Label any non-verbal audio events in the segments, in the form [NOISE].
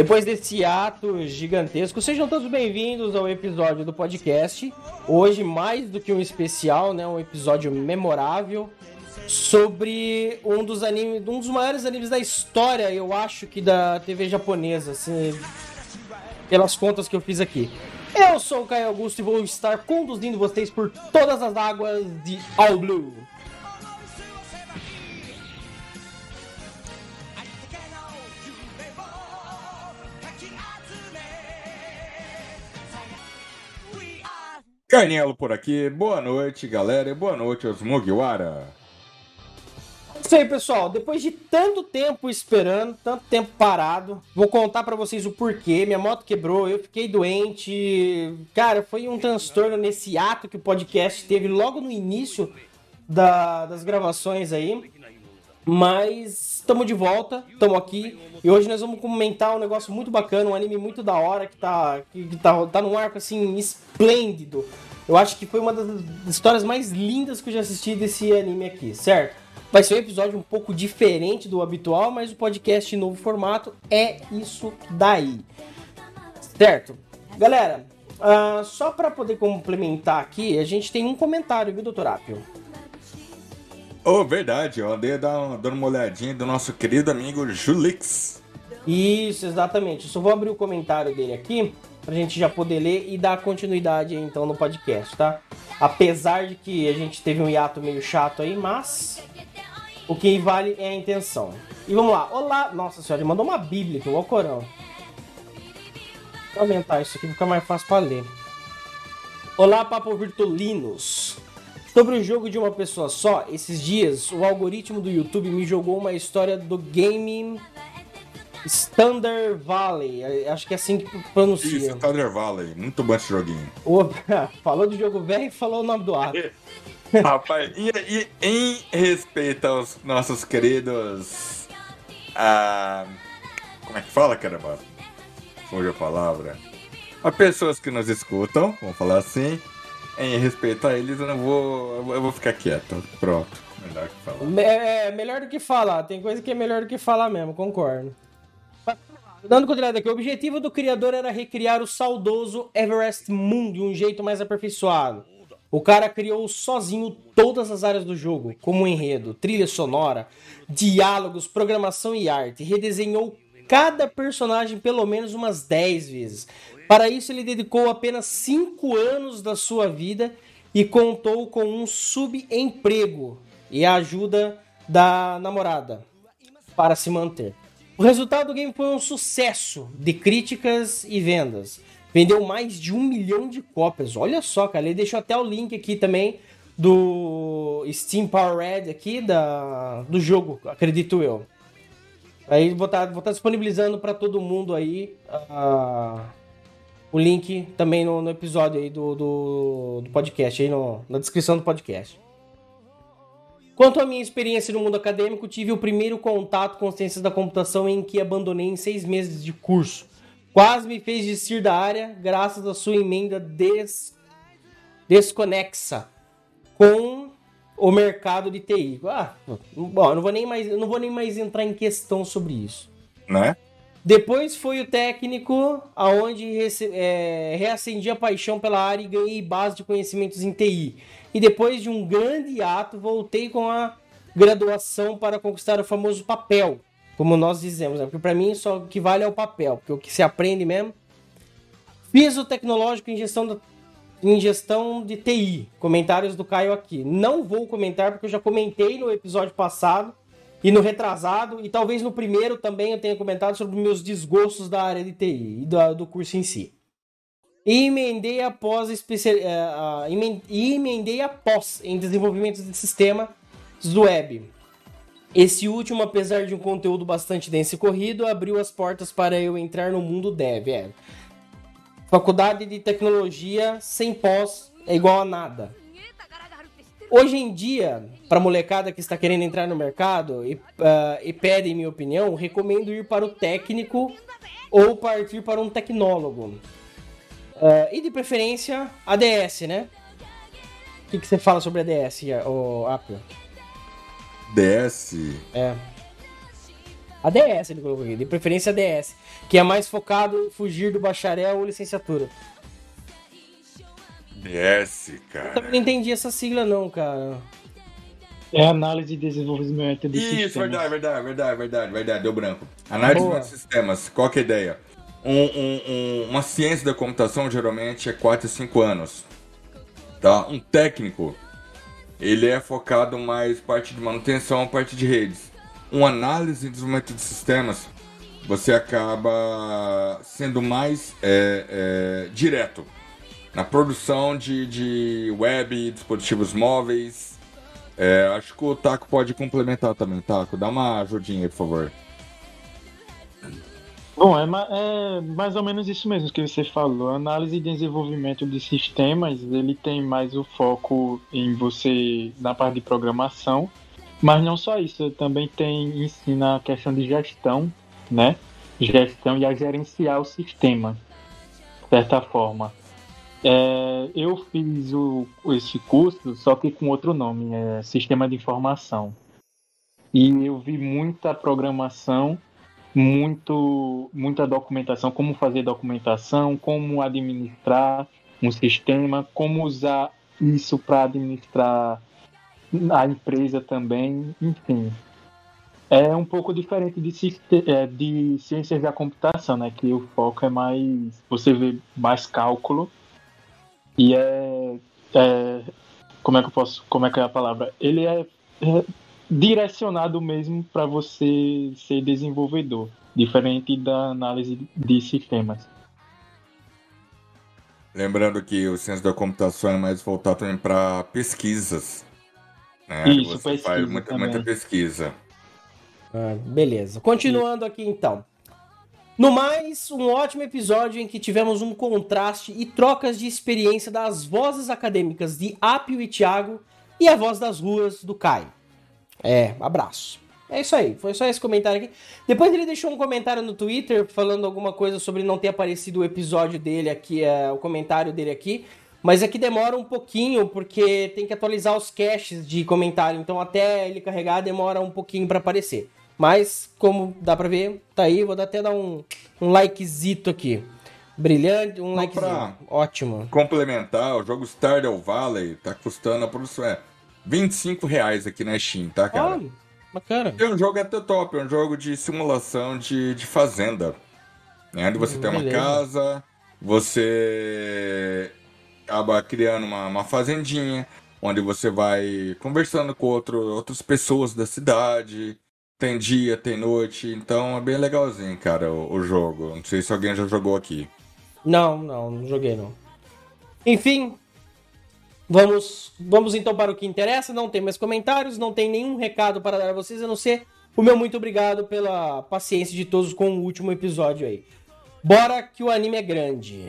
Depois desse ato gigantesco, sejam todos bem-vindos ao episódio do podcast. Hoje, mais do que um especial, né? Um episódio memorável sobre um dos animes, um dos maiores animes da história, eu acho que da TV japonesa, assim, pelas contas que eu fiz aqui. Eu sou o Caio Augusto e vou estar conduzindo vocês por todas as águas de All Blue. Carnielo por aqui, boa noite galera, boa noite aos Mugiwara. Isso aí, pessoal. Depois de tanto tempo esperando, tanto tempo parado, vou contar para vocês o porquê. Minha moto quebrou, eu fiquei doente. Cara, foi um transtorno nesse ato que o podcast teve logo no início da, das gravações aí. Mas estamos de volta, estamos aqui. E hoje nós vamos comentar um negócio muito bacana, um anime muito da hora que tá, que, tá, tá num arco assim esplêndido. Eu acho que foi uma das histórias mais lindas que eu já assisti desse anime aqui, certo? Vai ser um episódio um pouco diferente do habitual, mas o podcast em novo formato é isso daí. Certo? Galera, uh, só para poder complementar aqui, a gente tem um comentário, viu, doutor Apio? Oh, verdade, eu andei dando uma olhadinha do nosso querido amigo Julix. Isso, exatamente. Só vou abrir o comentário dele aqui pra gente já poder ler e dar continuidade então no podcast, tá? Apesar de que a gente teve um hiato meio chato aí, mas o que vale é a intenção. E vamos lá. Olá, nossa senhora, ele mandou uma bíblia aqui, o Alcorão. Vou aumentar isso aqui, fica mais fácil para ler. Olá, Papo Virtulinos. Sobre o jogo de uma pessoa só, esses dias o algoritmo do YouTube me jogou uma história do game Thunder Valley. Acho que é assim que pronuncia. Isso, Thunder Valley. Muito bom esse joguinho. Opa, [LAUGHS] falou do jogo velho e falou o nome do ato. [LAUGHS] Rapaz, e, e, em respeito aos nossos queridos. Ah, como é que fala, caramba? Fuge a palavra. As pessoas que nos escutam, vamos falar assim em respeito a eles, eu não vou. Eu vou ficar quieto. Pronto. Melhor que falar. É, melhor do que falar. Tem coisa que é melhor do que falar mesmo, concordo. Dando continuidade aqui, o objetivo do criador era recriar o saudoso Everest Moon de um jeito mais aperfeiçoado. O cara criou sozinho todas as áreas do jogo, como enredo, trilha sonora, diálogos, programação e arte. Redesenhou cada personagem pelo menos umas 10 vezes. Para isso, ele dedicou apenas 5 anos da sua vida e contou com um subemprego e a ajuda da namorada para se manter. O resultado do game foi um sucesso de críticas e vendas. Vendeu mais de um milhão de cópias. Olha só, cara. Ele deixou até o link aqui também do Steam Power Red aqui da, do jogo, acredito eu. Aí vou estar tá, tá disponibilizando para todo mundo aí uh, o link também no, no episódio aí do, do, do, podcast, aí no, na descrição do podcast. Quanto à minha experiência no mundo acadêmico, tive o primeiro contato com ciências da computação em que abandonei em seis meses de curso. Quase me fez desistir da área graças à sua emenda des... desconexa com o mercado de TI. Ah, bom, eu não vou nem mais, não vou nem mais entrar em questão sobre isso. Né? Depois foi o técnico aonde é, reacendi a paixão pela área e ganhei base de conhecimentos em TI. E depois de um grande ato, voltei com a graduação para conquistar o famoso papel, como nós dizemos, né? porque para mim só o que vale é o papel, porque o que se aprende mesmo. Fiz o tecnológico em gestão em gestão de TI. Comentários do Caio aqui. Não vou comentar porque eu já comentei no episódio passado e no retrasado, e talvez no primeiro também eu tenha comentado sobre meus desgostos da área de TI e do, do curso em si. E emendei após especial, uh, uh, emendei após em desenvolvimento de sistemas web. Esse último, apesar de um conteúdo bastante denso e corrido, abriu as portas para eu entrar no mundo dev. É. Faculdade de tecnologia sem pós é igual a nada. Hoje em dia, para molecada que está querendo entrar no mercado e, uh, e pedem minha opinião, recomendo ir para o técnico ou partir para um tecnólogo. Uh, e de preferência, ADS, né? O que, que você fala sobre ADS, o Apple? DS? É. A DS ele colocou aqui, de preferência a DS, que é mais focado em fugir do bacharel ou licenciatura. DS, cara. Eu também não entendi essa sigla não, cara. É análise e desenvolvimento de Isso, sistemas. verdade, verdade, verdade, verdade, verdade, deu branco. Análise Boa. de sistemas, qual que é a ideia? Um- um- um- uma ciência da computação geralmente é 4 a 5 anos. Tá? Um técnico, ele é focado mais parte de manutenção, parte de redes. Um análise e desenvolvimento de sistemas, você acaba sendo mais é, é, direto na produção de, de web, dispositivos móveis. É, acho que o Taco pode complementar também, Taco. Dá uma ajudinha aí, por favor. Bom, é, é mais ou menos isso mesmo que você falou. Análise e desenvolvimento de sistemas, ele tem mais o foco em você na parte de programação, mas não só isso, também tem ensina a questão de gestão, né? Gestão e a gerenciar o sistema, de certa forma. É, eu fiz o, esse curso, só que com outro nome, é Sistema de Informação. E eu vi muita programação muito muita documentação, como fazer documentação, como administrar um sistema, como usar isso para administrar a empresa também, enfim. É um pouco diferente de, é, de ciências da computação, né? Que o foco é mais. Você vê mais cálculo e é, é- como é que eu posso. Como é que é a palavra? Ele é, é direcionado mesmo para você ser desenvolvedor, diferente da análise de sistemas. Lembrando que o ciência da computação é mais voltado também para pesquisas. Né? Isso, Você pesquisa faz muita, também. muita pesquisa. Ah, beleza. Continuando aqui então. No mais, um ótimo episódio em que tivemos um contraste e trocas de experiência das vozes acadêmicas de Apio e Thiago e a voz das ruas do Caio. É, abraço. É isso aí, foi só esse comentário aqui. Depois ele deixou um comentário no Twitter falando alguma coisa sobre não ter aparecido o episódio dele aqui, é, o comentário dele aqui. Mas é que demora um pouquinho, porque tem que atualizar os caches de comentário. Então até ele carregar demora um pouquinho pra aparecer. Mas, como dá pra ver, tá aí. Vou até dar um, um likezito aqui. Brilhante, um pra- Ótimo. Complementar, o jogo Stardew Valley tá custando a produção é 25 reais aqui na Steam, tá, cara? Olha, bacana. É um jogo até top, é um jogo de simulação de, de fazenda. Né? Onde você Hum, tem uma beleza. casa, você acaba criando uma, uma fazendinha, onde você vai conversando com outro, outras pessoas da cidade. Tem dia, tem noite, então é bem legalzinho, cara, o, o jogo. Não sei se alguém já jogou aqui. Não, não, não joguei não. Enfim, vamos, vamos então para o que interessa. Não tem mais comentários, não tem nenhum recado para dar a vocês, a não ser o meu muito obrigado pela paciência de todos com o último episódio aí. Bora que o anime é grande.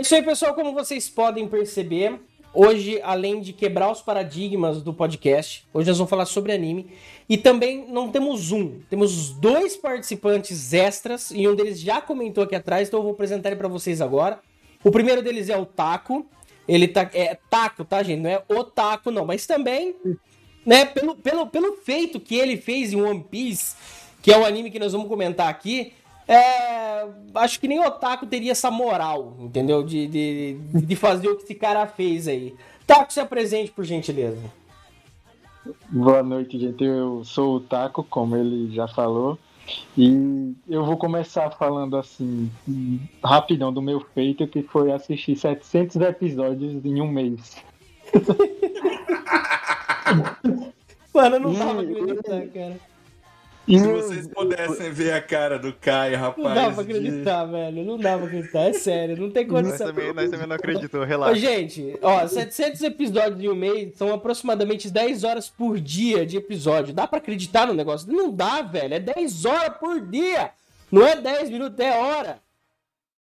É isso aí, pessoal. Como vocês podem perceber, hoje, além de quebrar os paradigmas do podcast, hoje nós vamos falar sobre anime. E também não temos um, temos dois participantes extras e um deles já comentou aqui atrás, então eu vou apresentar ele pra vocês agora. O primeiro deles é o Taco. Ele tá. É Taco, tá, gente? Não é o Taco, não, mas também, né, pelo, pelo, pelo feito que ele fez em One Piece, que é o anime que nós vamos comentar aqui, é, acho que nem o Otaku teria essa moral, entendeu? De, de, de fazer o que esse cara fez aí. Taco, se apresente, por gentileza. Boa noite, gente. Eu sou o Taco, como ele já falou. E eu vou começar falando assim, rapidão do meu feito, que foi assistir 700 episódios em um mês. [LAUGHS] Mano, eu não tava acreditando, cara. Se vocês pudessem ver a cara do Caio, rapaz. Não dá pra de- acreditar, velho. Não dá pra acreditar. É sério, não tem Nós condição. também, nós também não acreditamos, Ô, relaxa. gente, ó, 700 episódios em um mês são aproximadamente 10 horas por dia de episódio. Dá pra acreditar no negócio? Não dá, velho. É 10 horas por dia. Não é 10 minutos, é hora.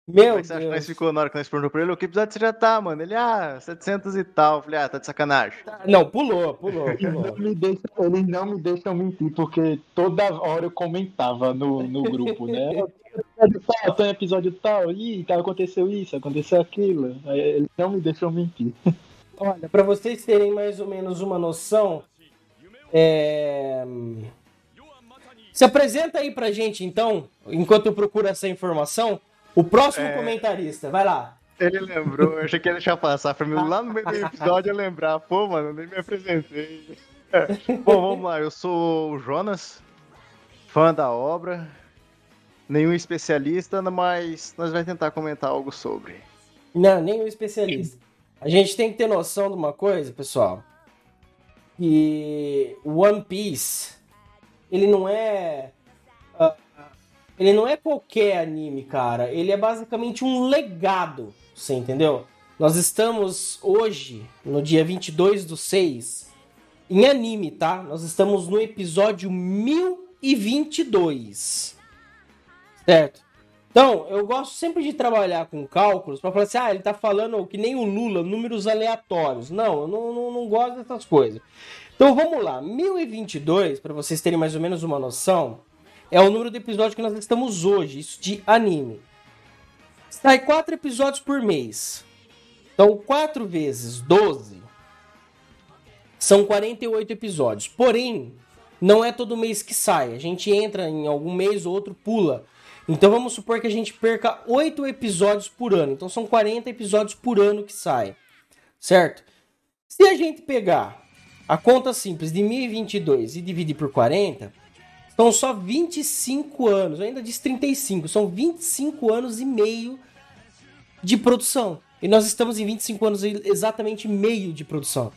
Como Meu é que você acha que nós ficou na hora que nós perguntamos pra ele? O que episódio você já tá, mano? Ele, ah, 700 e tal. Eu falei, ah, tá de sacanagem. Não, pulou, pulou, Eles pulou. não, me deixam, eles não me deixam mentir, porque toda hora eu comentava no, no grupo, né? Episódio [LAUGHS] tal, tem episódio tal, ih, tá, aconteceu isso, aconteceu aquilo. Aí Eles não me deixam mentir. Olha, para vocês terem mais ou menos uma noção, é... se apresenta aí pra gente então, enquanto eu procuro essa informação, o próximo É. comentarista, vai lá. Ele lembrou, eu achei que ia deixar passar pra mim lá no meio do [LAUGHS] episódio eu lembrar. Pô, mano, eu nem me apresentei. É. Bom, vamos lá, eu sou o Jonas, fã da obra, nenhum especialista, mas nós vamos tentar comentar algo sobre. Não, o especialista. A gente tem que ter noção de uma coisa, pessoal, que o One Piece, ele não é ele não é qualquer anime, cara. Ele é basicamente um legado, você entendeu? Nós estamos hoje, no dia 22 do 6, em anime, tá? Nós estamos no episódio 1022. Certo? Então, eu gosto sempre de trabalhar com cálculos para falar assim, ah, ele tá falando que nem o Lula, números aleatórios. Não, eu não, não, não gosto dessas coisas. Então vamos lá, 1022, para vocês terem mais ou menos uma noção, é o número de episódio que nós estamos hoje, isso de anime. Sai quatro episódios por mês. Então, 4 vezes 12 são 48 episódios. Porém, não é todo mês que sai. A gente entra em algum mês, o outro pula. Então vamos supor que a gente perca 8 episódios por ano. Então são 40 episódios por ano que sai. Certo? Se a gente pegar a conta simples de 1022 e dividir por 40, são só 25 anos. Eu ainda disse 35. São 25 anos e meio de produção. E nós estamos em 25 anos exatamente meio de produção.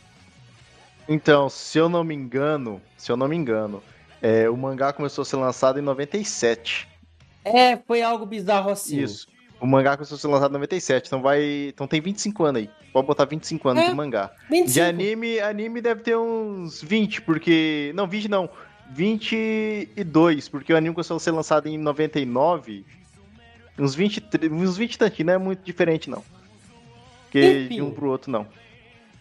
Então, se eu não me engano, se eu não me engano, é, o mangá começou a ser lançado em 97. É, foi algo bizarro assim. Isso. O mangá começou a ser lançado em 97, então vai. Então tem 25 anos aí. Pode botar 25 anos É. de mangá. 25. De anime, anime deve ter uns 20, porque. Não, 20 não. 22, porque o anime começou a ser lançado em 99. Uns 20, uns 20 e tantinho, não é muito diferente, não. Porque Enfim. de um pro outro, não.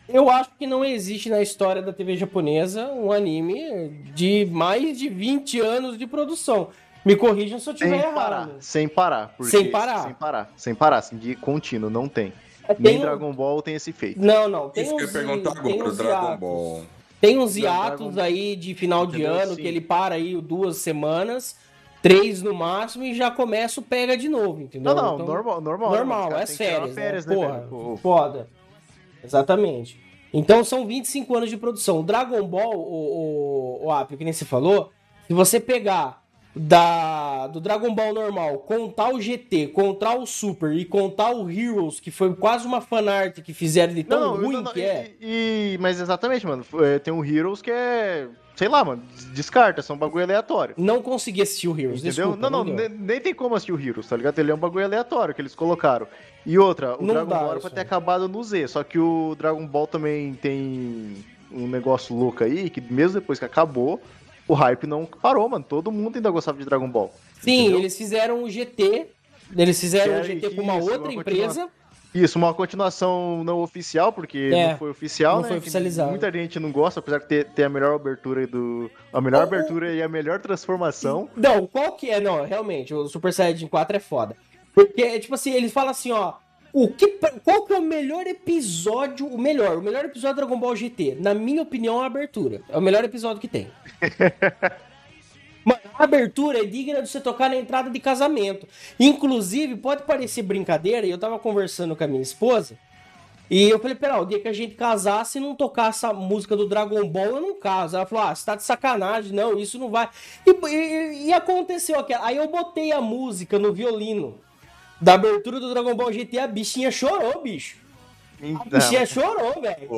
Eu acho que não existe na história da TV japonesa um anime de mais de 20 anos de produção. Me corrijam se eu Sem tiver parar, errado. sem parar. porque- Sem parar? Sem parar, sem parar, assim, de contínuo, não tem. Tem Nem um- Dragon Ball tem esse feito. Não, não. Tem Isso que eu uns, ia perguntar agora, o uns Dragon. Ball. Tem uns hiatos Dragon- aí de final de Entendeu? ano Sim. que ele para aí duas semanas, três no máximo e já começa o pega de novo, entendeu? Não, não, Então- normal, normal. né, Normal, é caras as têm que tirar férias, férias, né? né, Porra? Pô, foda. Exatamente. Então são 25 anos de produção. O Dragon Ball, o, o, o Apio, que nem você falou, se você pegar da, do Dragon Ball normal, contar o GT, contar o Super e contar o Heroes, que foi quase uma fanart que fizeram de tão Não, ruim não, não, que é. e- e- mas exatamente, mano. é, Tem um Heroes que é. Sei lá, mano. des- Descarta, são um bagulho aleatório. Não consegui assistir o Heroes, Entendeu? desculpa. não, não, deu. ne- nem tem como assistir o Heroes, tá ligado? Ele é um bagulho aleatório que eles colocaram. E outra, o Dragon Ball era pra ter aí. acabado no Z, só que o Dragon Ball também tem um negócio louco aí, que mesmo depois que acabou, o hype não parou, mano. Todo mundo ainda gostava de Dragon Ball. Sim, entendeu? eles fizeram o GT. Eles fizeram o é GT com uma isso, outra uma empresa. Isso, uma continuação não oficial, porque É, não foi oficial, não né? foi oficializado. Muita gente não gosta, apesar de ter, ter a melhor abertura do. A melhor abertura e a melhor transformação. Não, qual que é? Não, realmente, o Super Saiyajin 4 é foda. Porque, tipo assim, eles falam assim, ó. O que, qual que é o melhor episódio? O melhor, o melhor episódio do Dragon Ball GT. Na minha opinião, é a abertura. É o melhor episódio que tem. [LAUGHS] Mano, a abertura é digna de você tocar na entrada de casamento. Inclusive, pode parecer brincadeira, e eu tava conversando com a minha esposa. E eu falei, pera, o dia que a gente casasse e não tocar essa música do Dragon Ball, eu não caso. Ela falou, ah, você tá de sacanagem, não, isso não vai. E, e- e aconteceu aquilo. Aí eu botei a música no violino da abertura do Dragon Ball GT, a bichinha chorou, bicho. A Então, bichinha chorou, velho.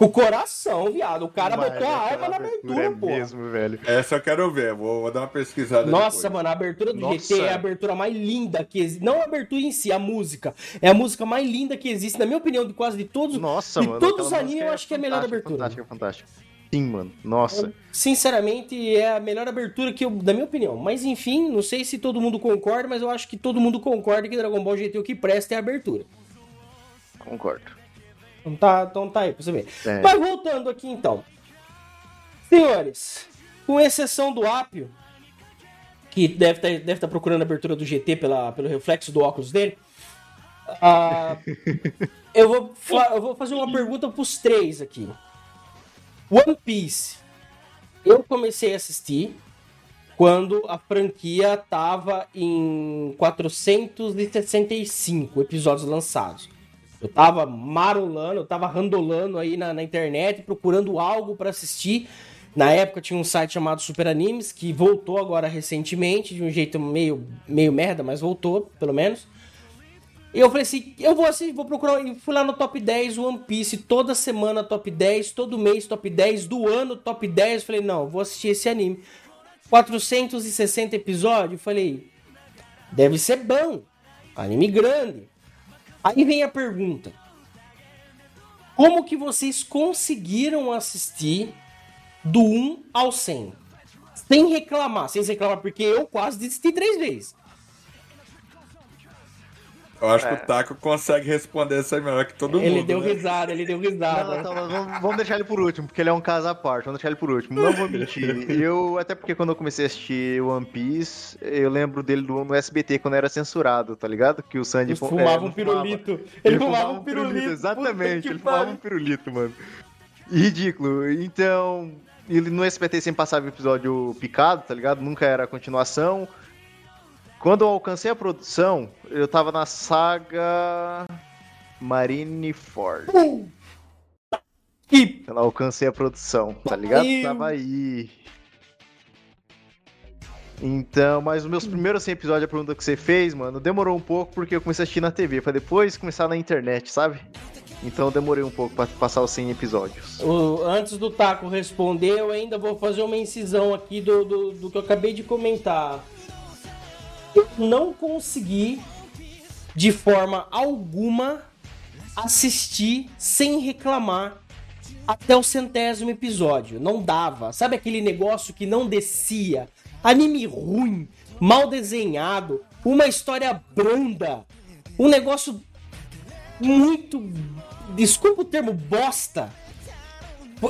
O coração, viado. O cara mas botou a arma na abertura, é pô. mesmo, velho. Essa eu quero ver, vou, vou dar uma pesquisada Nossa, depois. mano, a abertura do Nossa. GT é a abertura mais linda que existe. Não a abertura em si, a música. É a música mais linda que existe, na minha opinião, de quase de todos. Nossa, de mano. todos os animes, eu acho que é a melhor abertura. Fantástica, fantástica. Sim, mano. Nossa. Sinceramente, é a melhor abertura que eu, da minha opinião. Mas enfim, não sei se todo mundo concorda, mas eu acho que todo mundo concorda que Dragon Ball GT o que presta é a abertura. Concordo. Então tá, então tá aí pra você ver. É. Mas voltando aqui então. Senhores, com exceção do Apio, que deve estar deve tá procurando a abertura do GT pela, pelo reflexo do óculos dele, ah, [LAUGHS] eu, vou, eu vou fazer uma pergunta pros três aqui. One Piece. Eu comecei a assistir quando a franquia tava em 465 episódios lançados. Eu tava marolando, eu tava randolando aí na, na internet, procurando algo pra assistir. Na época tinha um site chamado Super Animes, que voltou agora recentemente, de um jeito meio, meio merda, mas voltou, pelo menos. E eu falei assim, eu vou assim, vou procurar, e fui lá no top 10 One Piece, toda semana top 10, todo mês top 10, do ano top 10, falei, não, vou assistir esse anime. 460 episódios, falei, deve ser bom, anime grande. Aí vem a pergunta, como que vocês conseguiram assistir do 1 ao 100? Sem reclamar, sem reclamar, porque eu quase desisti três vezes. Eu acho É. que o Taco consegue responder isso aí melhor que todo Ele mundo. deu né? risada, ele deu Não, risada. então, vamos, vamos deixar ele por último, porque ele é um caso à parte. Vamos deixar ele por último. Não vou mentir. [LAUGHS] Eu, até porque quando eu comecei a assistir One Piece, eu lembro dele do- no SBT quando era censurado, tá ligado? Que o Sandy Ele fu- fumava é, um não fumava. pirulito. Ele, fumava um pirulito. Exatamente, Puta que ele fumava um pirulito, mano. Ridículo. Então, ele no SBT sempre passava episódio picado, tá ligado? Nunca era continuação. Quando eu alcancei a produção, eu tava na saga Marineford. Que Eu alcancei a produção, tá ligado? Pariu. Tava aí. Então, mas os meus primeiros 100 episódios, a pergunta que você fez, mano, demorou um pouco porque eu comecei a assistir na TV, pra depois começar na internet, sabe? Então demorei um pouco pra passar os 100 episódios. o- antes do Taco responder, eu ainda vou fazer uma incisão aqui do, do, do que eu acabei de comentar. Eu não consegui, de forma alguma, assistir sem reclamar até o centésimo episódio. Não dava. Sabe aquele negócio que não descia? Anime ruim, mal desenhado, uma história branda, um negócio muito. Desculpa o termo bosta.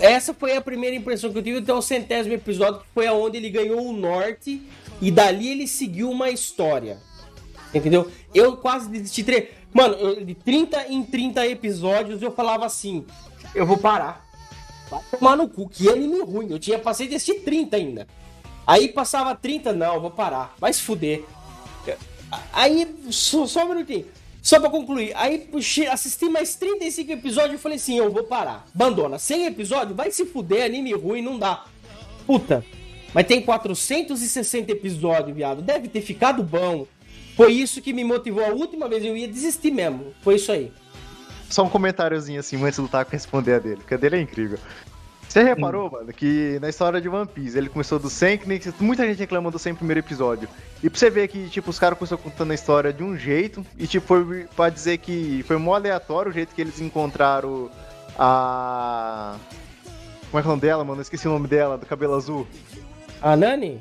Essa foi a primeira impressão que eu tive até o centésimo episódio, que foi aonde ele ganhou o norte e dali ele seguiu uma história. Entendeu? Eu quase desisti. tre- Mano, eu- de 30 em 30 episódios eu falava assim: eu vou parar. Vai tomar no cu, que anime ruim. Eu tinha passei de assistir 30 ainda. Aí passava 30, não, vou parar. Vai se fuder. Aí, só, só um minutinho. Só pra concluir. Aí puxei, assisti mais 35 episódios e falei assim: eu vou parar. Abandona. 100 episódios? Vai se fuder, anime ruim, não dá. Puta. Mas tem 460 episódios, viado. Deve ter ficado bom. Foi isso que me motivou a última vez. Eu ia desistir mesmo. Foi isso aí. Só um comentáriozinho assim, antes do Taco responder a dele, porque a dele é incrível. Você reparou, mano, que na história de One Piece ele começou do 100, que nem muita gente reclama do 100 primeiro episódio. E pra você ver que, tipo, os caras começaram contando a história de um jeito, e, tipo, foi pra dizer que foi mó aleatório o jeito que eles encontraram a. Como é que é o nome dela, mano? Eu esqueci o nome dela, do cabelo azul. A Nani?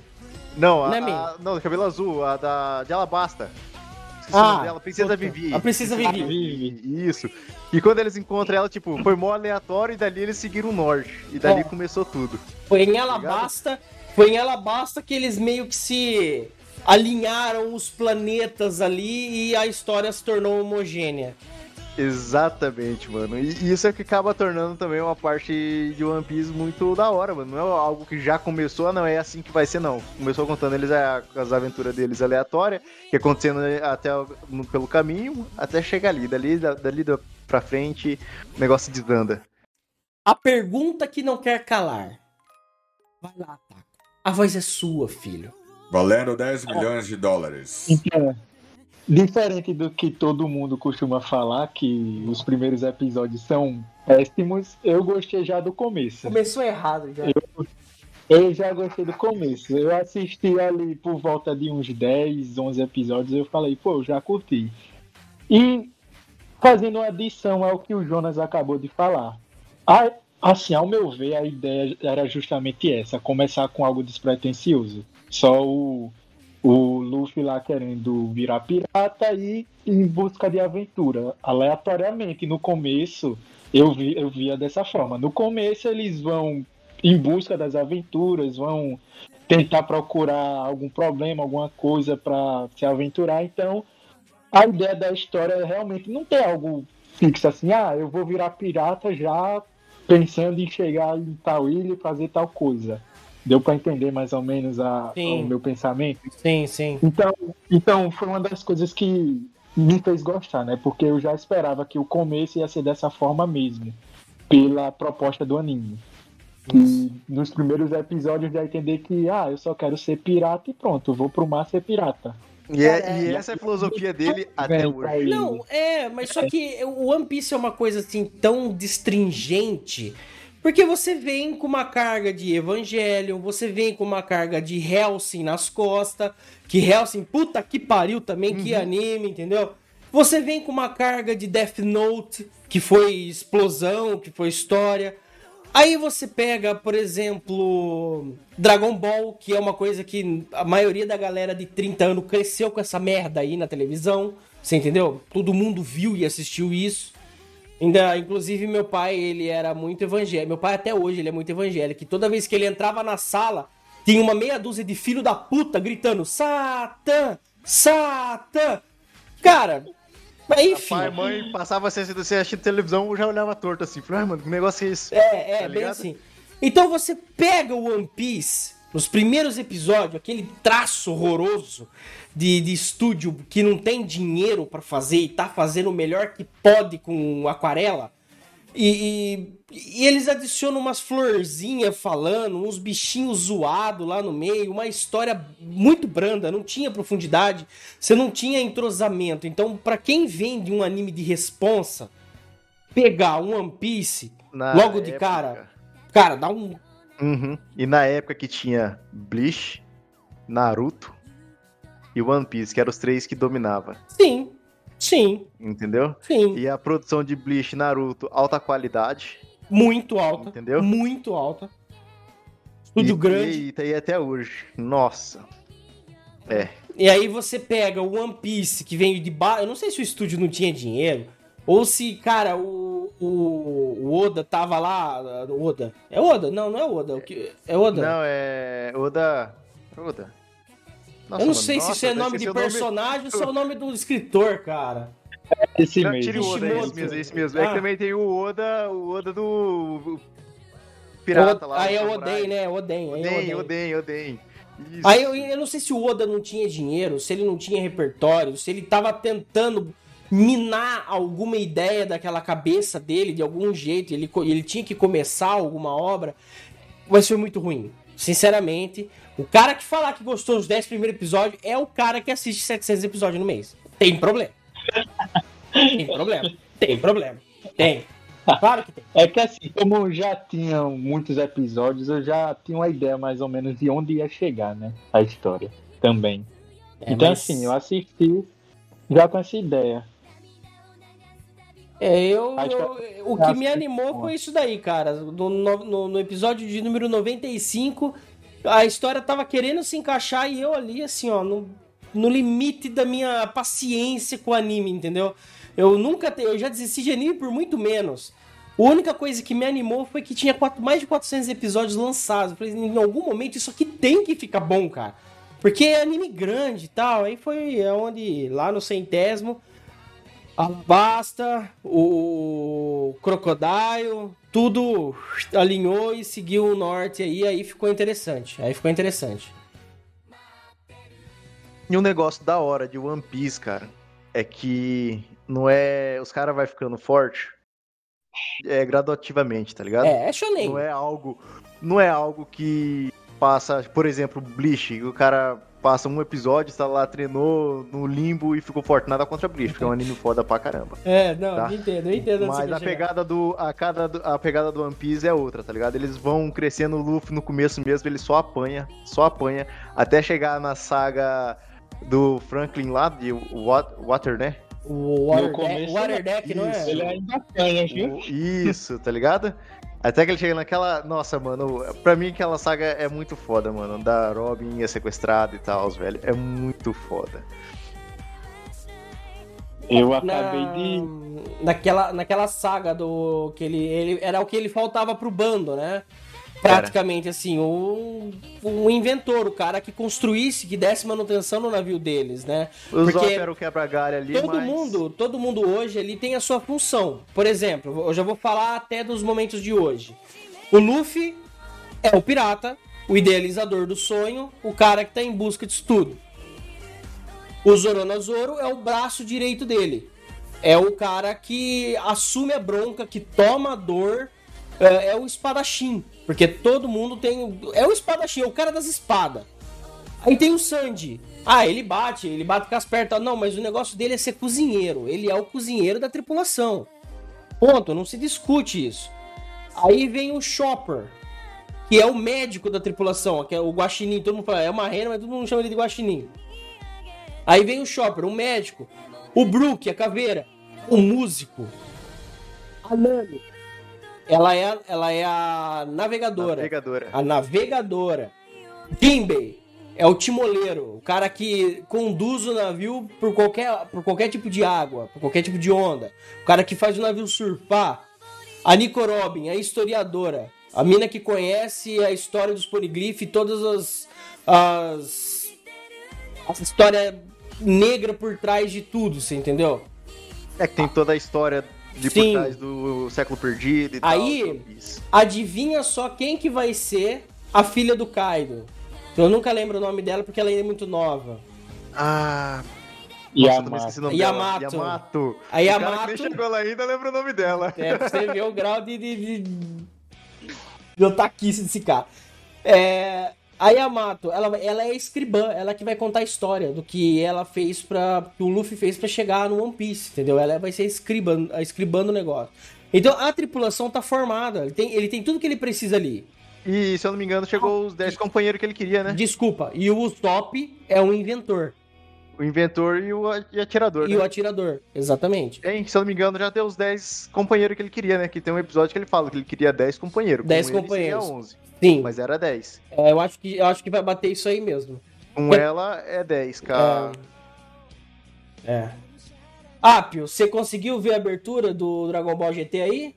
Não, a, Nami. a- não, cabelo azul, a da de Alabasta. Esqueci Ah, dela, Princesa puta, Vivi. a Princesa Vivi. Vivi, Isso. E quando eles encontram ela, tipo, foi mó aleatório e dali eles seguiram o norte. E dali É. começou tudo. Foi em Alabasta. Foi em Alabasta que eles meio que se alinharam os planetas ali e a história se tornou homogênea. Exatamente, mano. E isso é que acaba tornando também uma parte de One Piece muito da hora, mano. Não é algo que já começou, não é assim que vai ser, não. Começou contando eles a- as aventuras deles aleatórias, que acontecendo até pelo caminho, até chegar ali. Dali, da- dali da- pra frente, o negócio desanda. A pergunta que não quer calar. Vai lá, Taco. A voz é sua, filho. Valendo 10 milhões de dólares. Então, diferente do que todo mundo costuma falar, que os primeiros episódios são péssimos, eu gostei já do começo. Começou errado já. Eu já gostei do começo. Eu assisti ali por volta de uns 10, 11 episódios eu falei, pô, eu já curti. E fazendo uma adição ao que o Jonas acabou de falar. A, Assim, ao meu ver, a ideia era justamente essa, começar com algo despretensioso. Só o, o Luffy lá querendo virar pirata e em busca de aventura, aleatoriamente. No começo, eu, vi, eu via dessa forma. No começo, eles vão em busca das aventuras, vão tentar procurar algum problema, alguma coisa para se aventurar. Então, a ideia da história é realmente não ter algo fixo assim, ah, eu vou virar pirata já pensando em chegar em tal ilha e fazer tal coisa. Deu para entender mais ou menos a, o meu pensamento? Sim, sim. Então, então, foi uma das coisas que me fez gostar, né? Porque eu já esperava que o começo ia ser dessa forma mesmo, pela proposta do anime. E nos primeiros episódios já entender que, ah, eu só quero ser pirata e pronto, vou pro mar ser pirata. E, é- e é- essa é a filosofia dele até hoje. Não, é, mas só que o One Piece é uma coisa assim tão destringente. Porque você vem com uma carga de Evangelion, você vem com uma carga de Helsing nas costas, que Helsing, puta que pariu também, que anime, entendeu? Você vem com uma carga de Death Note, que foi explosão, que foi história. Aí você pega, por exemplo, Dragon Ball, que é uma coisa que a maioria da galera de 30 anos cresceu com essa merda aí na televisão. Você entendeu? Todo mundo viu e assistiu isso. Ainda, inclusive, meu pai, ele era muito evangélico. Meu pai até hoje ele é muito evangélico. E toda vez que ele entrava na sala, tinha uma meia dúzia de filho da puta gritando: Satã! Satã! Cara, mas enfim. Pai, mãe, passava você você assistindo televisão, eu já olhava torto assim. Falei, ah, mano, que negócio é esse? É, é, Tá bem assim. Então você pega o One Piece, nos primeiros episódios, aquele traço horroroso de, de estúdio que não tem dinheiro pra fazer e tá fazendo o melhor que pode com aquarela. E, e- e eles adicionam umas florzinhas falando, uns bichinhos zoados lá no meio, uma história muito branda, não tinha profundidade, você não tinha entrosamento. Então, pra quem vem de um anime de responsa, pegar um One Piece Na logo de época- cara, cara, dá um. Uhum. E na época que tinha Bleach, Naruto e One Piece, que eram os três que dominava, Sim, sim, entendeu? sim. E a produção de Bleach e Naruto, alta qualidade, Muito alta. Entendeu? Muito alta. Estúdio e, grande. E, tá aí até hoje. Nossa. É. E aí você pega o One Piece, que veio de baixo. Eu não sei se o estúdio não tinha dinheiro. Ou se, cara, o, o, o Oda tava lá. o Oda. É Oda? Não, não é Oda. O que, é Oda? Não, é. Oda. Oda. Nossa, eu não mano, sei se nossa, isso é nome de o nome. personagem ou se é o nome do escritor, cara. Esse Não, mesmo. tire o Oda, é esse mesmo, é esse mesmo. É Ah. que também tem o Oda, o Oda do. Pirata lá. Aí o é samurai. Oden, né? Oden. é Oden, Oden. Oden, Oden. Aí eu, eu não sei se o Oda não tinha dinheiro, se ele não tinha repertório, se ele tava tentando minar alguma ideia daquela cabeça dele de algum jeito, ele, ele tinha que começar alguma obra, mas foi muito ruim. Sinceramente, o cara que falar que gostou dos 10 primeiros episódios é o cara que assiste 700 episódios no mês. Tem problema. Tem problema. Tem problema. Tem. Claro que tem. É que assim, como já tinham muitos episódios, eu já tinha uma ideia mais ou menos de onde ia chegar, né? A história também. É, então, mas- assim, eu assisti já com essa ideia. É, eu, eu- o que me que- animou foi isso daí, cara. No, no- no- no episódio de número 95, a história tava querendo se encaixar e eu ali, assim, ó, no, no limite da minha paciência com o anime, entendeu? Eu nunca, te- eu já desisti de anime por muito menos. A única coisa que me animou foi que tinha quatro- mais de 400 episódios lançados. Eu falei, em algum momento isso aqui tem que ficar bom, cara. Porque é anime grande e tal. Aí foi onde, lá no centésimo, Alabasta, o Crocodile, tudo alinhou e seguiu o norte aí, aí ficou interessante. Aí ficou interessante. E um negócio da hora de One Piece, cara, é que não é. Os caras vai ficando forte é gradativamente, tá ligado? É, é shonen. Não é algo. Não é algo que passa, por exemplo, Bleach, o cara passa um episódio, está lá, treinou no limbo e ficou forte. Nada contra Bleach, porque é um anime foda pra caramba. [LAUGHS] É, não, Tá. eu entendo, eu entendo. Mas a chegar. pegada do. A, cada, a pegada do One Piece é outra, tá ligado? Eles vão crescendo o Luffy no começo mesmo, ele só apanha, só apanha, até chegar na saga do Franklin lá, de Wat- Water, né? O Water, No começo, Deck, Water Deck, não é? Isso. Ele ainda apanha, viu? Isso, tá ligado? Até que ele chega naquela. Nossa, mano, pra mim aquela saga é muito foda, mano. Da Robin ia sequestrado e tal, velho. É muito foda. Eu Na- acabei de. Naquela, naquela saga do. que ele, ele Era o que ele faltava pro bando, né? Praticamente assim, um, um inventor, o cara que construísse, que desse manutenção no navio deles, né? O Zop Porque era o quebra-galho ali, todo mas... mundo, todo mundo hoje ele tem a sua função. Por exemplo, eu já vou falar até dos momentos de hoje. O Luffy é o pirata, o idealizador do sonho, o cara que tá em busca disso tudo. O Zorona Zoro é o braço direito dele. É o cara que assume a bronca, que toma a dor, é, é o espadachim. Porque todo mundo tem. É o espadachim, é o cara das espadas. Aí tem o Sandy. Ah, ele bate, ele bate com as pernas. Não, mas o negócio dele é ser cozinheiro. Ele é o cozinheiro da tripulação. Ponto, não se discute isso. Aí vem o Chopper, que é o médico da tripulação, que é o guaxinim. Todo mundo fala, é uma rena, mas todo mundo chama ele de guaxinim. Aí vem o Chopper, o médico. O Brook, a caveira. O músico. A Nami. Ela é, a- ela é a navegadora. Navegadora. A navegadora. Jinbei é o timoleiro, o cara que conduz o navio por qualquer, por qualquer tipo de água, por qualquer tipo de onda. O cara que faz o navio surfar. A Nico Robin, a historiadora. A mina que conhece a história dos e todas as. as. as histórias negra por trás de tudo, você entendeu? É que tem toda a história de Sim. por trás do século perdido e Aí- tal. Adivinha só quem que vai ser a filha do Kaido. Eu nunca lembro o nome dela porque ela ainda é muito nova. Ah, nossa, eu Yamato. Yamato. dela. Yamato. A O cara que Yamato. nem chegou lá ainda lembra o nome dela. É, pra você ver o grau de, de, de, de [LAUGHS] otaquice desse cara. É, a Yamato, ela, ela é escribã, ela que vai contar a história do que ela fez para que o Luffy fez pra chegar no One Piece, entendeu? Ela vai ser escribã, a escribã do negócio. Então a tripulação tá formada, ele tem, ele tem tudo que ele precisa ali. E, se eu não me engano, chegou os 10 companheiros que ele queria, né? Desculpa, e o Usopp é um inventor O inventor e o atirador, e né? o atirador, exatamente. Hein, se eu não me engano, já tem os 10 companheiros que ele queria, né? Que tem um episódio que ele fala que ele queria 10 companheiros. Com 10 ele companheiros. seria 11, Sim, mas era 10. é, eu acho que eu acho que vai bater isso aí mesmo. Com ela é 10, cara. É. Apio, você conseguiu ver a abertura do Dragon Ball GT aí?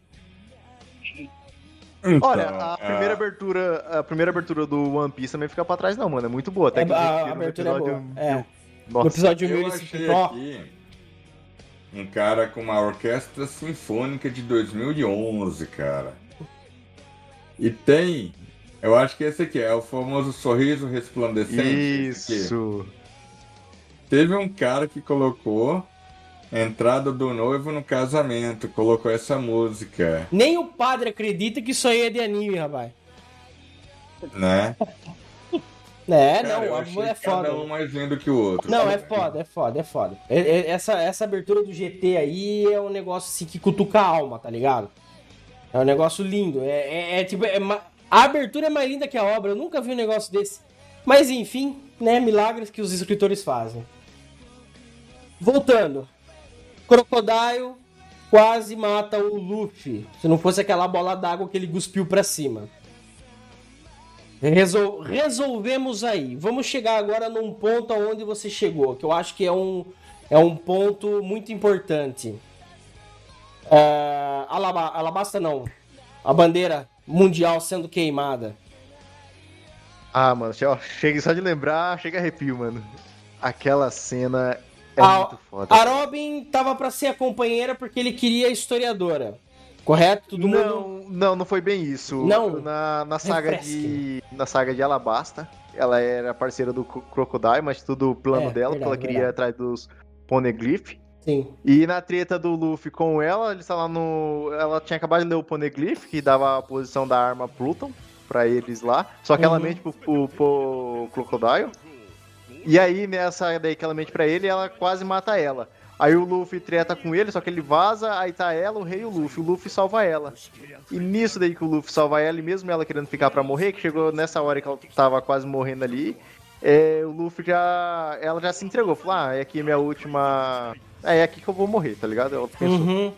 Então, Olha, a é, primeira abertura, a primeira abertura do One Piece também fica pra trás não, mano. É muito boa. Até É, que a- a abertura é boa, é. Mil. No Nossa, episódio 1000 Eu ele se aqui um cara com uma orquestra sinfônica de 2011, cara. E tem, eu acho que esse aqui é o famoso sorriso resplandecente. Isso. Teve um cara que colocou a entrada do noivo no casamento, colocou essa música, Nem o padre acredita que isso aí é de anime, rapaz. né? [LAUGHS] É, Cara, não, achei é foda. cada um mais lindo que o outro. Não, é foda, é foda, é foda. É- é- Essa, essa abertura do GT aí é um negócio assim que cutuca a alma, tá ligado? É um negócio lindo. É, é- é tipo. é ma- a abertura é mais linda que a obra. Eu nunca vi um negócio desse. Mas enfim, né? Milagres que os escritores fazem. Voltando. Crocodile quase mata o Luffy. Se não fosse aquela bola d'água que ele cuspiu pra cima. Resol- resolvemos aí. Vamos chegar agora num ponto aonde você chegou, que eu acho que é um, é um ponto muito importante. É, Alaba, Alabasta não. A bandeira mundial sendo queimada. Ah, mano, chega só de lembrar, chega arrepio, mano. Aquela cena é A- muito foda. A Robin tava pra ser a companheira porque ele queria a historiadora. Correto? Todo mundo. Não, não, não foi bem isso. Não? Na, na saga de. Na saga de Alabasta, ela era parceira do Cro- Crocodile, mas tudo plano É, dela, porque ela verdade, queria ir verdade. atrás dos Poneglyph. Sim. E na treta do Luffy com ela, eles estavam no. Ela tinha acabado de ler o Poneglyph, que dava a posição da arma Pluton pra eles lá. Só que ela Uhum. mente pro, pro, pro Crocodile. E aí, nessa daí que ela mente pra ele, ela quase mata ela. Aí o Luffy treta com ele, só que ele vaza, aí tá ela, o rei e o Luffy. O Luffy salva ela. E nisso daí que o Luffy salva ela, e mesmo ela querendo ficar pra morrer, que chegou nessa hora que ela tava quase morrendo ali, é, o Luffy já. Ela já se entregou. Falou, ah, é aqui minha última. É aqui que eu vou morrer, tá ligado? Ela pensou. Uhum.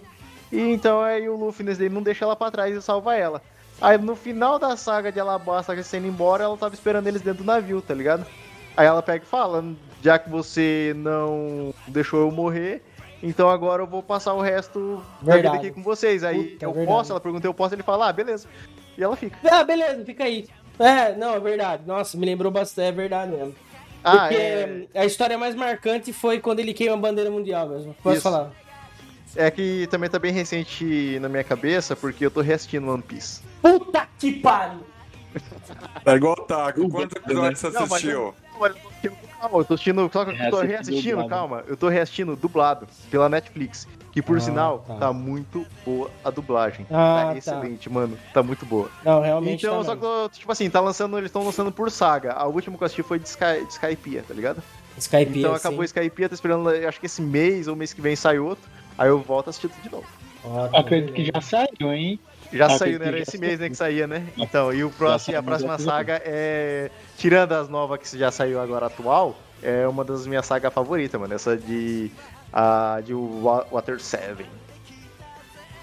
E então aí o Luffy nesse daí não deixa ela pra trás e salva ela. Aí no final da saga de Alabasta sendo embora, ela tava esperando eles dentro do navio, tá ligado? Aí ela pega e fala, já que você não deixou eu morrer, então agora eu vou passar o resto da vida aqui com vocês. Aí Puta, é eu verdade. posso? Ela pergunta, eu posso? Ele fala, ah, beleza. E ela fica. Ah, beleza, fica aí. É, não, é verdade. Nossa, me lembrou bastante, é verdade mesmo. Ah, Porque é, a história mais marcante foi quando ele queima a bandeira mundial mesmo. Posso Isso. falar? é que também tá bem recente na minha cabeça, porque eu tô reassistindo One Piece. Puta que pariu! Tá [LAUGHS] igual o Taco. Quantos episódios você Não, mas assistiu? Olha, eu tô assistindo- calma, eu tô assistindo, só que eu tô Reassistindo dublado. calma, eu tô reassistindo dublado pela Netflix. Que por Ah, sinal, tá. tá. muito boa a dublagem. Ah, tá tá. excelente, mano. Tá muito boa. Não, realmente. Então, tá só que, eu, tipo assim, tá lançando, eles estão lançando por saga. A última que eu assisti foi de, Sky, de Skypiea, tá ligado? Skype, Então acabou Skypiea, tô esperando, acho que esse mês ou mês que vem sai outro. Aí eu volto a assistir tudo de novo. Ótimo, Acredito que já saiu, hein? Já Ah, saiu, né? Era esse mês, né, que saía, né? Então, e o próximo, a próxima saga é. Tirando as novas que já saiu agora atual, é uma das minhas sagas favoritas, mano. Essa de. A de Wa- Water 7.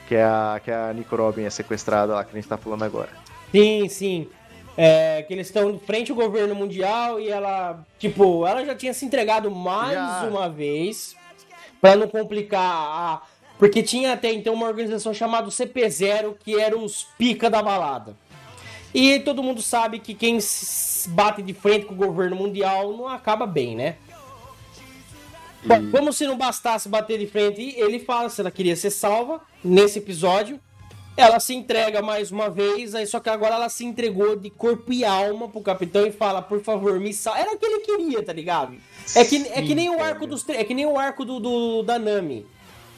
Que é a, que a Nico Robin é sequestrada lá, que a gente tá falando agora. Sim, sim. É, que eles estão frente ao governo mundial e ela, tipo, ela já tinha se entregado mais Já. uma vez pra não complicar a. Porque tinha até então uma organização chamada CP0, que era os pica da balada. E todo mundo sabe que quem se bate de frente com o governo mundial não acaba bem, né? Bom, como se não bastasse bater de frente, ele fala se ela queria ser salva nesse episódio. Ela se entrega mais uma vez, aí só que agora ela se entregou de corpo e alma pro capitão e fala, por favor, me salva. Era o que ele queria, tá ligado? É que, é que nem o arco dos é que nem o arco do, do da Nami.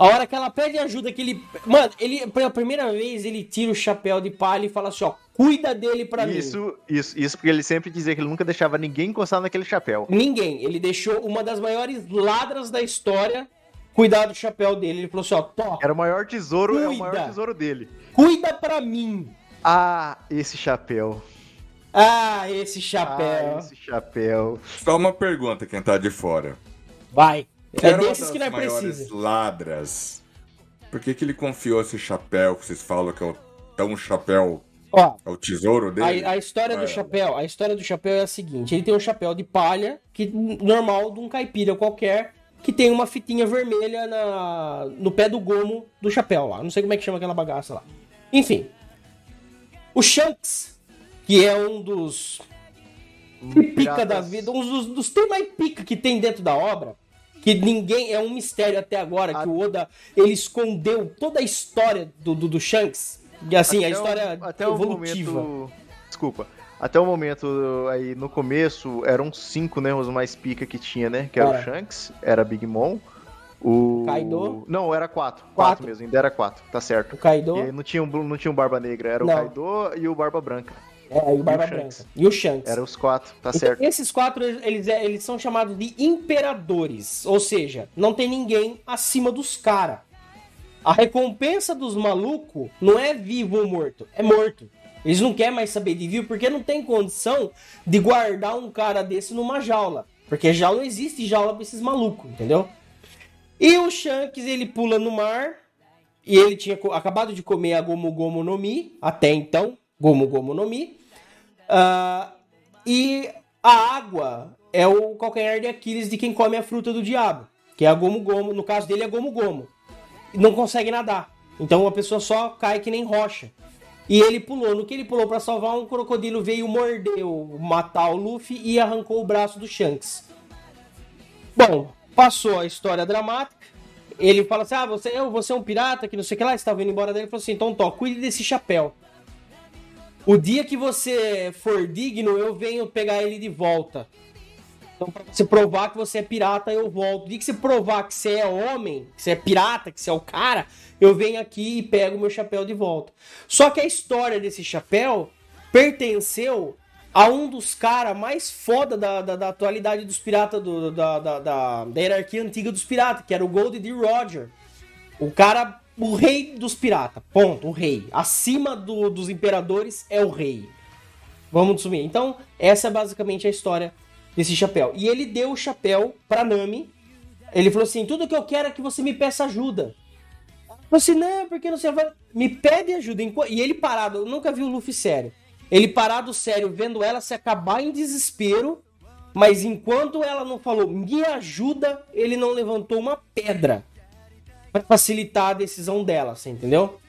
A hora que ela pede ajuda, que ele. Mano, ele, pela primeira vez, ele tira o chapéu de palha e fala assim: ó, cuida dele pra mim. Isso, isso, isso porque ele sempre dizia que ele nunca deixava ninguém encostar naquele chapéu. Ninguém. Ele deixou uma das maiores ladras da história cuidar do chapéu dele. Ele falou assim: ó, tó, Era o maior tesouro, é o Cuida. maior tesouro dele. cuida pra mim. Ah, esse chapéu. Ah, esse chapéu. Ah, esse chapéu. Só uma pergunta, quem tá de fora. Vai. Que É desses que nós maiores precisamos. ladras. Por que, que ele confiou esse chapéu que vocês falam que é o tão chapéu, Ó, é o tesouro dele? a, a história do É. chapéu, a história do chapéu é a seguinte: ele tem um chapéu de palha, que normal de um caipira qualquer, que tem uma fitinha vermelha na, no pé do gomo do chapéu lá. Não sei como é que chama aquela bagaça lá. Enfim. O Shanks, que é um dos pica da vida, um dos, dos tem mais pica que tem dentro da obra, que ninguém, é um mistério até agora, que o Oda, ele escondeu toda a história do, do, do Shanks, e assim, a Até o- história até o evolutiva. momento. Desculpa. Até o momento aí no começo eram cinco, né? Os mais pica que tinha, né? Que era Era. o Shanks, era Big Mom, o. Kaido. Não, era quatro. Quatro. Quatro mesmo, ainda era quatro, tá certo. O Kaido, E não tinha, um, não tinha um Barba Negra, era Não. o Kaido e o Barba Branca. É, e o Barba o Shanks. Branca. E o Shanks. Eram os quatro, tá Então, certo. Esses quatro, eles, eles são chamados de imperadores. Ou seja, não tem ninguém acima dos caras. A recompensa dos malucos não é vivo ou morto, é morto. Eles não querem mais saber de vivo porque não tem condição de guardar um cara desse numa jaula. Porque jaula não existe jaula pra esses malucos, entendeu? E o Shanks, ele pula no mar. E ele tinha acabado de comer a Gomu Gomu no Mi, até então, Gomu Gomu no Mi. Ah, e a água é o calcanhar de Aquiles de quem come a fruta do diabo, que é a Gomu, no caso dele é. E Não consegue nadar. Então a pessoa só cai que nem rocha. E ele pulou. No que ele pulou pra salvar, um crocodilo veio morder, o- matar o Luffy e arrancou o braço do Shanks. Bom, passou a história dramática. Ele fala assim: Ah, você, eu, você é um pirata, que não sei o que lá, estava indo embora dele. Ele falou assim: então, Tó, cuide desse chapéu. O dia que você for digno, eu venho pegar ele de volta. Então, pra você provar que você é pirata, eu volto. O dia que você provar que você é homem, que você é pirata, que você é o cara, eu venho aqui e pego meu chapéu de volta. Só que a história desse chapéu pertenceu a um dos caras mais foda da, da, da atualidade dos piratas, do- da, da, da, da hierarquia antiga dos piratas, que era o Gold D. Roger. O cara, o rei dos piratas. Ponto, o rei. Acima do- dos imperadores é o rei. Vamos assumir. Então, essa é basicamente a história desse chapéu. E ele deu o chapéu pra Nami. Ele falou assim: tudo que eu quero é que você me peça ajuda. Ela falou assim: não, porque não sei. me pede ajuda. E ele parado, eu nunca vi o Luffy sério. Ele parado sério, vendo ela se acabar em desespero, mas enquanto ela não falou, me ajuda, ele não levantou uma pedra pra facilitar a decisão dela, você entendeu?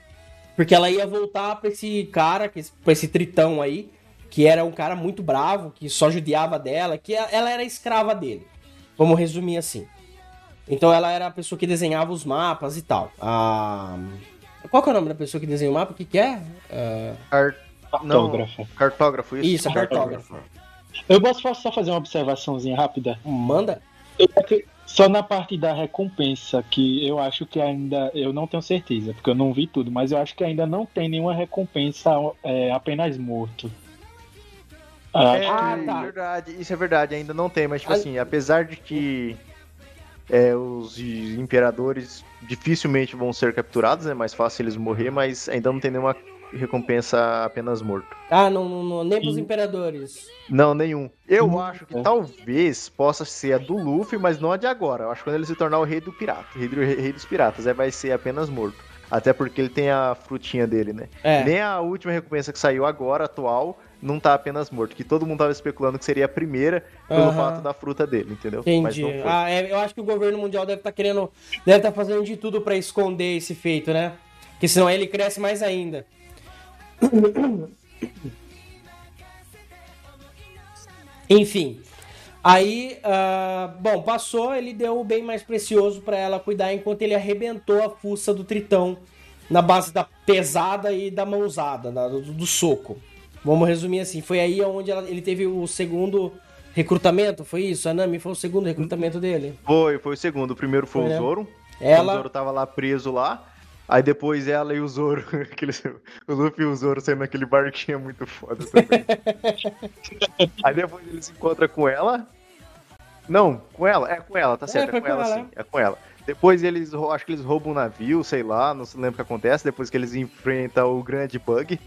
Porque ela ia voltar pra esse cara, pra esse tritão aí, que era um cara muito bravo, que só judiava dela, que ela era escrava dele. Vamos resumir assim. Então ela era a pessoa que desenhava os mapas e tal. A... Qual que é o nome da pessoa que desenha o mapa? O que, que é? Ah, Car... Não, Cartógrafo. cartógrafo, isso? Isso, a cartógrafa. Eu posso posso só fazer uma observaçãozinha rápida? Manda? Só na parte da recompensa, que eu acho que ainda. Eu não tenho certeza, porque eu não vi tudo, mas eu acho que ainda não tem nenhuma recompensa é, apenas morto. Ah, É, Ah, tá. verdade, isso é verdade, ainda não tem, mas tipo assim, apesar de que é, os imperadores dificilmente vão ser capturados, é mais fácil eles morrer, mas ainda não tem nenhuma recompensa apenas morto. Ah, não, não, não nem pros imperadores. Não, nenhum. Eu Hum, acho que é. talvez possa ser a do Luffy, mas não a de agora. Eu acho que quando ele se tornar o rei do pirata, rei, do- rei dos piratas, aí vai ser apenas morto. Até porque ele tem a frutinha dele, né? É. Nem a última recompensa que saiu agora, atual, não tá apenas morto. Que todo mundo tava especulando que seria a primeira pelo Aham. fato da fruta dele, entendeu? Mas Entendi. não foi. Ah, é, eu acho que o governo mundial deve estar querendo. Deve estar fazendo de tudo pra esconder esse feito, né? Porque senão ele cresce mais ainda. Enfim. Aí, ah, bom, passou, ele deu o bem mais precioso pra ela cuidar enquanto ele arrebentou a fuça do tritão na base da pesada e da mãozada, da- do, do soco. Vamos resumir assim, foi aí onde ela- ele teve o segundo recrutamento, foi isso? A Nami foi o segundo recrutamento dele. Foi, foi o segundo. O primeiro foi Foi, né? o Zoro. Ela- O Zoro tava lá preso lá. Aí depois ela e o Zoro, [LAUGHS] aquele, o Luffy e o Zoro saindo naquele barquinho é muito foda também. [LAUGHS] Aí depois ele se encontra com ela. Não, com ela, é com ela, tá certo, foi é com ela, ela, sim, é com ela. Depois eles, acho que eles roubam um navio, sei lá, não se lembra o que acontece, depois que eles enfrentam o grande bug.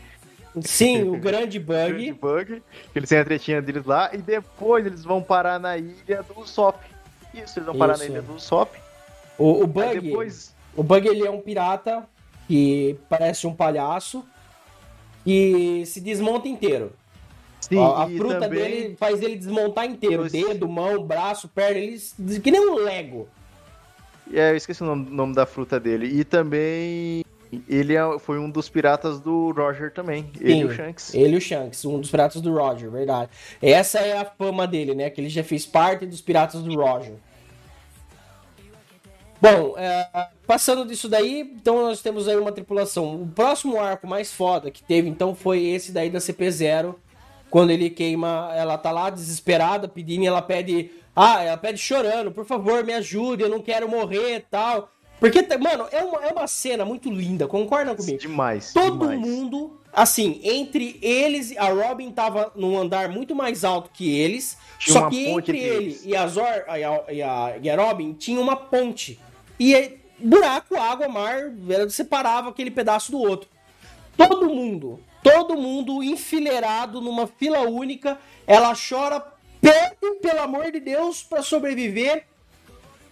Sim, o grande [LAUGHS] Grande bug. bug, que eles têm a tretinha deles lá, e depois eles vão parar na ilha do Usopp. Isso, eles vão parar na Isso. ilha do Usopp. O, o Aí bug. depois O Bug ele é um pirata que parece um palhaço e se desmonta inteiro. Sim, a a fruta dele faz ele desmontar inteiro. Dedo, mão, braço, perna, ele que nem um Lego. É, eu esqueci o nome, nome da fruta dele. E também ele é- foi um dos piratas do Roger também. Ele e o Sim, Shanks. Ele e o Shanks, um dos piratas do Roger, verdade. Essa é a fama dele, né? Que ele já fez parte dos piratas do Roger. Bom, é, passando disso daí, então nós temos aí uma tripulação. O próximo arco mais foda que teve, então, foi esse daí da CP0. Quando ele queima, ela tá lá desesperada, pedindo, ela pede. Ah, ela pede chorando, por favor, me ajude, eu não quero morrer e tal. Porque, mano, é uma, é uma cena muito linda, concordam comigo? Demais. Todo demais. mundo, assim, entre eles, a Robin tava num andar muito mais alto que eles, Tinha só que entre entre ele eles. e a, Zor, e, a, e, a, e a Robin tinha uma ponte. E é- buraco, água, mar, ela separava aquele pedaço do outro. Todo mundo, todo mundo enfileirado numa fila única, ela chora, pede, pelo amor de Deus, pra sobreviver.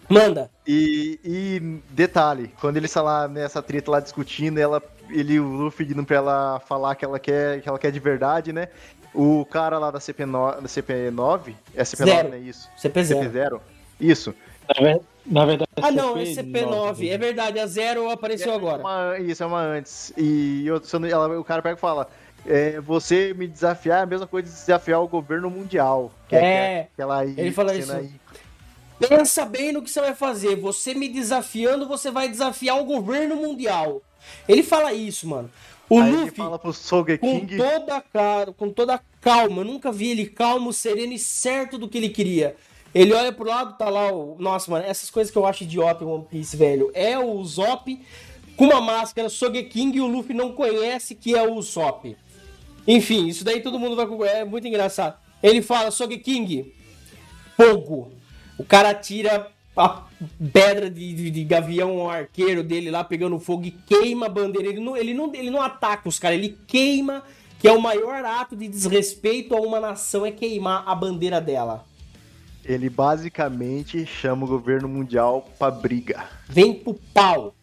Manda. E, e detalhe, quando eles estão lá nessa treta lá discutindo, ela, ele, o Luffy pedindo pra ela falar que ela quer, que ela quer de verdade, né? O cara lá da CP9, da CP9 é CP9, Zero. né? Isso. CP0. CP0. Isso. Na, ver- na verdade, Ah, não, é CP9. CP9. É verdade, a zero apareceu agora. Uma- isso, é uma antes. E eu- ela- o cara pega e fala: é, Você me desafiar é a mesma coisa de desafiar o governo mundial. Que É, aquela aí, ele fala isso. Pensa bem no que você vai fazer. Você me desafiando, você vai desafiar o governo mundial. Ele fala isso, mano. O Aí ele Luffy, fala pro com Sogeking. toda, a cara, com toda a calma, eu nunca vi ele calmo, sereno e certo do que ele queria. Ele olha pro lado, tá lá o. Nossa, mano, essas coisas que eu acho idiota em One Piece, velho. É o Zop com uma máscara Sogeking e o Luffy não conhece que é o Usopp. Enfim, isso daí todo mundo vai. É muito engraçado. Ele fala, Sogeking, fogo. O cara tira a pedra de, de- de gavião arqueiro dele lá pegando fogo e queima a bandeira. Ele não, ele não, ele não ataca os caras, ele queima, que é o maior ato de desrespeito a uma nação, é queimar a bandeira dela. Ele basicamente chama o governo mundial pra briga. Vem pro pau.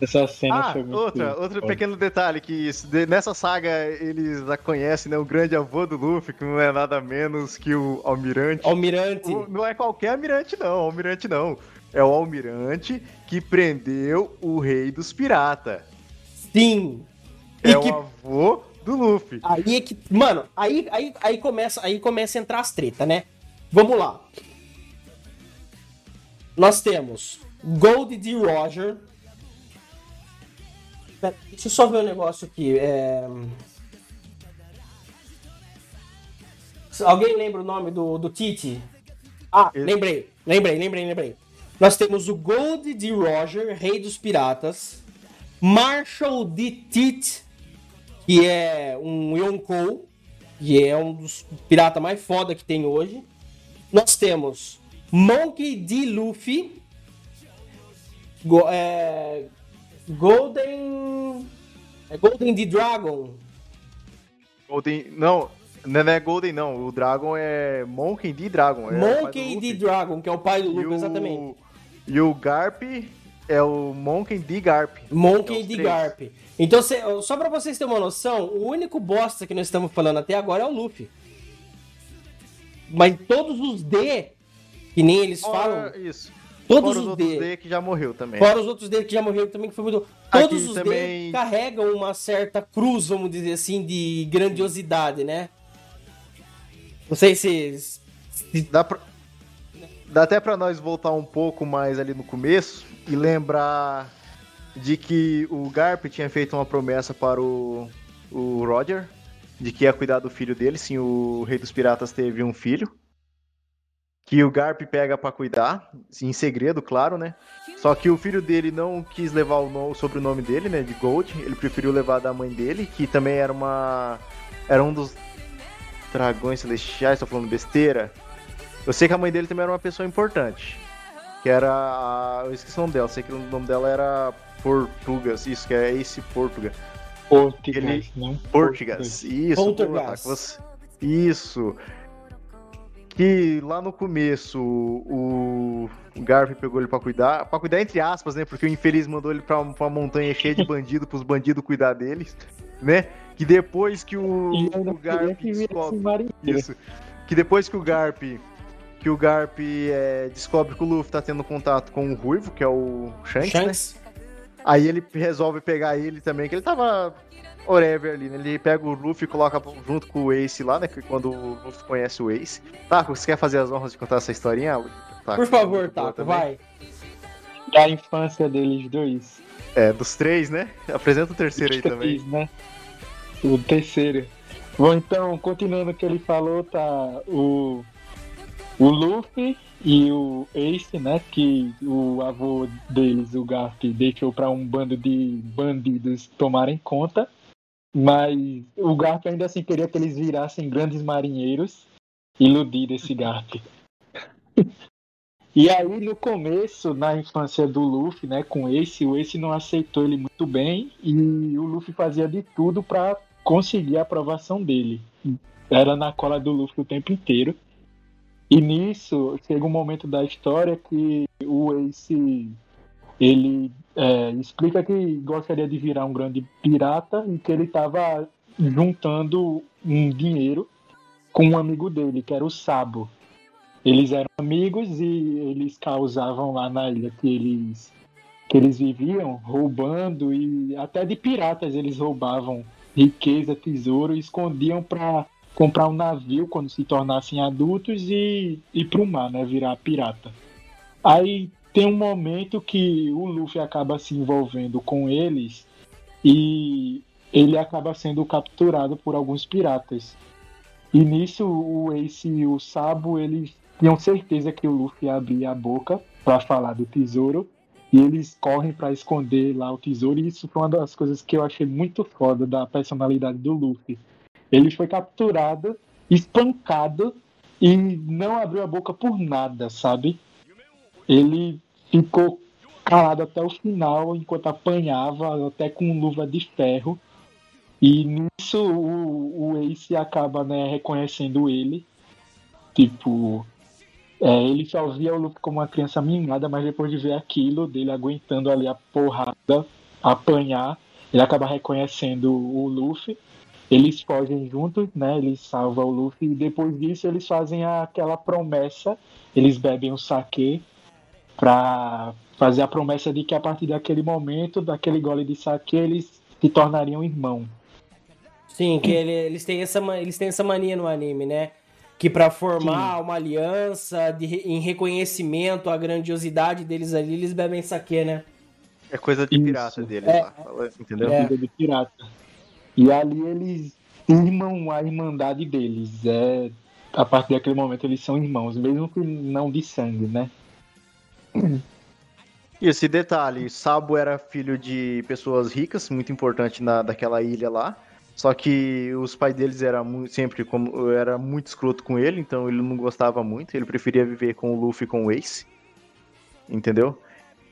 Essa cena Ah, foi muito. outra, outro foda. pequeno detalhe, que isso- de- nessa saga eles já conhecem, né, o grande avô do Luffy, que não é nada menos que o Almirante. Almirante. O- não é qualquer almirante, não. Almirante não. É o almirante que prendeu o rei dos piratas. Sim. É E o que avô do Luffy. Aí é que. Mano, aí, aí, aí, começa, aí começa a entrar as treta, né? Vamos lá. Nós temos Gold de Roger. Pera, deixa eu só ver um negócio aqui. é, Alguém lembra o nome do, do Tite? Ah, lembrei, lembrei, lembrei, lembrei. Nós temos o Gold de Roger, rei dos piratas. Marshall de Tite, que é um Yonkou, que é um dos piratas mais foda que tem hoje. Nós temos Monkey D. Luffy, Go- é, Golden. É Golden D. Dragon. Golden. Não, não é Golden, não. O Dragon é Monkey D. Dragon. É Monkey. D. Dragon, que é o pai do Luffy, o- exatamente. E o Garp é o Monkey D. Garp. Monkey É os D. três. Garp. Então, só pra vocês terem uma noção, o único bosta que nós estamos falando até agora é o Luffy. Mas todos os D, que nem eles falam, Fora isso. todos Fora os os D, D que já morreu também. fora os outros D que já morreram também, que foi muito. Aqui Todos os D também- carregam uma certa cruz, vamos dizer assim, de grandiosidade, né? Não sei se. Dá, pra- Dá até pra nós voltar um pouco mais ali no começo e lembrar de que o Garp tinha feito uma promessa para o, o Roger de que ia cuidar do filho dele, sim, o Rei dos Piratas teve um filho. Que o Garp pega pra cuidar, em segredo, claro, né? Só que o filho dele não quis levar o, no- o sobrenome dele, né, de Gold, ele preferiu levar da mãe dele, que também era uma era um dos dragões celestiais, tô falando besteira. Eu sei que a mãe dele também era uma pessoa importante. Que era. a- Eu esqueci o nome dela, sei que o nome dela era Portugas. Isso, que é esse Portuga. Portugas, Ele- não Portugas. Isso, Isso. Que lá no começo o o Garp pegou ele pra cuidar. Pra cuidar entre aspas, né? Porque o infeliz mandou ele pra, pra uma montanha cheia de bandido, pros bandidos cuidar deles, né? Que depois que o, o Garp que descobre. Isso. Que depois que o Garp. Que o Garp é, descobre que o Luffy tá tendo contato com o Ruivo, que é o Shanks, né? Aí ele resolve pegar ele também, que ele tava whatever ali, né? Ele pega o Luffy e coloca junto com o Ace lá, né? Que quando o Luffy conhece o Ace. Taco, você quer fazer as honras de contar essa historinha? Taco? Por favor, Taco, também. vai. Da infância deles dois. É, dos três, né? Apresenta o terceiro aí também. Três, né? O terceiro. Bom, então, continuando o que ele falou, tá o, o Luffy e o Ace, né? Que o avô deles, o Garp, deixou para um bando de bandidos tomarem conta. Mas o Garp ainda assim queria que eles virassem grandes marinheiros. Iludir esse Garp. [LAUGHS] E aí, no começo, na infância do Luffy, né, com Ace, o Ace não aceitou ele muito bem e o Luffy fazia de tudo pra conseguir a aprovação dele. Era na cola do Luffy o tempo inteiro. E nisso, chega um momento da história que o Ace, ele é, explica que gostaria de virar um grande pirata e que ele estava juntando um dinheiro com um amigo dele, que era o Sabo. Eles eram amigos e eles causavam lá na ilha que eles que eles viviam roubando e até de piratas eles roubavam riqueza, tesouro e escondiam para comprar um navio quando se tornassem adultos e ir pro mar, né, virar pirata. Aí tem um momento que o Luffy acaba se envolvendo com eles e ele acaba sendo capturado por alguns piratas. E nisso o Ace e o Sabo eles tinham certeza que o Luffy abria a boca para falar do tesouro e eles correm para esconder lá o tesouro e isso foi uma das coisas que eu achei muito foda da personalidade do Luffy. Ele foi capturado, espancado e não abriu a boca por nada, sabe? Ele ficou calado até o final enquanto apanhava, até com luva de ferro. E nisso o, o Ace acaba né, reconhecendo ele. Tipo, É, ele só via o Luffy como uma criança mimada, mas depois de ver aquilo, dele aguentando ali a porrada, apanhar, ele acaba reconhecendo o Luffy. Eles fogem juntos, né? Ele salva o Luffy e depois disso eles fazem aquela promessa. Eles bebem o saque pra fazer a promessa de que a partir daquele momento, daquele gole de saque, eles se tornariam irmãos. Sim, que ele- eles, têm essa, eles têm essa mania no anime, né? Que pra formar uma aliança de, em reconhecimento à grandiosidade deles ali, eles bebem saque, né? É coisa de Isso. pirata deles É. lá. Entendeu? É. vida de pirata. E ali eles irmam a irmandade deles. É, a partir daquele momento eles são irmãos, mesmo que não de sangue, né? E esse detalhe, Sabo era filho de pessoas ricas, muito importante na, daquela ilha lá. Só que os pais deles eram sempre como era muito escroto com ele, então ele não gostava muito, ele preferia viver com o Luffy e com o Ace. Entendeu?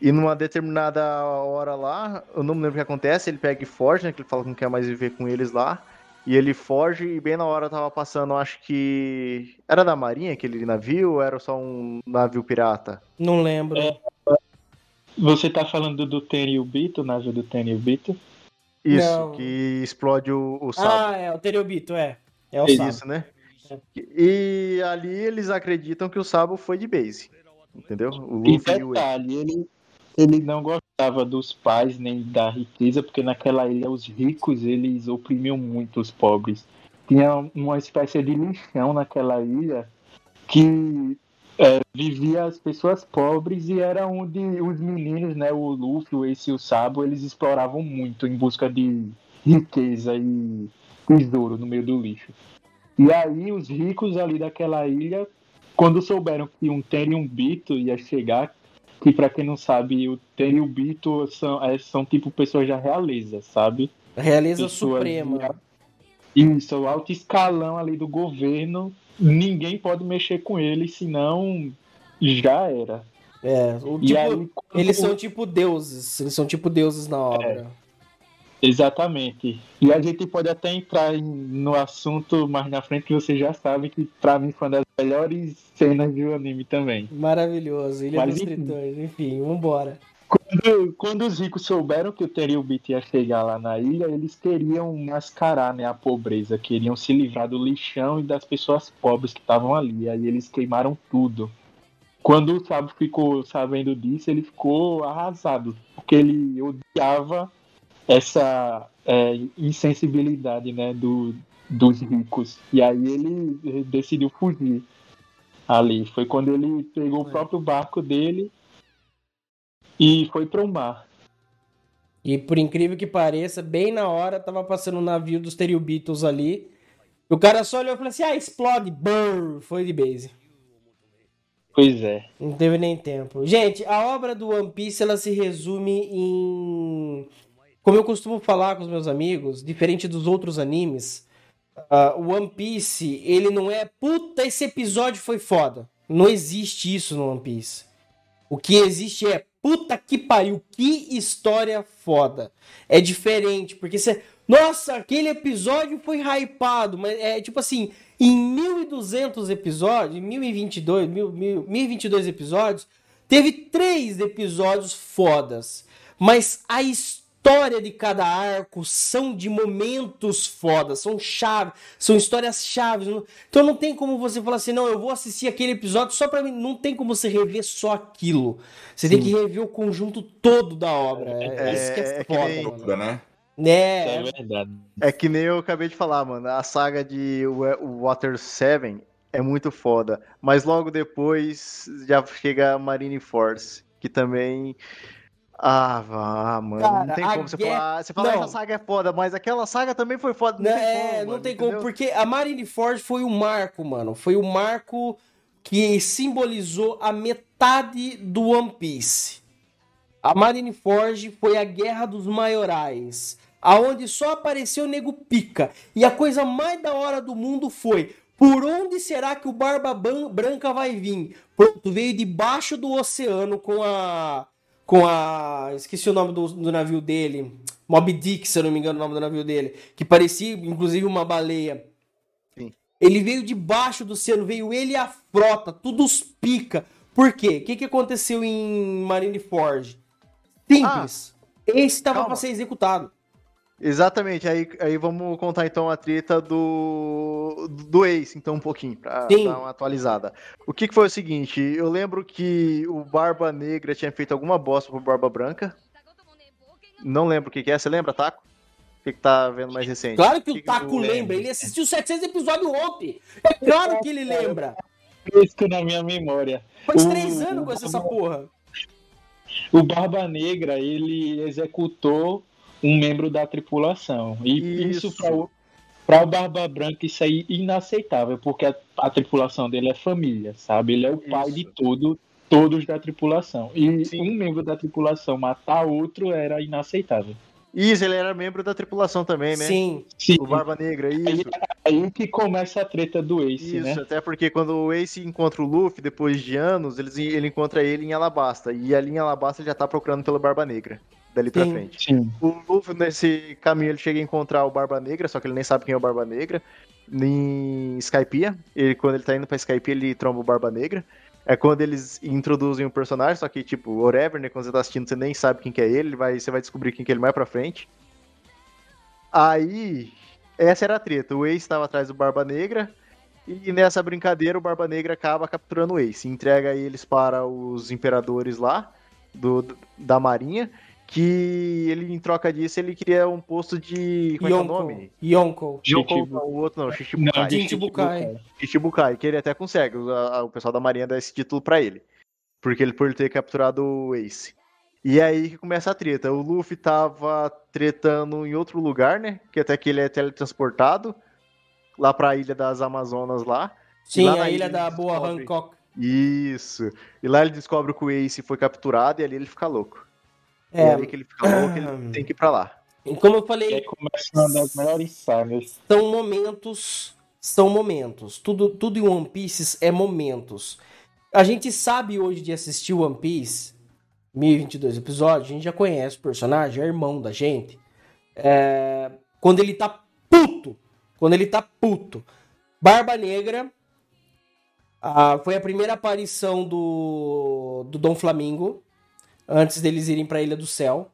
E numa determinada hora lá, eu não me lembro o que acontece, ele pega e foge, né? Que ele fala que não quer mais viver com eles lá. E ele foge e bem na hora tava passando, acho que. Era da marinha aquele navio ou era só um navio pirata? Não lembro. É. Você tá falando do Tenryu Bito, o navio do Tenryu Bito? Isso, Não. que explode o, o Sabo. ah, é, o Teriobito, é. É o É Sabo. Isso, né? E ali eles acreditam que o Sabo foi de base. Entendeu? O E Luffy e detalhe, ele, ele não gostava dos pais nem da riqueza, porque naquela ilha os ricos eles oprimiam muito os pobres. Tinha uma espécie de lixão naquela ilha que é, vivia as pessoas pobres e era onde os meninos, né, o Luffy, o Ace e o Sabo, eles exploravam muito em busca de riqueza e tesouro no meio do lixo. E aí os ricos ali daquela ilha, quando souberam que um Tenryu Bito ia chegar, que pra quem não sabe, o Tenryu Bito são, é, são tipo pessoas da realeza, sabe? Realeza Pessoas Suprema. Isso, o alto escalão ali do governo, ninguém pode mexer com eles, senão já era. É, o E tipo, aí, quando- eles são tipo deuses. Eles são tipo deuses na obra. Exatamente. E a gente pode até entrar no assunto mais na frente, que você já sabe que pra mim foi uma das melhores cenas do anime também. Maravilhoso. Ilha Mas dos. Tritões. Enfim, vambora. Quando, quando os ricos souberam que o Teriobit ia chegar lá na ilha, eles queriam mascarar né, a pobreza, queriam se livrar do lixão e das pessoas pobres que estavam ali. Aí eles queimaram tudo. Quando o Sábio ficou sabendo disso, ele ficou arrasado, porque ele odiava essa é, insensibilidade né, do, dos ricos. E aí ele decidiu fugir ali. Foi quando ele pegou o próprio barco dele e foi para o mar. E por incrível que pareça, bem na hora tava passando um navio dos Teriubitos ali. O cara só olhou e falou assim: ah, explode, brrr, foi de base. Pois é. Não teve nem tempo. Gente, a obra do One Piece ela se resume em. Como eu costumo falar com os meus amigos, diferente dos outros animes, o One Piece, ele não é. Puta, esse episódio foi foda. Não existe isso no One Piece. O que existe é. Puta que pariu, que história foda. É diferente, porque você. Nossa, aquele episódio foi hypado, mas é tipo assim, em 1200 episódios, em 1022, mil- mil- 1022 episódios, teve três episódios fodas. Mas a história de cada arco são de momentos fodas, são chaves, são histórias chaves. não- Então não tem como você falar assim, não, eu vou assistir aquele episódio só pra mim. Não tem como você rever só aquilo. Você tem que rever o conjunto todo da obra. É, É, isso que é, é que foda, nem- mano. Toda, né? É, É verdade. É que nem eu acabei de falar, mano. A saga de Wa- Water 7 é muito foda. Mas logo depois já chega a Marine Force, que também. Ah, vá, mano. Cara, não tem como você guerra- falar. Você fala, Não. essa saga é foda, mas aquela saga também foi foda. Não Não, tem é, como, não mano, tem como, porque a Marineford foi o marco, mano. Foi o marco que simbolizou a metade do One Piece. A Marineford foi a Guerra dos Maiorais, aonde só apareceu o Nego Pica. E a coisa mais da hora do mundo foi: por onde será que o Barba Branca vai vir? Pronto, veio debaixo do oceano com a. Com a. Esqueci o nome do, do navio dele. Mob Dick, se eu não me engano, o nome do navio dele. Que parecia, inclusive, uma baleia. Sim. Ele veio debaixo do oceano, veio ele e a frota, tudo os pica. Por quê? O que, que aconteceu em Marineford? Simples. Esse tava calma. pra ser executado. Exatamente, aí, aí vamos contar então a treta do, do Ace, então um pouquinho, pra Sim. dar uma atualizada. O que, que foi o seguinte, eu lembro que o Barba Negra tinha feito alguma bosta pro Barba Branca, não lembro o que, que é, você lembra, Taco? O que, que tá vendo mais recente? Claro que o que Taco lembra, lembro? ele assistiu 700 episódios ontem. É claro que ele lembra. Fresco na minha memória. Faz O- três anos com essa porra. O Barba Negra, ele executou um membro da tripulação. E isso, Isso. para o, pra o Barba Branca, isso aí é inaceitável, porque a, a tripulação dele é família, sabe? Ele é o pai Isso. de tudo, todos da tripulação. E Sim. um membro da tripulação matar outro era inaceitável. Isso, ele era membro da tripulação também, né? Sim. Sim, O Barba Negra, aí, isso. aí que começa a treta do Ace, Isso, né? até porque quando o Ace encontra o Luffy, depois de anos, eles, ele encontra ele em Alabasta. E ali em Alabasta ele já tá procurando pelo Barba Negra, dali pra Sim. frente. Sim. O Luffy, nesse caminho, ele chega a encontrar o Barba Negra, só que ele nem sabe quem é o Barba Negra. Em Skypiea, ele, quando ele tá indo pra Skypiea, ele tromba o Barba Negra. É quando eles introduzem o personagem, só que, tipo, whatever, né? Quando você tá assistindo, você nem sabe quem que é ele, ele vai, você vai descobrir quem que é ele mais pra frente. Aí, essa era a treta. O Ace estava atrás do Barba Negra, e nessa brincadeira, o Barba Negra acaba capturando o Ace. Entrega eles para os imperadores lá, do, da Marinha, que ele, em troca disso, ele queria um posto de. Como é que é o Yonko. nome? Yonko. Yonko, não, o outro não, Não, Shichibukai. de Chichibukai. Shichibukai, que ele até consegue, o, a- o pessoal da Marinha dá esse título pra ele. Porque ele por ele ter capturado o Ace. E aí que começa a treta. O Luffy tava tretando em outro lugar, né? Que até que ele é teletransportado lá pra ilha das Amazonas lá. Sim, lá na a ilha ilha da boa. Hancock. Isso. E lá ele descobre que o Ace foi capturado e ali ele fica louco. É. E ali que ele fica louco, ele tem que ir pra lá. E Como eu E falei, aí começa uma das melhores sagas. são momentos, são momentos. Tudo, tudo em One Piece é momentos. A gente sabe hoje de assistir One Piece, 1022 episódios, a gente já conhece o personagem, é irmão da gente. É, quando ele tá puto, quando ele tá puto. Barba Negra ah, foi a primeira aparição do, do Dom Flamingo, antes deles irem pra Ilha do Céu.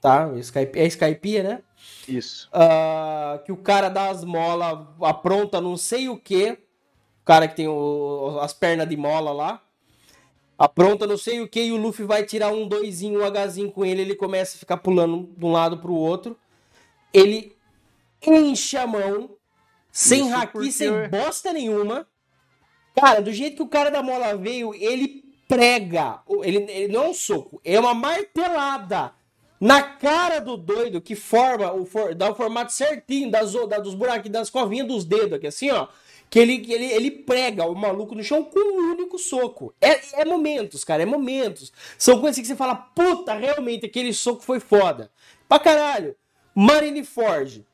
Tá? Skype, é Skypiea, né? Isso. Ah, que o cara dá as molas, apronta não sei o que. O cara que tem o- as pernas de mola lá. Apronta não sei o que e o Luffy vai tirar um doisinho, um Hzinho com ele. Ele começa a ficar pulando de um lado pro outro. Ele enche a mão, sem Isso haki, porque- sem bosta nenhuma. Cara, do jeito que o cara da mola veio, ele prega. Ele, ele não é um soco, é uma martelada na cara do doido que forma, o for- dá o formato certinho das, da- dos buraquinhos, das covinhas dos dedos aqui, assim, ó. Que ele, ele, ele prega o maluco no chão com um único soco. É, é momentos, cara, é momentos. São coisas que você fala, puta, realmente aquele soco foi foda. Pra caralho. Marineford.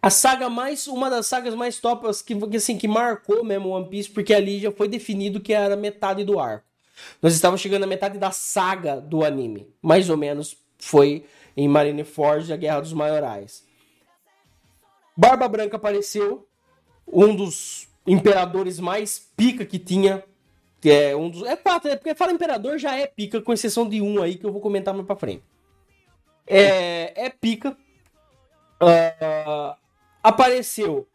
A saga mais. Uma das sagas mais topas que, assim, que marcou mesmo One Piece, porque ali já foi definido que era metade do arco. Nós estávamos chegando na metade da saga do anime. Mais ou menos foi em Marineford, a Guerra dos Maiorais. Barba Branca apareceu, um dos imperadores mais pica que tinha. Que é um dos. É quatro, é porque fala imperador já é pica, com exceção de um aí que eu vou comentar mais pra frente. É, é pica. Ah, apareceu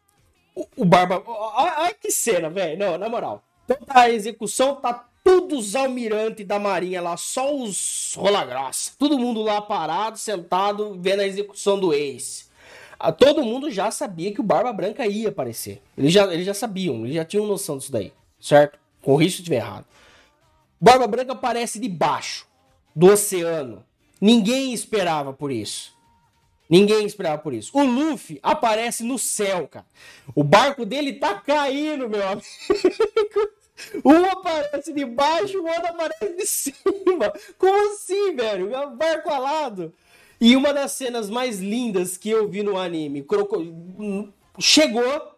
o, o Barba. Olha que cena, velho. Não, na moral. Toda a execução tá tudo os almirantes da marinha lá, só os rola grossa. Todo mundo lá parado, sentado, vendo a execução do Ace. Ah, Todo mundo já sabia que o Barba Branca ia aparecer. Eles já, eles já sabiam, eles já tinham noção disso daí, certo? Corrija se eu estiver errado. Barba Branca aparece debaixo do oceano. Ninguém esperava por isso. Ninguém esperava por isso. O Luffy aparece no céu, cara. O barco dele tá caindo, meu amigo. [LAUGHS] Um aparece de baixo, o outro aparece de [LAUGHS] cima. Como assim, velho? É barco alado. E uma das cenas mais lindas que eu vi no anime, croco... chegou,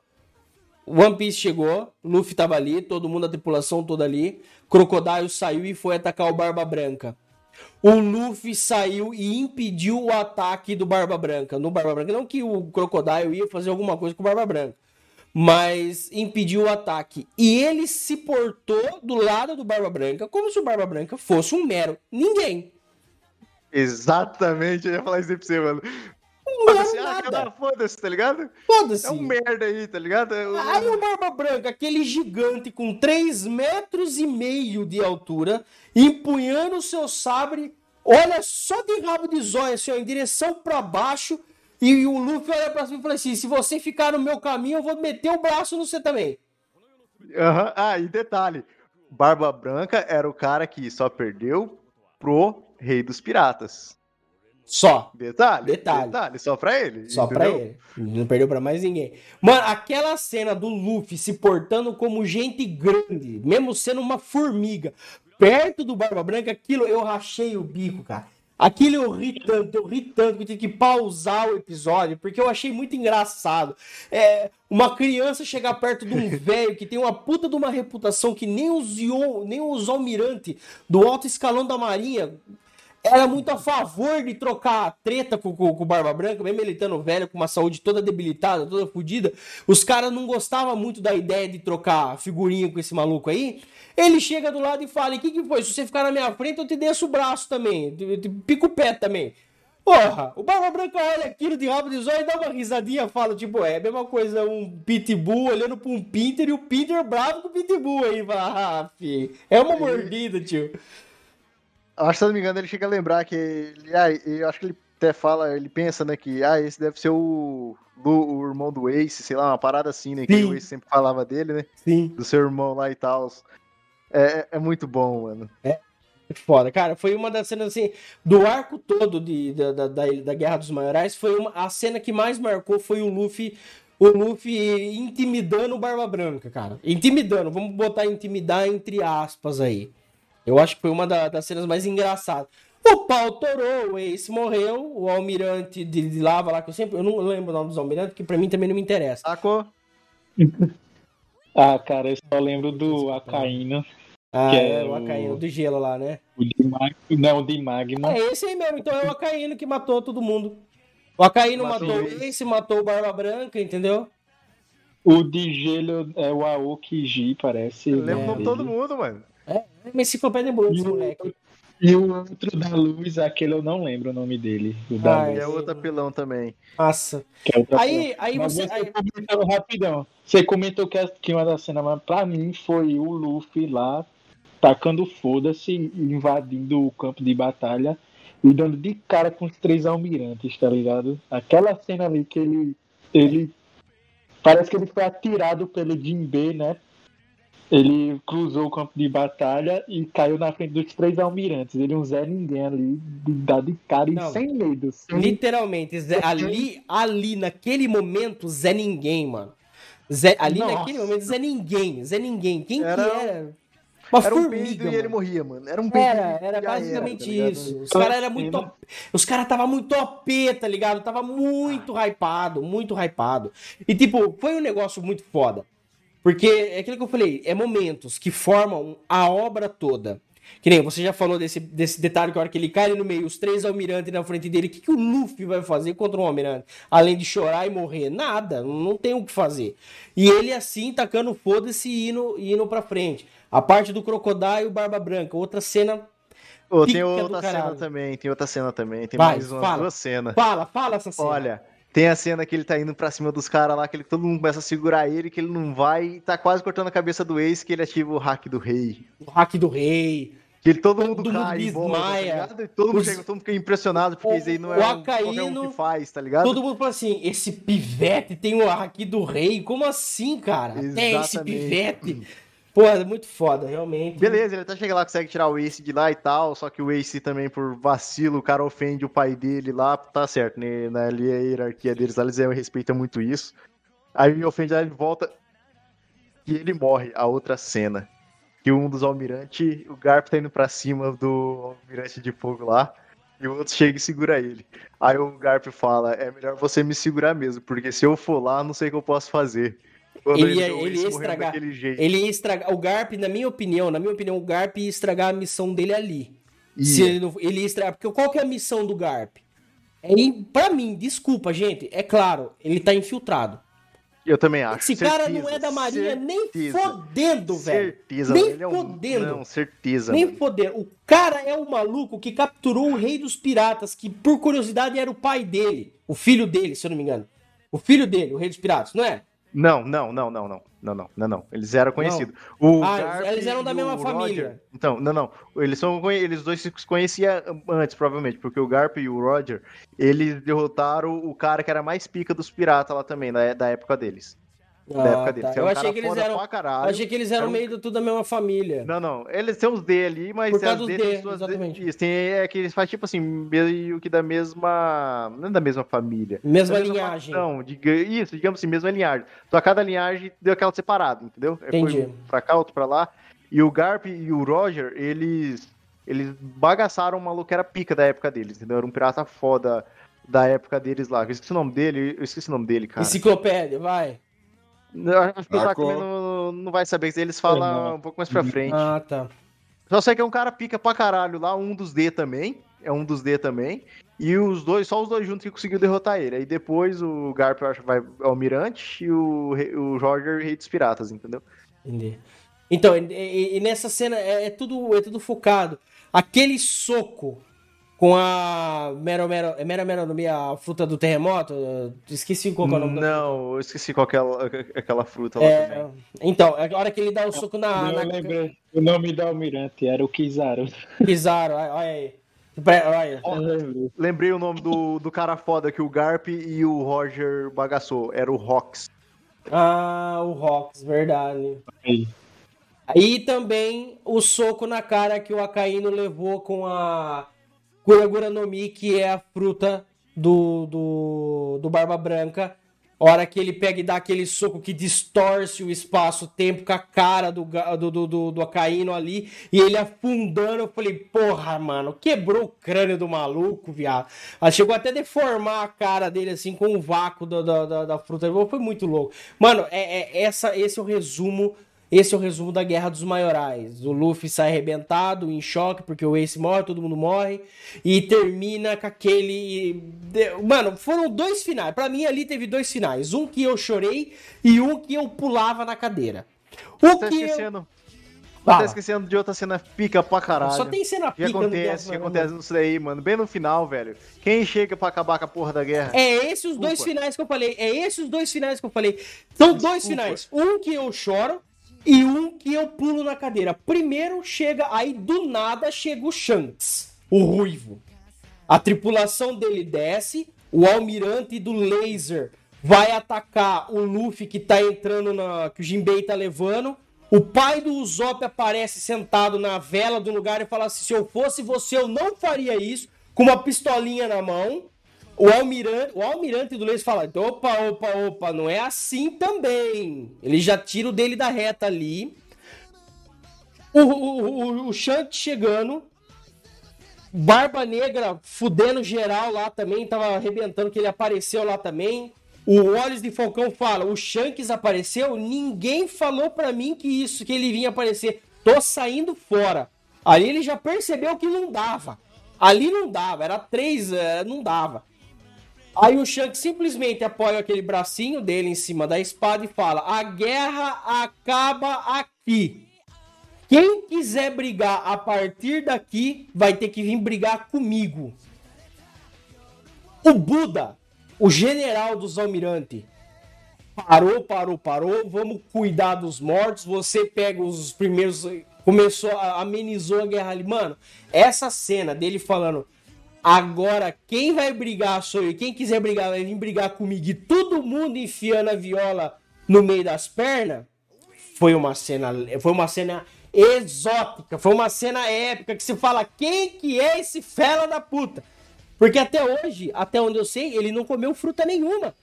One Piece chegou, Luffy tava ali, todo mundo, a tripulação toda ali, Crocodile saiu e foi atacar o Barba Branca. O Luffy saiu e impediu o ataque do Barba Branca, no Barba Branca. Não que o Crocodile ia fazer alguma coisa com o Barba Branca. Mas impediu o ataque. E ele se portou do lado do Barba Branca como se o Barba Branca fosse um mero ninguém. Exatamente, eu ia falar isso aí pra você, mano. Mano, mero assim, ah, foda-se, tá ligado? Foda-se. É um merda aí, tá ligado? É um- Aí o Barba Branca, aquele gigante com 3 metros e meio de altura, empunhando o seu sabre, olha só de rabo de zóio, assim, ó, em direção pra baixo, e o Luffy olha pra cima e fala assim, se você ficar no meu caminho, eu vou meter o braço no você também. Aham. Ah, e detalhe: Barba Branca era o cara que só perdeu pro Rei dos Piratas. Só. Detalhe? Detalhe. só pra ele. Só pra entendeu? ele. Não perdeu pra mais ninguém. Mano, aquela cena do Luffy se portando como gente grande, mesmo sendo uma formiga, perto do Barba Branca, aquilo eu rachei o bico, cara. Aquilo eu ri tanto, eu ri tanto que eu tive que pausar o episódio, porque eu achei muito engraçado. É, uma criança chegar perto de um [LAUGHS] velho que tem uma puta de uma reputação que nem os, Ion- nem os almirante do alto escalão da marinha era muito a favor de trocar treta com, com, com o Barba Branca, mesmo ele estando velho, com uma saúde toda debilitada, toda fodida. Os caras não gostavam muito da ideia de trocar figurinha com esse maluco aí. Ele chega do lado e fala: O que, que foi? Se você ficar na minha frente, eu te desço o braço também. Eu te pico o pé também. Porra, o Barba Branca olha aquilo de rabo de zóio e dá uma risadinha e fala, tipo, é a mesma coisa um pitbull olhando pra um pinter e o pinter bravo com o pitbull aí. Fala, ah, fi, é uma mordida, tio. Acho que, se não me engano, ele chega a lembrar que. Ele, ah, eu acho que ele até fala, ele pensa, né, que ah, esse deve ser o, Lu- o irmão do Ace, sei lá, uma parada assim, né? Que Sim. o Ace sempre falava dele, né? Sim. Do seu irmão lá e tal. É, é- é muito bom, mano. Foda, cara, foi uma das cenas assim, do arco todo de, da, da, da, da Guerra dos Maiorais, foi uma, a cena que mais marcou foi o Luffy, o Luffy intimidando o Barba Branca, cara. Intimidando, vamos botar intimidar entre aspas aí. Eu acho que foi uma da- das cenas mais engraçadas. O pau torou, o Ace morreu, o almirante de, de lava lá, que eu sempre, eu não lembro o nome dos almirantes, que pra mim também não me interessa. Sacou? [LAUGHS] Ah, cara, eu só lembro do Acaíno, Ah, Que é, é o Acaíno do gelo lá, né? o de Magma, não, o de Magma. É esse aí mesmo, então é o Acaíno que matou todo mundo. O Acaíno Matou matou o eles. Ace, matou o Barba Branca, entendeu? O de gelo é o Aokiji, parece. Eu lembro o nome de dele. todo mundo, mano. É uma enciclopédia ambulante, E moleque. E o outro da luz, aquele eu não lembro o nome dele. O da Ah, luz. E é outro apelão também. Nossa. que é Aí, aí Mas você. você aí- comentou rapidão. Você comentou que, a- que uma das cenas, mas pra mim foi o Luffy lá tacando foda-se, invadindo o campo de batalha e dando de cara com os três almirantes, tá ligado? Aquela cena ali que ele. ele parece que ele foi atirado pelo Jinbe, né? Ele cruzou o campo de batalha e caiu na frente dos três almirantes. Ele um Zé Ninguém ali, dar de cara Não. e sem medo. Sem Literalmente, Zé- ali, ali, naquele momento, Zé Ninguém, mano. Zé, ali Nossa. naquele momento, Zé Ninguém, Zé Ninguém. Quem Era- que era? Uma Era um formiga, peido e ele morria, mano. Era um peido Era, era basicamente tá ligado? isso. Os caras eram muito. op- Os caras tava muito OP, tá ligado? Tava muito hypado, muito hypado. E, tipo, foi um negócio muito foda. Porque é aquilo que eu falei, é momentos que formam a obra toda. Que nem você já falou desse, desse detalhe que a hora que ele cai no meio, os três almirantes na frente dele, o que, que o Luffy vai fazer contra um almirante? Além de chorar e morrer? Nada, não tem o que fazer. E ele assim, tacando foda-se e indo, indo pra frente. A parte do Crocodile e o Barba Branca, outra cena Pica tem outra cena também, tem outra cena também. Tem Vai, mais umas fala. duas cenas. Fala, fala essa cena. Olha, tem a cena que ele tá indo pra cima dos caras lá, que ele, todo mundo começa a segurar ele, que ele não vai, e tá quase cortando a cabeça do Ace, que ele ativa o hack do rei. O hack do rei. Que ele, todo, Todo mundo mundo cai tá desmaia. ligado? E todo mundo Os- chega, todo mundo fica impressionado, porque O- isso aí não o é um, qualquer um Acaíno- que faz, tá ligado? Todo mundo fala assim: esse pivete tem o hack do rei. Como assim, cara? Tem esse Exatamente. pivete. Pô, é muito foda, realmente. Beleza, ele até chega lá, consegue tirar o Ace de lá e tal, só que o Ace também, por vacilo, o cara ofende o pai dele lá, tá certo, né? Na a hierarquia deles, lá, eles respeitam muito isso. Aí ele ofende, aí ele volta e ele morre, a outra cena. Que um dos almirantes, o Garp tá indo pra cima do almirante de fogo lá, e o outro chega e segura ele. Aí o Garp fala, é melhor você me segurar mesmo, porque se eu for lá, não sei o que eu posso fazer. Ele ia- ele ia estragar-. Ele ia estragar. O Garp, na minha opinião, na minha opinião, o Garp ia estragar a missão dele ali. Ia. Se ele, não, ele ia estragar. Porque qual que é a missão do Garp? É, pra mim, desculpa, gente. É claro, ele tá infiltrado. Eu também acho. Esse cara não certeza, é da Marinha nem certeza, fodendo, velho. Certeza, Nem ele é um... fodendo. Não, certeza. Nem mano. poder. O cara é o maluco que capturou o rei dos piratas, que por curiosidade era o pai dele. O filho dele, se eu não me engano. O filho dele, o rei dos piratas, não é? Não, não, não, não, não. Não, não, não, não. Eles eram conhecidos. O Ah, Garp eles eram da mesma família. Roger- Então, não, não. Eles são eles dois se conheciam antes, provavelmente, porque o Garp e o Roger, eles derrotaram o cara que era mais pica dos piratas lá também, da, da época deles. Da Ah, época deles. tá. que era Eu um achei eram. Achei que eles eram Era um- meio do tudo da mesma família. Não, não. Eles têm uns D ali, mas Por causa as dos D D, D- exatamente. Isso, tem, é que eles fazem tipo assim, meio que da mesma. Não é da mesma família. Mesma Da linhagem. Não, diga, isso, digamos assim, mesma linhagem. Só cada linhagem deu aquela separada, entendeu? É, Entendi. Foi um pra cá, outro pra lá. E o Garp e o Roger, eles. Eles bagaçaram o maluco que era pica da época deles, entendeu? Era um pirata foda da época deles lá. Eu esqueci o nome dele, eu esqueci o nome dele, cara. Enciclopédia, vai. Eu Acho que o não, não vai saber, eles falam um pouco mais pra frente. Ah, tá. Só sei que é um cara pica pra caralho lá, um dos D também. É um dos D também. E os dois, só os dois juntos que conseguiu derrotar ele. Aí depois o Garp, eu acho, vai ao Almirante e o, o Roger, Rei dos Piratas, entendeu? Entendi. Então, e, e- e nessa cena é, é tudo, é tudo focado. Aquele soco com a Mero Mero, é Mero Mero no meio, a fruta do terremoto, esqueci qual que é o nome Não, eu esqueci qual que é aquela, aquela fruta lá É, também. então, a hora que ele dá o soco na, eu na lembrei. O nome do almirante era o Kizaru. Kizaru, olha aí. Olha, lembrei. Lembrei o nome do, do cara foda que o Garp e o Roger bagaçou. Era o Rox. Ah, o Rox, verdade. Aí. Aí também o soco na cara que o Akainu levou com a Kuragura no Mi, que é a fruta do, do, do Barba Branca. Hora que ele pega e dá aquele soco que distorce o espaço-tempo com a cara do, do, do, do, do Akainu ali, e ele afundando, eu falei, porra, mano, quebrou o crânio do maluco, viado. Ela chegou até a deformar a cara dele, assim, com o vácuo da, da, da, da fruta. Foi muito louco. Mano, é, é- essa, esse é o resumo esse é o resumo da Guerra dos Maiorais. O Luffy sai arrebentado, em choque, porque o Ace morre, todo mundo morre. E termina com aquele. Mano, foram dois finais. Pra mim, ali teve dois finais. Um que eu chorei e um que eu pulava na cadeira. O que. Eu... esquecendo. Fala. Tá esquecendo de outra cena pica pra caralho. Só tem cena O que pica Guerra acontece, que acontece nisso daí, mano? Bem no final, velho. Quem chega pra acabar com a porra da guerra? É esses os dois finais que eu falei. É esses os dois finais que eu falei. São dois finais. Um que eu choro e um que eu pulo na cadeira. Primeiro chega, aí do nada chega o Shanks, o ruivo. A tripulação dele desce, o almirante do laser vai atacar o Luffy que tá entrando na. que o Jinbei tá levando. O pai do Usopp aparece sentado na vela do lugar e fala assim: se eu fosse você, eu não faria isso, com uma pistolinha na mão. O almirante, o almirante do laser fala: opa, opa, opa, não é assim também. Ele já tira o dele da reta ali. O, o, o, o Shanks chegando. Barba Negra fudendo geral lá também, tava arrebentando que ele apareceu lá também. O Olhos de Falcão fala, o Shanks apareceu, ninguém falou pra mim que isso, que ele vinha aparecer. Tô saindo fora. Ali ele já percebeu que não dava. Ali não dava, era três, eh, não dava. Aí o Shanks simplesmente apoia aquele bracinho dele em cima da espada e fala: A guerra acaba aqui. Quem quiser brigar a partir daqui vai ter que vir brigar comigo. O Buda, o general dos almirantes, parou, parou, parou. Vamos cuidar dos mortos. Você pega os primeiros. Começou, amenizou a guerra ali. Mano, essa cena dele falando. Agora, quem vai brigar sou eu. Quem quiser brigar vai vir brigar comigo. E todo mundo enfiando a viola no meio das pernas. Foi uma cena, foi uma cena exótica, foi uma cena épica que se fala quem que é esse fela da puta. Porque até hoje, até onde eu sei, ele não comeu fruta nenhuma.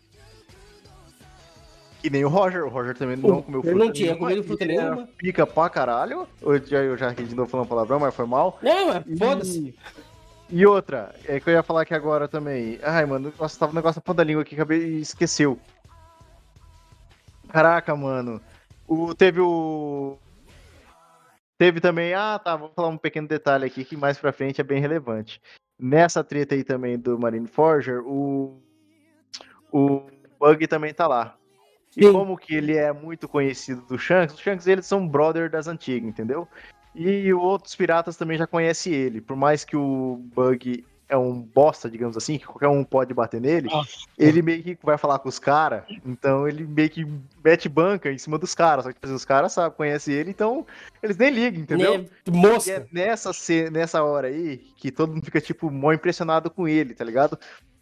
E nem o Roger. O Roger também não O- comeu ele fruta não tinha nenhuma, comido fruta e era nenhuma. Pica pra caralho. Eu já, eu já aqui de novo falando palavrão, mas foi mal. Não, foda-se. E, e outra, é que eu ia falar aqui agora também. Ai, mano, nossa, tava um negócio na ponta da língua aqui, acabei esqueceu. Caraca, mano. O, teve o. Teve também. Ah, tá. Vou falar um pequeno detalhe aqui que mais pra frente é bem relevante. Nessa treta aí também do Marine Forger, o. O Bug também tá lá. E Sim. como que ele é muito conhecido do Shanks, os Shanks eles são brother das antigas, entendeu? E outros piratas também já conhecem ele. Por mais que o Bug é um bosta, digamos assim, que qualquer um pode bater nele, Nossa. ele meio que vai falar com os caras, então ele meio que mete banca em cima dos caras. Só que tipo assim, os caras sabem, conhecem ele, então eles nem ligam, entendeu? E Mosca. é nessa, nessa hora aí que todo mundo fica, tipo, mó impressionado com ele, tá ligado?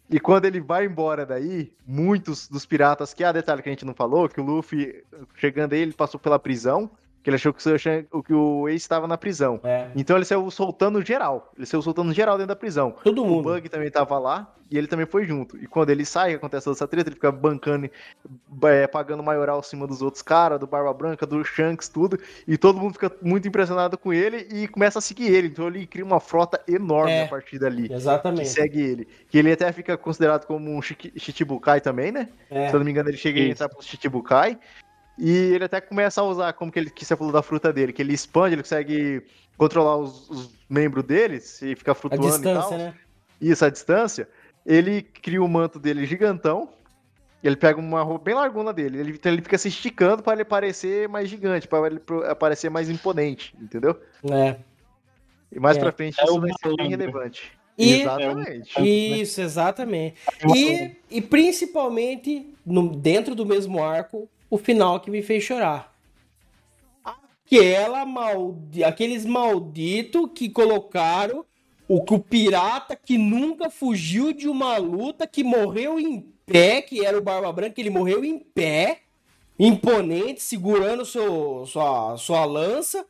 E quando ele vai embora daí, muitos dos piratas, que é a detalhe que a gente não falou, que o Luffy, chegando aí, ele passou pela prisão, que ele achou que o, que o Ace estava na prisão. É. Então ele saiu soltando geral. Ele saiu soltando geral dentro da prisão. Todo O mundo. Bug também tava lá e ele também foi junto. E quando ele sai, acontece toda essa treta, ele fica bancando, é, pagando maioral em cima dos outros caras, do Barba Branca, do Shanks, tudo. E todo mundo fica muito impressionado com ele e começa a seguir ele. Então ele cria uma frota enorme É. a partir dali. Que Exatamente. segue ele. Que ele até fica considerado como um Shichibukai também, né? É. Se eu não me engano, ele chega a Isso. entrar pro Shichibukai. E ele até começa a usar, como que, ele, que você falou da fruta dele, que ele expande, ele consegue controlar os, os membros deles e fica A flutuando e tal. distância, né? Isso, a distância. Ele cria o manto dele gigantão. Ele pega uma roupa bem largona dele. Ele, então ele fica se esticando para ele parecer mais gigante, para ele pro- parecer mais imponente, entendeu? É. E mais É. pra frente É isso vai ser bem relevante. E- Exatamente. Isso, exatamente. uma E, e principalmente, no- dentro do mesmo arco, o final que me fez chorar. Aquela maldi... Aqueles malditos que colocaram o, que o pirata que nunca fugiu de uma luta, que morreu em pé, que era o Barba Branca, ele morreu em pé, imponente, segurando seu, sua, sua lança.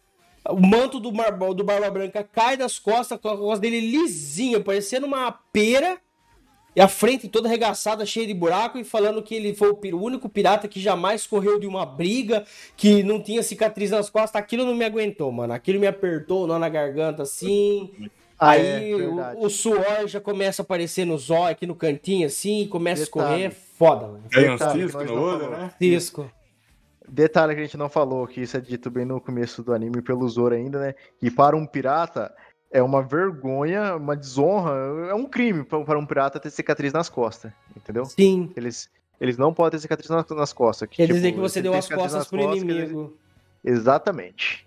O manto do, Barba- do Barba Branca cai das costas, com a costa dele lisinha, parecendo uma pera. E a frente toda arregaçada, cheia de buraco, e falando que ele foi o único pirata que jamais correu de uma briga, que não tinha cicatriz nas costas. Aquilo não me aguentou, mano. Aquilo me apertou nó na garganta assim. Ah, Aí é, o, o suor já começa a aparecer no zóio, aqui no cantinho, assim, começa Detalhe. a escorrer. Foda, mano. Tem uns Detalhe que ciscos no não olho, né? Cisco. Detalhe que a gente não falou, que isso é dito bem no começo do anime pelo Zoro ainda, né? Que para um pirata é uma vergonha, uma desonra, é um crime pa- para um pirata ter cicatriz nas costas, entendeu? Sim. Eles, eles não podem ter cicatriz nas, nas costas. Quer tipo, dizer que você deu as costas pro costas, inimigo. Exatamente.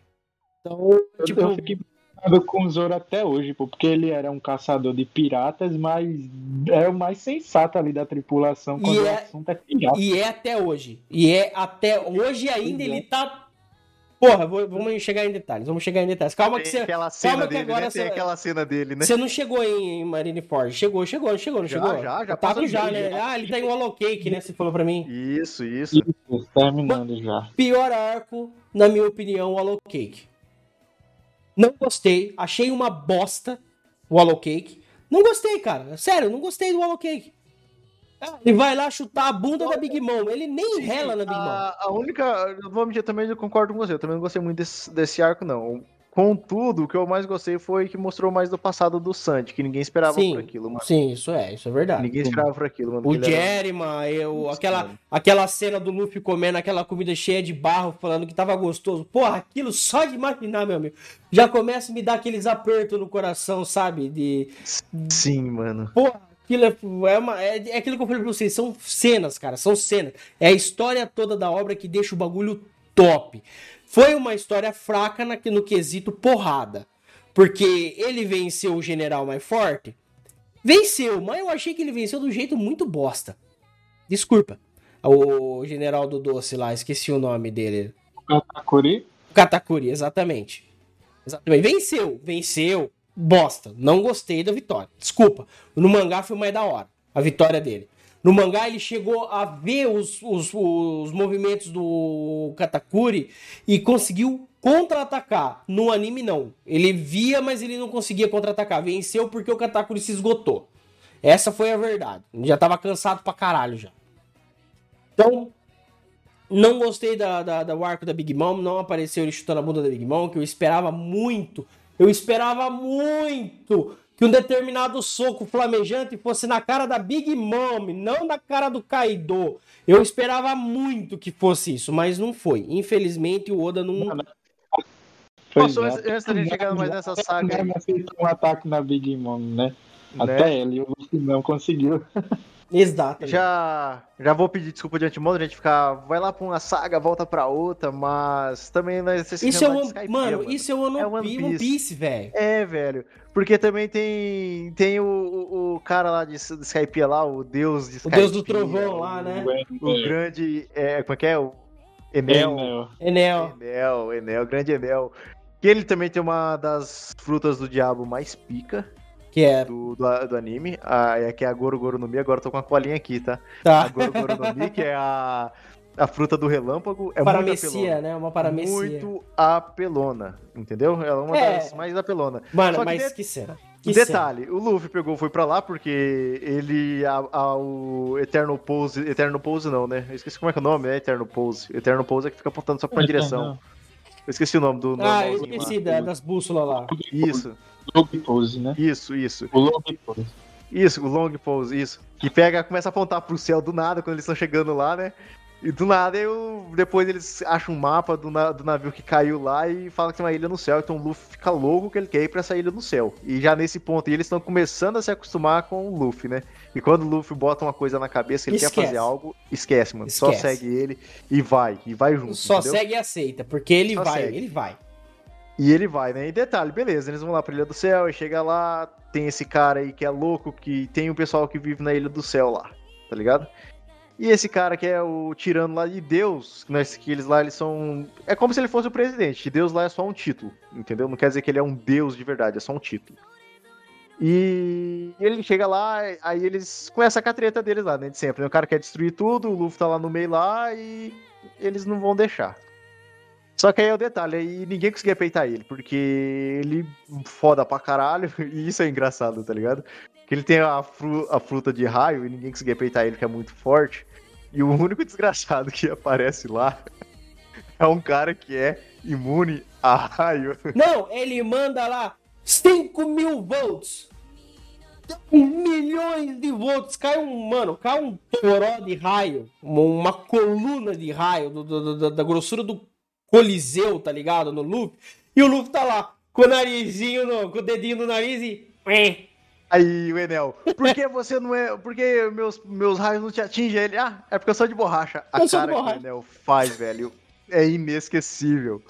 Então, Eu, tipo, eu fiquei preocupado com o Zoro até hoje, porque ele era um caçador de piratas, mas é o mais sensato ali da tripulação quando E o é- assunto é pirata. E é até hoje. E é até hoje ainda é. ele tá. Porra, vou- vamos chegar em detalhes. Vamos chegar em detalhes. Calma que Tem você. aquela cena calma que agora né? Tem você- aquela cena dele, né? Você não chegou em Marineford. Chegou, chegou, chegou, não Já, chegou? já, já Tá passou com já, né? Ah, ele tá em Hollow Cake, né? Você falou pra mim. Isso, isso. Isso, terminando já. Pior arco, na minha opinião, o Hollow Cake. Não gostei. Achei uma bosta o Hollow Cake. Não gostei, cara. Sério, não gostei do Hollow Cake. Ele vai lá chutar a bunda da Big Mom. Ele nem rela na Big Mom. A, a única. Eu vou mentir também, eu concordo com você. Eu também não gostei muito desse, desse arco, não. Contudo, o que eu mais gostei foi que mostrou mais do passado do Sandy, que ninguém esperava Sim, por aquilo, mano. Sim, isso é, isso é verdade. Ninguém esperava por aquilo, mano. O Jerryman, eu, aquela, mano. aquela cena do Luffy comendo aquela comida cheia de barro, falando que tava gostoso. Porra, aquilo só de imaginar, meu amigo. Já começa a me dar aqueles apertos no coração, sabe? De. Sim, mano. Porra, aquilo é, é, uma, é, é aquilo que eu falei pra vocês. São cenas, cara, são cenas. É a história toda da obra que deixa o bagulho top. Foi uma história fraca na, no quesito porrada. Porque ele venceu o general mais forte. Venceu, mas eu achei que ele venceu do jeito muito bosta. Desculpa. O general do doce lá, esqueci o nome dele. Katakuri, Katakuri, exatamente. Exatamente. Venceu, venceu. Bosta. Não gostei da vitória. Desculpa. No mangá foi mais da hora. A vitória dele. No mangá ele chegou a ver os, os, os movimentos do Katakuri e conseguiu contra-atacar. No anime, não. Ele via, mas ele não conseguia contra-atacar. Venceu porque o Katakuri se esgotou. Essa foi a verdade. Já tava cansado pra caralho já. Então, não gostei da, da, do arco da Big Mom, não apareceu ele chutando a bunda da Big Mom, que eu esperava muito. Eu esperava muito que um determinado soco flamejante fosse na cara da Big Mom, não na cara do Kaido. Eu esperava muito que fosse isso, mas não foi. Infelizmente, o Oda não. Posso, é, antes, da gente chegar mais nessa saga aí, um ataque na Big Mom, né? né? Até ele, o não conseguiu. [LAUGHS] Exato. Já, já vou pedir desculpa de antemão, a gente ficar, vai lá pra uma saga, volta pra outra, mas também não é esse Isso é o. Skype, Mano, isso é o One, É One Piece, One Piece. Piece velho. É, velho. Porque também tem tem o, o, o cara lá de, de Skype lá, o deus de O Skype. Deus do Trovão lá, né? O grande, é, como é que é? O Enel. Enel. Enel. Enel, Enel, grande Enel. Que ele também tem uma das frutas do diabo mais pica Que é. do, do, do anime. A, é que é a Goro Goro no Mi. Agora eu tô com a colinha aqui, tá? A Tá. Goro Goro no Mi, que é a, a fruta do relâmpago. É muito Paramecia, apelona. né? Uma paramecia. Muito apelona, entendeu? Ela é uma É. das mais apelona. Mano, mas de- que cena. Que cena. Detalhe, o Luffy pegou, foi pra lá porque ele, a, a- o Eternal Pose, Eternal Pose não, né? Eu esqueci como é que é o nome, é Eternal Pose. Eternal Pose é que fica apontando só pra uma direção. Eu esqueci o nome do Ah, eu lá. esqueci da- das bússolas lá. Isso, Long pose, né? isso, isso. O long pose. Isso, o long pose, isso. Que pega, começa a apontar pro céu do nada quando eles estão chegando lá, né? E do nada eu, depois eles acham um mapa do, na- do navio que caiu lá e falam que tem uma ilha no céu. Então o Luffy fica louco que ele quer ir pra essa ilha no céu. E já nesse ponto, e eles estão começando a se acostumar com o Luffy, né? E quando o Luffy bota uma coisa na cabeça que ele quer Esquece. fazer algo, esquece, mano. Só Esquece. segue ele e vai, e vai junto. Só entendeu? segue e aceita, porque ele Só vai, segue. ele vai. E ele vai, né? E detalhe, beleza, eles vão lá pra Ilha do Céu e chega lá, tem esse cara aí que é louco, que tem o pessoal que vive na Ilha do Céu lá, tá ligado? E esse cara que é o tirano lá de Deus, que eles lá, eles são... É como se ele fosse o presidente, Deus lá é só um título, entendeu? Não quer dizer que ele é um Deus de verdade, é só um título. E ele chega lá, aí eles com a treta deles lá, né, de sempre. né? O cara quer destruir tudo, o Luffy tá lá no meio lá e eles não vão deixar. Só que aí é o detalhe, aí ninguém conseguia peitar ele, porque ele foda pra caralho, [LAUGHS] e isso é engraçado, tá ligado? Que ele tem a, fru- a fruta de raio e ninguém conseguia peitar ele, que é muito forte. E o único [LAUGHS] desgraçado que aparece lá [LAUGHS] é um cara que é imune a raio. Não, ele manda lá 5 mil volts. Milhões de volts. Cai um, mano, cai um toró de raio. Uma, uma coluna de raio do- do- do- da grossura do Coliseu, tá ligado? No Luffy. E o Luffy tá lá, com o narizinho, no- com o dedinho no nariz e. Aí o Enel, por que você não é. Por que meus, meus raios não te atingem ele? Ah, é porque eu sou de borracha. A Eu cara que borracha. o Enel faz, velho, é inesquecível.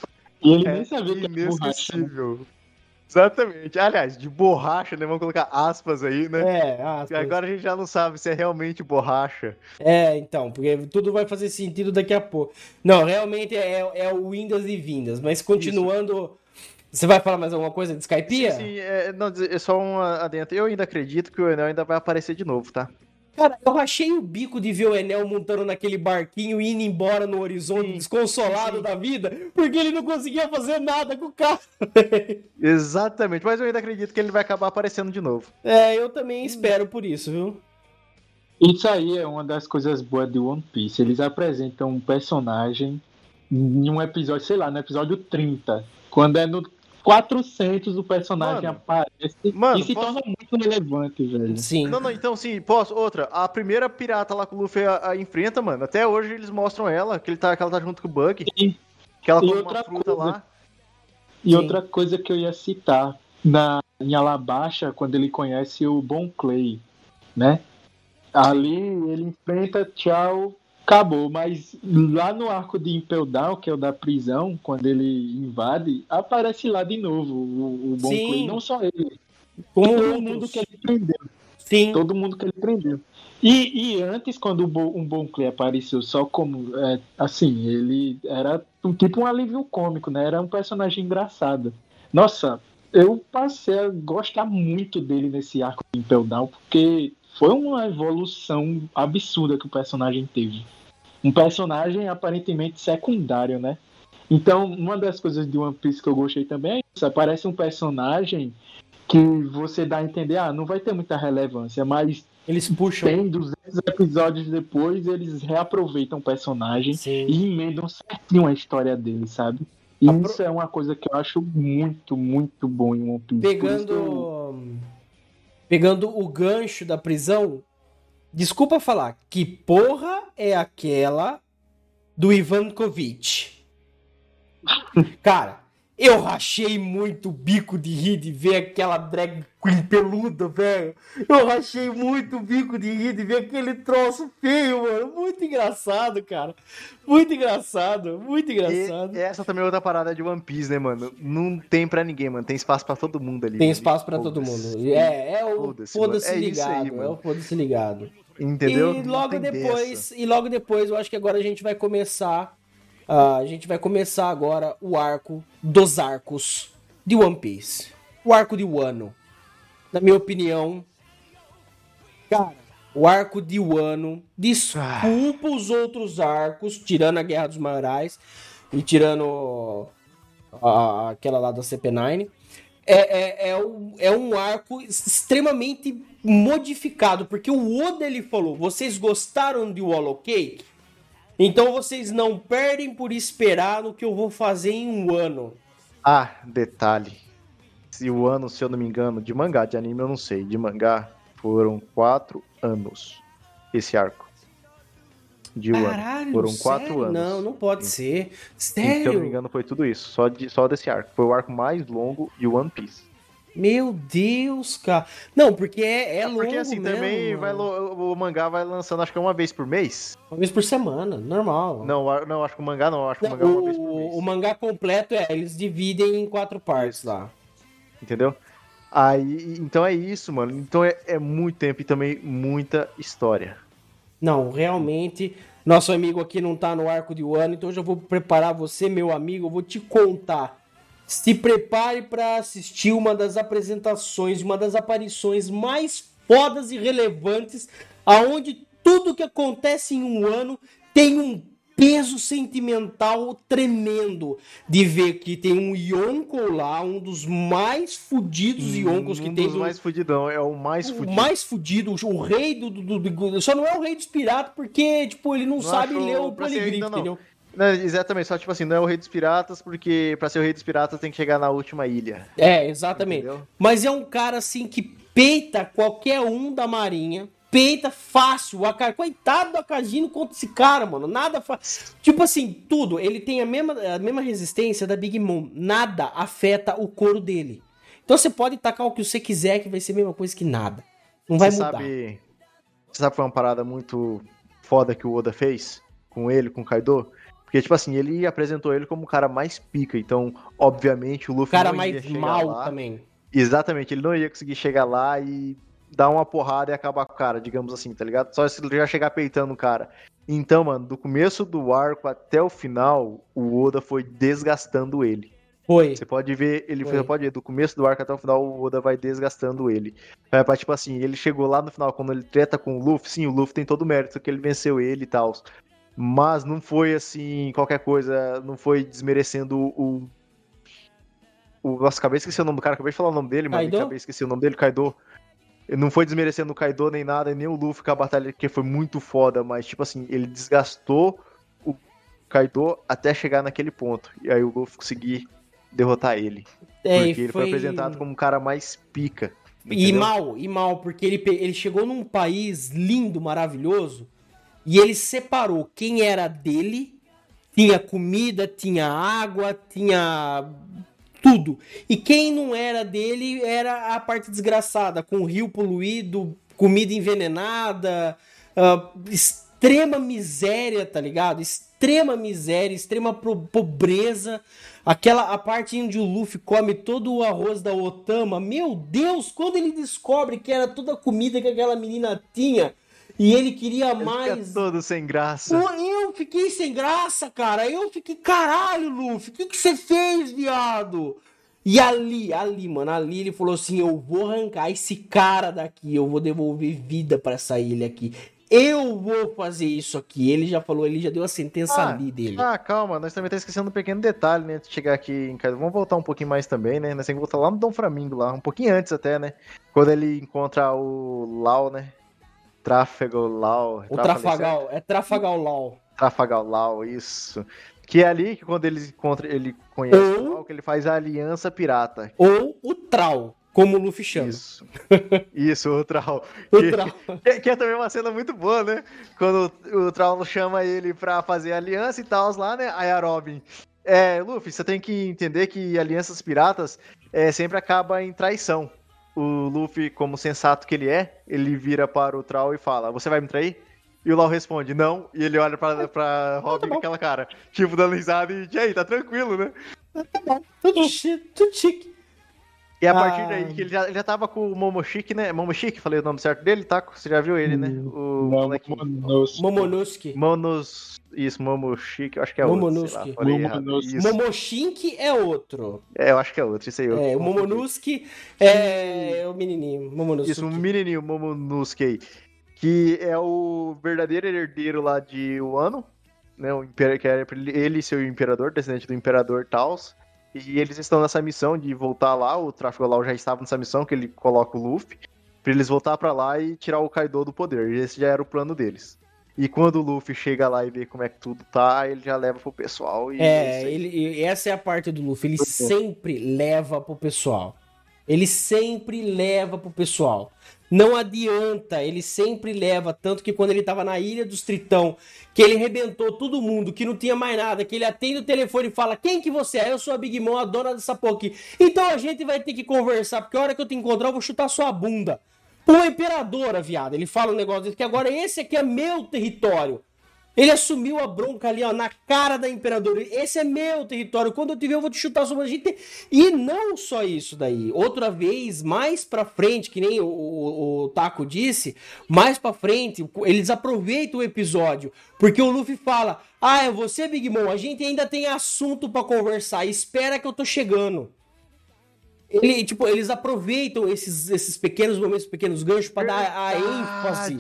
E ele É nem sabia que né? inesquecível. Exatamente. Aliás, de borracha, né? Vamos colocar aspas aí, né? É, E agora a gente já não sabe se é realmente borracha. É, então, porque tudo vai fazer sentido daqui a pouco. Não, realmente é, é o Windas e Vindas, mas continuando. Você vai falar mais alguma coisa de Skypiea? Sim, é, não, é só um adentro. Eu ainda acredito que o Enel ainda vai aparecer de novo, tá? Cara, eu rachei o bico de ver o Enel montando naquele barquinho e indo embora no horizonte, Sim, desconsolado sim. da vida, porque ele não conseguia fazer nada com o carro. [LAUGHS] Exatamente. Mas eu ainda acredito que ele vai acabar aparecendo de novo. É, eu também espero por isso, viu? Isso aí é uma das coisas boas de One Piece. Eles apresentam um personagem em um episódio, sei lá, no episódio 30. Quando é no 400 o personagem Mano, aparece mano, e se posso- torna muito relevante, velho. Sim. Não, não, então sim, posso. Outra, a primeira pirata lá que o Luffy a, a enfrenta, mano, até hoje eles mostram ela, que, ele tá, que ela tá junto com o Bug. Sim. Que ela E come outra uma fruta coisa, lá. E Sim. outra coisa que eu ia citar, na, em Alabaixa, quando ele conhece o Bon Clay, né? Ali ele enfrenta, tchau, acabou. Mas lá no arco de Impel Down, que é o da prisão, quando ele invade, aparece lá de novo o, o Bon Sim. Clay. Não só ele, Como todo mundo que ele prendeu. Sim. Todo mundo que ele prendeu. E, e antes, quando um Bon Clay apareceu só como. é, assim, ele era um, tipo um alívio cômico, né? Era um personagem engraçado. Nossa, eu passei a gostar muito dele nesse arco de Impel Down, porque foi uma evolução absurda que o personagem teve. Um personagem aparentemente secundário, né? Então, uma das coisas de One Piece que eu gostei também é isso. Aparece um personagem que você dá a entender, ah, não vai ter muita relevância, mas Eles puxam. tem 200 episódios depois, eles reaproveitam o personagem Sim. e emendam certinho a história dele, sabe? E Apro- isso é uma coisa que eu acho muito, muito bom em One Piece. Pegando. Pegando o gancho da prisão. Desculpa falar, que porra é aquela do Ivankovic? [LAUGHS] Cara, Eu rachei muito o bico de rir de ver aquela drag queen peluda, velho. Eu rachei muito o bico de rir de ver aquele troço feio, mano. Muito engraçado, cara. Muito engraçado, muito engraçado. E essa também é outra parada de One Piece, né, mano? Não tem pra ninguém, mano. Tem espaço pra todo mundo ali. Tem espaço pra todo mundo. É, é o Foda-se, mano. É isso ligado. aí, é o foda-se ligado. Entendeu? E logo depois, dessa. e logo depois, eu acho que agora a gente vai começar. Ah, a gente vai começar agora o arco dos arcos de One Piece. O arco de Wano. Na minha opinião, cara, o arco de Wano desculpa os outros arcos, tirando a Guerra dos Maiorais e tirando a- aquela lá da CP9. É, é, é, um, é um arco extremamente modificado, porque o Oda ele falou: vocês gostaram de Hollow Cake? Então vocês não perdem por esperar no que eu vou fazer em um ano. Ah, detalhe. Se o ano, se eu não me engano, de mangá, de anime eu não sei. De mangá foram quatro anos esse arco. De um ano. Foram quatro sério? anos. Não, não pode ser. Se eu não me Sério? engano, foi tudo isso. Só, de, só desse arco. Foi o arco mais longo de One Piece. Meu Deus, cara. Não, porque é, é longo Porque assim, mesmo, também vai, mano. lo- o mangá vai lançando, acho que é uma vez por mês. Uma vez por semana, normal. Não, não, acho que o mangá não. Acho que o mangá é uma vez por o, mês. o mangá completo é, eles dividem em quatro partes lá. Entendeu? Aí, então é isso, mano. Então é, é muito tempo e também muita história. Não, realmente, nosso amigo aqui não tá no arco de Wano, então eu já vou preparar você, meu amigo, eu vou te contar. Se prepare para assistir uma das apresentações, uma das aparições mais fodas e relevantes, aonde tudo que acontece em um ano tem um peso sentimental tremendo de ver que tem um Yonko lá, um dos mais fudidos Yonkos que um tem dos no- mais fudidão, é o mais o fudido. mais fudido, o rei do, do, do- Só não é o rei dos piratas porque, tipo, ele não, Não sabe ler o não. entendeu? Não, exatamente, só tipo assim, não é o rei dos piratas, porque pra ser o rei dos piratas tem que chegar na última ilha. É, exatamente. Entendeu? Mas é um cara, assim, que peita qualquer um da marinha. Peita fácil. O Aka- Coitado do Akagino contra esse cara, mano. Nada faz. Tipo assim, tudo. Ele tem a mesma, a mesma resistência da Big Mom. Nada afeta o couro dele. Então você pode tacar o que você quiser, que vai ser a mesma coisa que nada. Não vai você mudar. Sabe, você sabe que foi uma parada muito foda que o Oda fez com ele, com o Kaido? Porque, tipo assim, ele apresentou ele como o cara mais pica, então, obviamente, o O Luffy cara não ia mais mal lá. também. Exatamente, ele não ia conseguir chegar lá e dar uma porrada e acabar com o cara, digamos assim, tá ligado? Só se ele já chegar peitando o cara. Então, mano, do começo do arco até o final, o Oda foi desgastando ele. Foi. Você pode ver, ele Foi. pode ver, do começo do arco até o final, o Oda vai desgastando ele. Pra, tipo assim, ele chegou lá no final, quando ele treta com o Luffy, sim, o Luffy tem todo o mérito que ele venceu ele e tal. Mas não foi assim, qualquer coisa, não foi desmerecendo o. o nossa, acabei de esquecer o nome do cara, acabei de falar o nome dele, mano. Kaido? Acabei de esquecer o nome dele, Kaido. Não foi desmerecendo o Kaido nem nada, e nem o Luffy com a batalha, que foi muito foda, mas, tipo assim, ele desgastou o Kaido até chegar naquele ponto. E aí o Luffy conseguir derrotar ele. É, porque e ele foi apresentado como um cara mais pica. E entendeu? mal, e mal, porque ele, ele chegou num país lindo, maravilhoso, e ele separou quem era dele, tinha comida, tinha água, tinha tudo. E quem não era dele era a parte desgraçada, com o rio poluído, comida envenenada, ah, extrema miséria, tá ligado? Extrema miséria, extrema pobreza. Aquela a parte onde o Luffy come todo o arroz da Otama. Meu Deus, quando ele descobre que era toda a comida que aquela menina tinha e ele queria Ele mais. todo sem graça. Eu fiquei sem graça, cara. Eu fiquei, caralho, Luffy, o que, que você fez, viado? E ali, ali, mano, ali ele falou assim: eu vou arrancar esse cara daqui, eu vou devolver vida pra essa ilha aqui. Eu vou fazer isso aqui. Ele já falou, ele já deu a sentença Ah, ali dele. Ah, calma, nós também tá esquecendo um pequeno detalhe, né? De chegar aqui em casa. Vamos voltar um pouquinho mais também, né? Nós temos que voltar lá no Dom Flamingo, lá, um pouquinho antes até, né? Quando ele encontra o Lau, né? Tráfego Lau. o Trafagal, é Trafagal Law. Trafagal Lau, isso. Que é ali que quando ele encontra, ele conhece Ou- o Lau, que ele faz a aliança pirata. Ou o Trau, como o Luffy chama. Isso. Isso, o Trau. [LAUGHS] O Que- Trau. Que, que é também uma cena muito boa, né? Quando o, o Traulo chama ele pra fazer aliança e tal lá, né? Aí a Robin. É, Luffy, você tem que entender que alianças piratas é, sempre acaba em traição. O Luffy, como sensato que ele é, ele vira para o Troll e fala: Você vai me trair? E o Lau responde: Não. E ele olha pra, pra [LAUGHS] Robin com aquela cara, tipo, dando risada e, e aí, tá tranquilo, né? Tudo chique, tudo chique. E a partir Ah. daí, que ele já, ele já tava com o Momoshiki, né? Momoshiki, falei o nome certo dele, tá? Você já viu ele, né? O molequinho. Momonosuke. Momonosuke. Monos. Isso, Momoshiki, eu acho que é outro. sei lá, Momonosuke. falei errado. Momonosuke. Isso. Momoshink é outro. É, eu acho que é outro, isso aí. eu É, o. Momonosuke é, é o menininho. Momonosuke. Isso, um menininho Momonosuke aí. Que é o verdadeiro herdeiro lá de Wano, né? O império que era ele e seu imperador, descendente do imperador Taos. E eles estão nessa missão de voltar lá. O tráfico lá já estava nessa missão que ele coloca o Luffy. Pra eles voltar pra lá e tirar o Kaido do poder. E esse já era o plano deles. E quando o Luffy chega lá e vê como é que tudo tá, ele já leva pro pessoal. E É, aí. ele, essa é a parte do Luffy. Ele sempre leva pro pessoal. Ele sempre leva pro pessoal. Não adianta, ele sempre leva. Tanto que quando ele tava na Ilha dos Tritão, que ele arrebentou todo mundo, que não tinha mais nada, que ele atende o telefone e fala: Quem que você é? Eu sou a Big Mom, a dona dessa porra aqui. Então a gente vai ter que conversar, porque a hora que eu te encontrar, eu vou chutar sua bunda. Pô, imperadora, viado. Ele fala um negócio desse, que agora esse aqui é meu território. Ele assumiu a bronca ali, ó, na cara da imperadora. Esse é meu território. Quando eu te ver, eu vou te chutar sobre a gente. E não só isso daí. Outra vez, mais pra frente, que nem o, o, o Taco disse, mais pra frente, eles aproveitam o episódio. Porque o Luffy fala: Ah, é você, Big Mom. A gente ainda tem assunto pra conversar. Espera que eu tô chegando. Ele, tipo, eles aproveitam esses, esses pequenos momentos, pequenos ganchos pra dar a ênfase.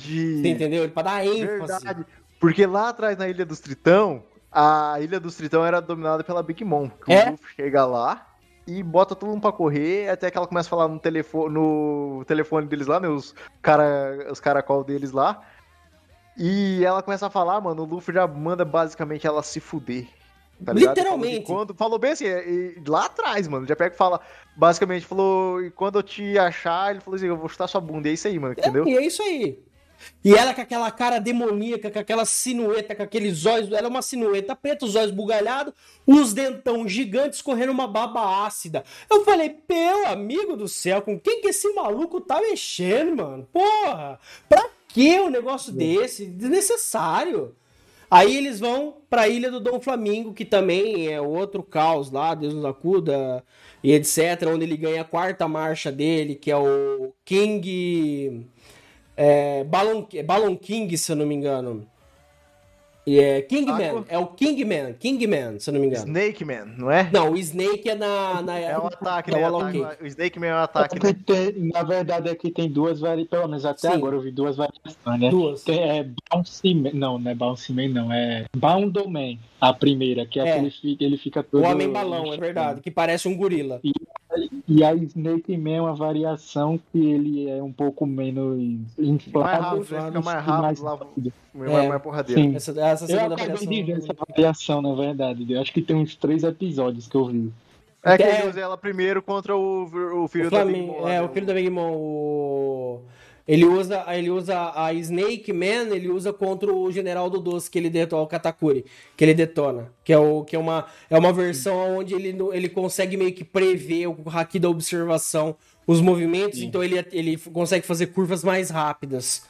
Entendeu? Pra dar a ênfase. Verdade. Porque lá atrás, na Ilha dos Tritão, a Ilha dos Tritão era dominada pela Big Mom. Que É? O Luffy chega lá e bota todo mundo pra correr, até que ela começa a falar no telefone, no telefone deles lá, né? Os, cara, os caracol deles lá. E ela começa a falar, mano, o Luffy já manda basicamente ela se fuder. Tá ligado? Literalmente. Falou Quando, falou bem assim, e- e lá atrás, mano. Já pega e fala, basicamente, falou, e quando eu te achar, ele falou assim, eu vou chutar sua bunda. E é isso aí, mano, entendeu? E é isso aí. E ela com aquela cara demoníaca, com aquela sinueta, com aqueles olhos. Ela é uma sinueta preta, os olhos bugalhados, os dentão gigantes correndo uma baba ácida. Eu falei, meu amigo do céu, com quem que esse maluco tá mexendo, mano? Porra! Pra que um negócio desse? Desnecessário. Aí eles vão pra ilha do Dom Flamingo, que também é outro caos lá, Deus nos acuda, e etc. Onde ele ganha a quarta marcha dele, que é o King. É, Balon, Balon King, se eu não me engano. E é Kingman, Aqua. é o Kingman, Kingman, se eu não me engano. Snake Man, não é? Não, o Snake é na. na É o ataque, é né? o Ataque- o Snake Man é o ataque, né? Porque tem- na verdade, aqui tem duas variações. Pelo menos até Sim. agora eu vi duas variações, né? Duas. Tem, é Bouncy Man. Não, não é Bouncy Man, não. É Boundo Man. A primeira, que é, É. aquele fica, ele fica O todo. Homem Balão, é verdade, que parece um gorila. E a Snake Man é uma variação que ele é um pouco menos inflado. Mais rápido, ele fica mais rápido, lá-. Mais, É. mais porradeiro. Sim. Essa, essa Eu segunda variação. de ver essa variação, na verdade. Eu acho que tem uns três episódios que eu vi. É que É. ele usa ela primeiro contra o, o filho O da Big Mom é, né? o filho da Big Mom, o... Ele usa, ele usa a Snake Man, ele usa contra o General do Doce, que ele detona, o Katakuri, que ele detona. Que é, o, que é, uma, é uma versão onde ele, ele consegue meio que prever o haki da observação, os movimentos, então ele, ele consegue fazer curvas mais rápidas.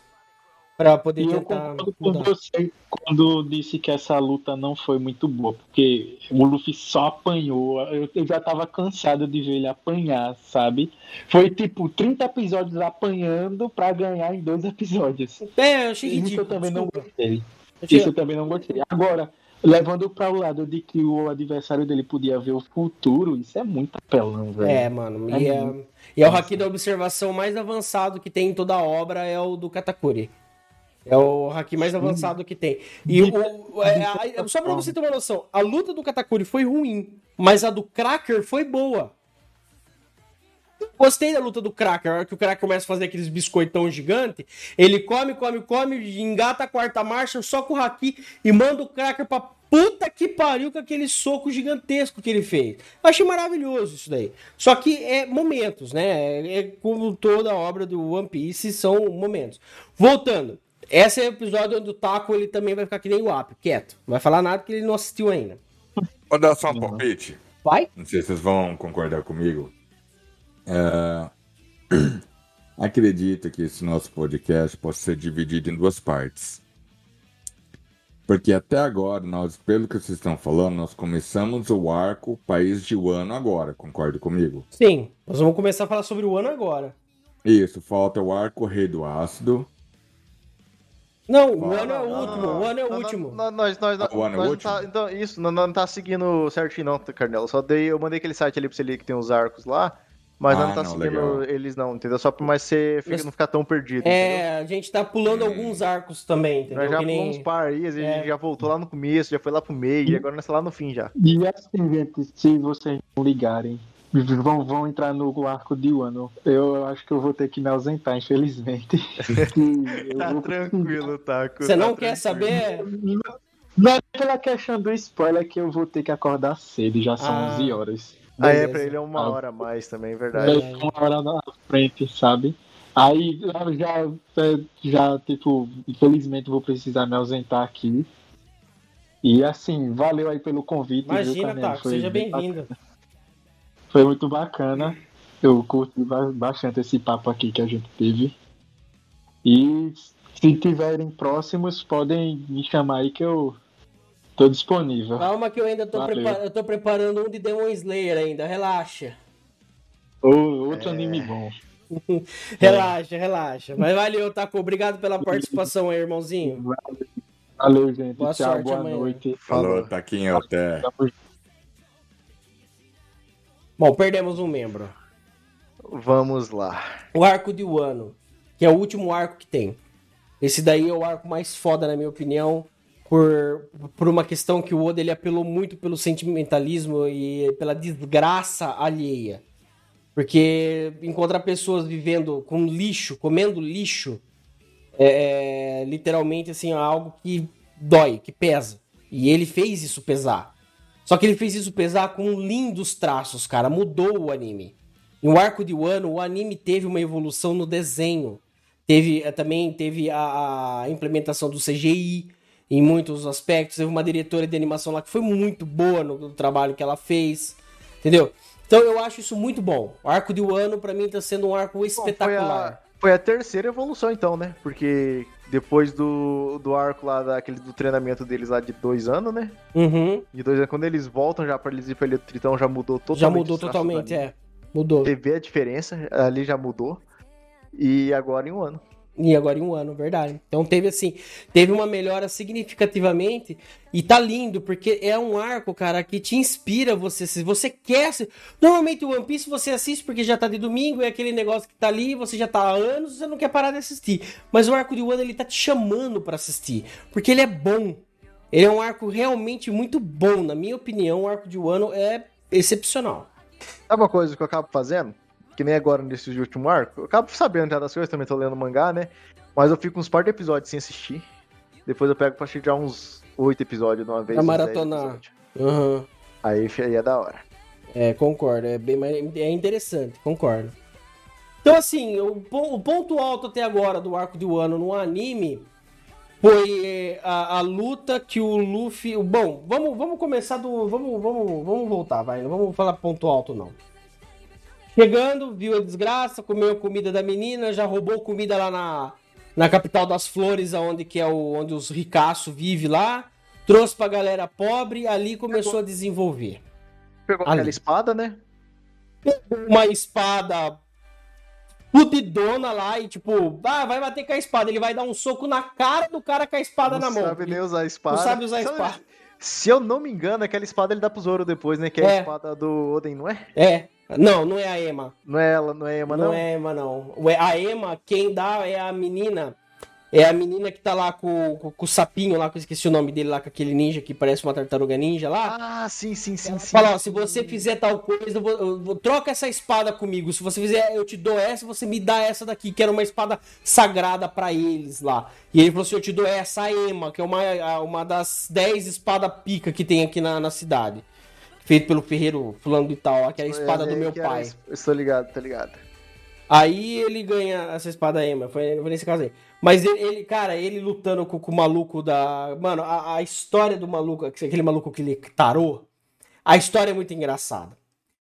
Pra poder E eu tentar concordo com você quando disse que essa luta não foi muito boa, porque o Luffy só apanhou. Eu, eu já tava cansado de ver ele apanhar, sabe? Foi tipo 30 episódios apanhando pra ganhar em dois episódios. É, eu achei Isso ridículo. eu também não desculpa. gostei. Achei- Isso eu também não gostei. Agora, levando para o lado de que o adversário dele podia ver o futuro, isso é muito apelão, velho. É, mano. É E é, muito. e é o haki da observação mais avançado que tem em toda a obra é o do Katakuri. É o haki mais avançado que tem. E o, é, a- só pra você ter uma noção, a luta do Katakuri foi ruim, mas a do Cracker foi boa. Gostei da luta do Cracker, a hora que o Cracker começa a fazer aqueles biscoitão gigante, ele come, come, come, engata a quarta marcha, só com o Haki e manda o Cracker pra puta que pariu com aquele soco gigantesco que ele fez. Eu achei maravilhoso isso daí. Só que é momentos, né? É, é como toda a obra do One Piece, são momentos. Voltando, esse é o episódio onde o Taco ele também vai ficar que nem o App, quieto. Não vai falar nada que ele não assistiu ainda. Vou dar só um palpite. Vai? Não sei se vocês vão concordar comigo. É, [CLEARS THROAT] Acredito que esse nosso podcast possa ser dividido em duas partes. Porque até agora, nós, pelo que vocês estão falando, nós começamos o arco País de Wano agora, concorda comigo? Sim. Nós vamos começar a falar sobre o ano agora. Isso, falta o arco Rei do Ácido. Não, o ano é o último. não, O ano é o último. Nós, nós, Ah, o ano é o nós último? tá, então, isso, não, não tá seguindo certinho não, Carnelo. Só dei, eu mandei aquele site ali pra você ler que tem os arcos lá, mas Ah, não tá não, seguindo legal. eles não, entendeu? Só pra mais você fica- não ficar tão perdido, entendeu? É, a gente tá pulando alguns arcos também, entendeu? Nós já Que nem- pulamos uns par aí, a É. gente já voltou lá no começo, já foi lá pro meio, e agora nós tá lá no fim já. E assim, gente, se vocês não ligarem, vão, vão entrar no arco de Wano. Eu acho que eu vou ter que me ausentar, infelizmente. [LAUGHS] Tá vou- tranquilo, Taco. Você tá não quer tranquilo. saber? Não é pela questão do spoiler que eu vou ter que acordar cedo, já são Ah. 11 horas. Ah, é, Beleza. pra ele é uma Ah. hora a mais também, é É verdade. uma hora na frente, sabe? Aí eu já, é, já, tipo, infelizmente vou precisar me ausentar aqui. E assim, valeu aí pelo convite. viu, Imagina, Carneiro? Taco, Foi seja bem bem-vindo. Foi muito bacana. Eu curti ba- bastante esse papo aqui que a gente teve. E se tiverem próximos, podem me chamar aí que eu tô disponível. Calma que eu ainda tô, prepar- eu tô preparando um de Demon Slayer ainda, relaxa. Outro É. anime bom. [LAUGHS] Relaxa, relaxa. Mas valeu, Taco. Obrigado pela participação aí, irmãozinho. Valeu, gente. Boa Tchau, sorte boa amanhã. noite. Falou, Falou. Taquinho, até. Bom, perdemos um membro. Vamos lá. O arco de Wano, que é o último arco que tem. Esse daí é o arco mais foda, na minha opinião, por, por uma questão que o Oda ele apelou muito pelo sentimentalismo e pela desgraça alheia. Porque encontrar pessoas vivendo com lixo, comendo lixo, é, é literalmente assim, algo que dói, que pesa. E ele fez isso pesar. Só que ele fez isso pesar com lindos traços, cara. Mudou o anime. Em o arco de Wano, o anime teve uma evolução no desenho. Teve eh, também teve a, a implementação do CGI em muitos aspectos. Teve uma diretora de animação lá que foi muito boa no, no trabalho que ela fez. Entendeu? Então eu acho isso muito bom. O arco de Wano, pra mim, tá sendo um arco espetacular. Foi a terceira evolução então, né? Porque depois do, do arco lá, daquele, do treinamento deles lá de dois anos, né? Uhum. De dois anos, quando eles voltam já pra eles ir pra do Tritão, já mudou totalmente. Já mudou totalmente, é. Mudou. Você vê a diferença, ali já mudou. E agora em um ano. E agora em um ano, verdade. Então teve assim, teve uma melhora significativamente e tá lindo, porque é um arco, cara, que te inspira você. Se você quer. Normalmente o One Piece você assiste porque já tá de domingo, é aquele negócio que tá ali, você já tá há anos, você não quer parar de assistir. Mas o arco de Wano ele tá te chamando pra assistir, porque ele é bom. Ele é um arco realmente muito bom, na minha opinião, o arco de Wano é excepcional. Sabe uma coisa que eu acabo fazendo? Que nem agora nesse último arco. Eu acabo sabendo já das coisas, também tô lendo mangá, né? Mas eu fico uns par de episódios sem assistir. Depois eu pego pra assistir já uns oito episódios de uma vez. Pra maratonar. Aham. Aí, aí é da hora. É, concordo. É, bem, é interessante, concordo. Então, assim, o, o ponto alto até agora do arco de Wano no anime foi é, a, a luta que o Luffy. Bom, vamos, vamos começar do. Vamos, vamos, vamos voltar, vai. Não vamos falar ponto alto, não. Chegando, viu a desgraça, comeu a comida da menina, já roubou comida lá na, na capital das flores, onde que é o, onde os ricaços vivem lá. Trouxe pra galera pobre, ali começou a desenvolver. Pegou Ali. aquela espada, né? uma espada fudidona lá e tipo, ah, vai bater com a espada. Ele vai dar um soco na cara do cara com a espada não na mão. sabe nem usar a espada. Não sabe usar a Se eu- espada. Se eu não me engano, aquela espada ele dá pro Zoro depois, né? Que é, É. a espada do Oden, não é? É. Não, não é a Emma. Não é ela, não é Ema, não, não? é a Emma, não. A Emma, quem dá é a menina. É a menina que tá lá com, com, com o sapinho lá, que eu esqueci o nome dele lá, com aquele ninja que parece uma tartaruga ninja lá. Ah, sim, sim, sim, sim. Fala, ó, se você fizer tal coisa, eu vou, eu vou- troca essa espada comigo. Se você fizer, eu te dou essa, você me dá essa daqui, que era uma espada sagrada pra eles lá. E ele falou assim: eu te dou essa a Ema, que é uma, a- uma das 10 espadas pica que tem aqui na, na cidade. Feito pelo ferreiro fulano de tal, aquela espada É, do meu que era pai. es- Estou ligado, tá ligado. Aí ele ganha essa espada Ema, foi, foi nesse caso aí. Mas ele, ele, cara, ele lutando com, com o maluco da. Mano, a, a história do maluco, aquele maluco que ele tarô, A história é muito engraçada.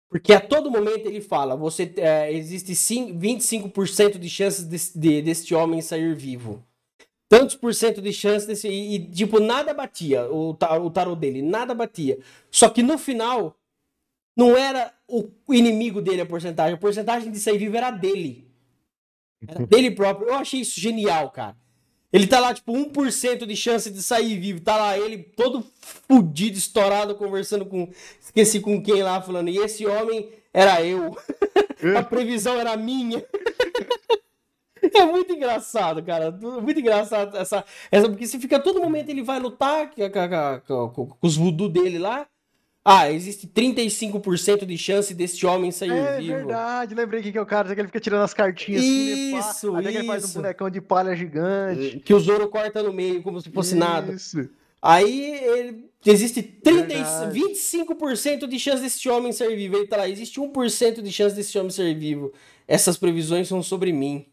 Porque a todo momento ele fala, você é, existe cin- 25% de chances desse, de, deste homem sair vivo. Tantos por cento de chance desse. E, e, tipo, nada batia o, ta- o tarô dele, nada batia. Só que no final, não era o inimigo dele a porcentagem, a porcentagem de sair vivo era dele. Era [LAUGHS] dele próprio. Eu achei isso genial, cara. Ele tá lá, tipo, 1% de chance de sair vivo. Tá lá ele todo fudido, estourado, conversando com. Esqueci com quem lá, falando. E esse homem era eu. [LAUGHS] A previsão era minha. [LAUGHS] [LAUGHS] É muito engraçado, cara. Muito engraçado essa, essa. Porque você fica todo momento ele vai lutar com, com- com- os voodoo dele lá. Ah, existe 35% de chance desse homem sair É vivo. verdade, lembrei que é o cara, que ele fica tirando as cartinhas assim, Isso, até que ele faz um isso. bonecão de palha gigante. Que o Zoro corta no meio, como se fosse nada. Isso. Aí ele- existe 30, Verdade. 25% de chance desse homem ser vivo. Ele tá lá, existe 1% de chance desse homem ser vivo. Essas previsões são sobre mim.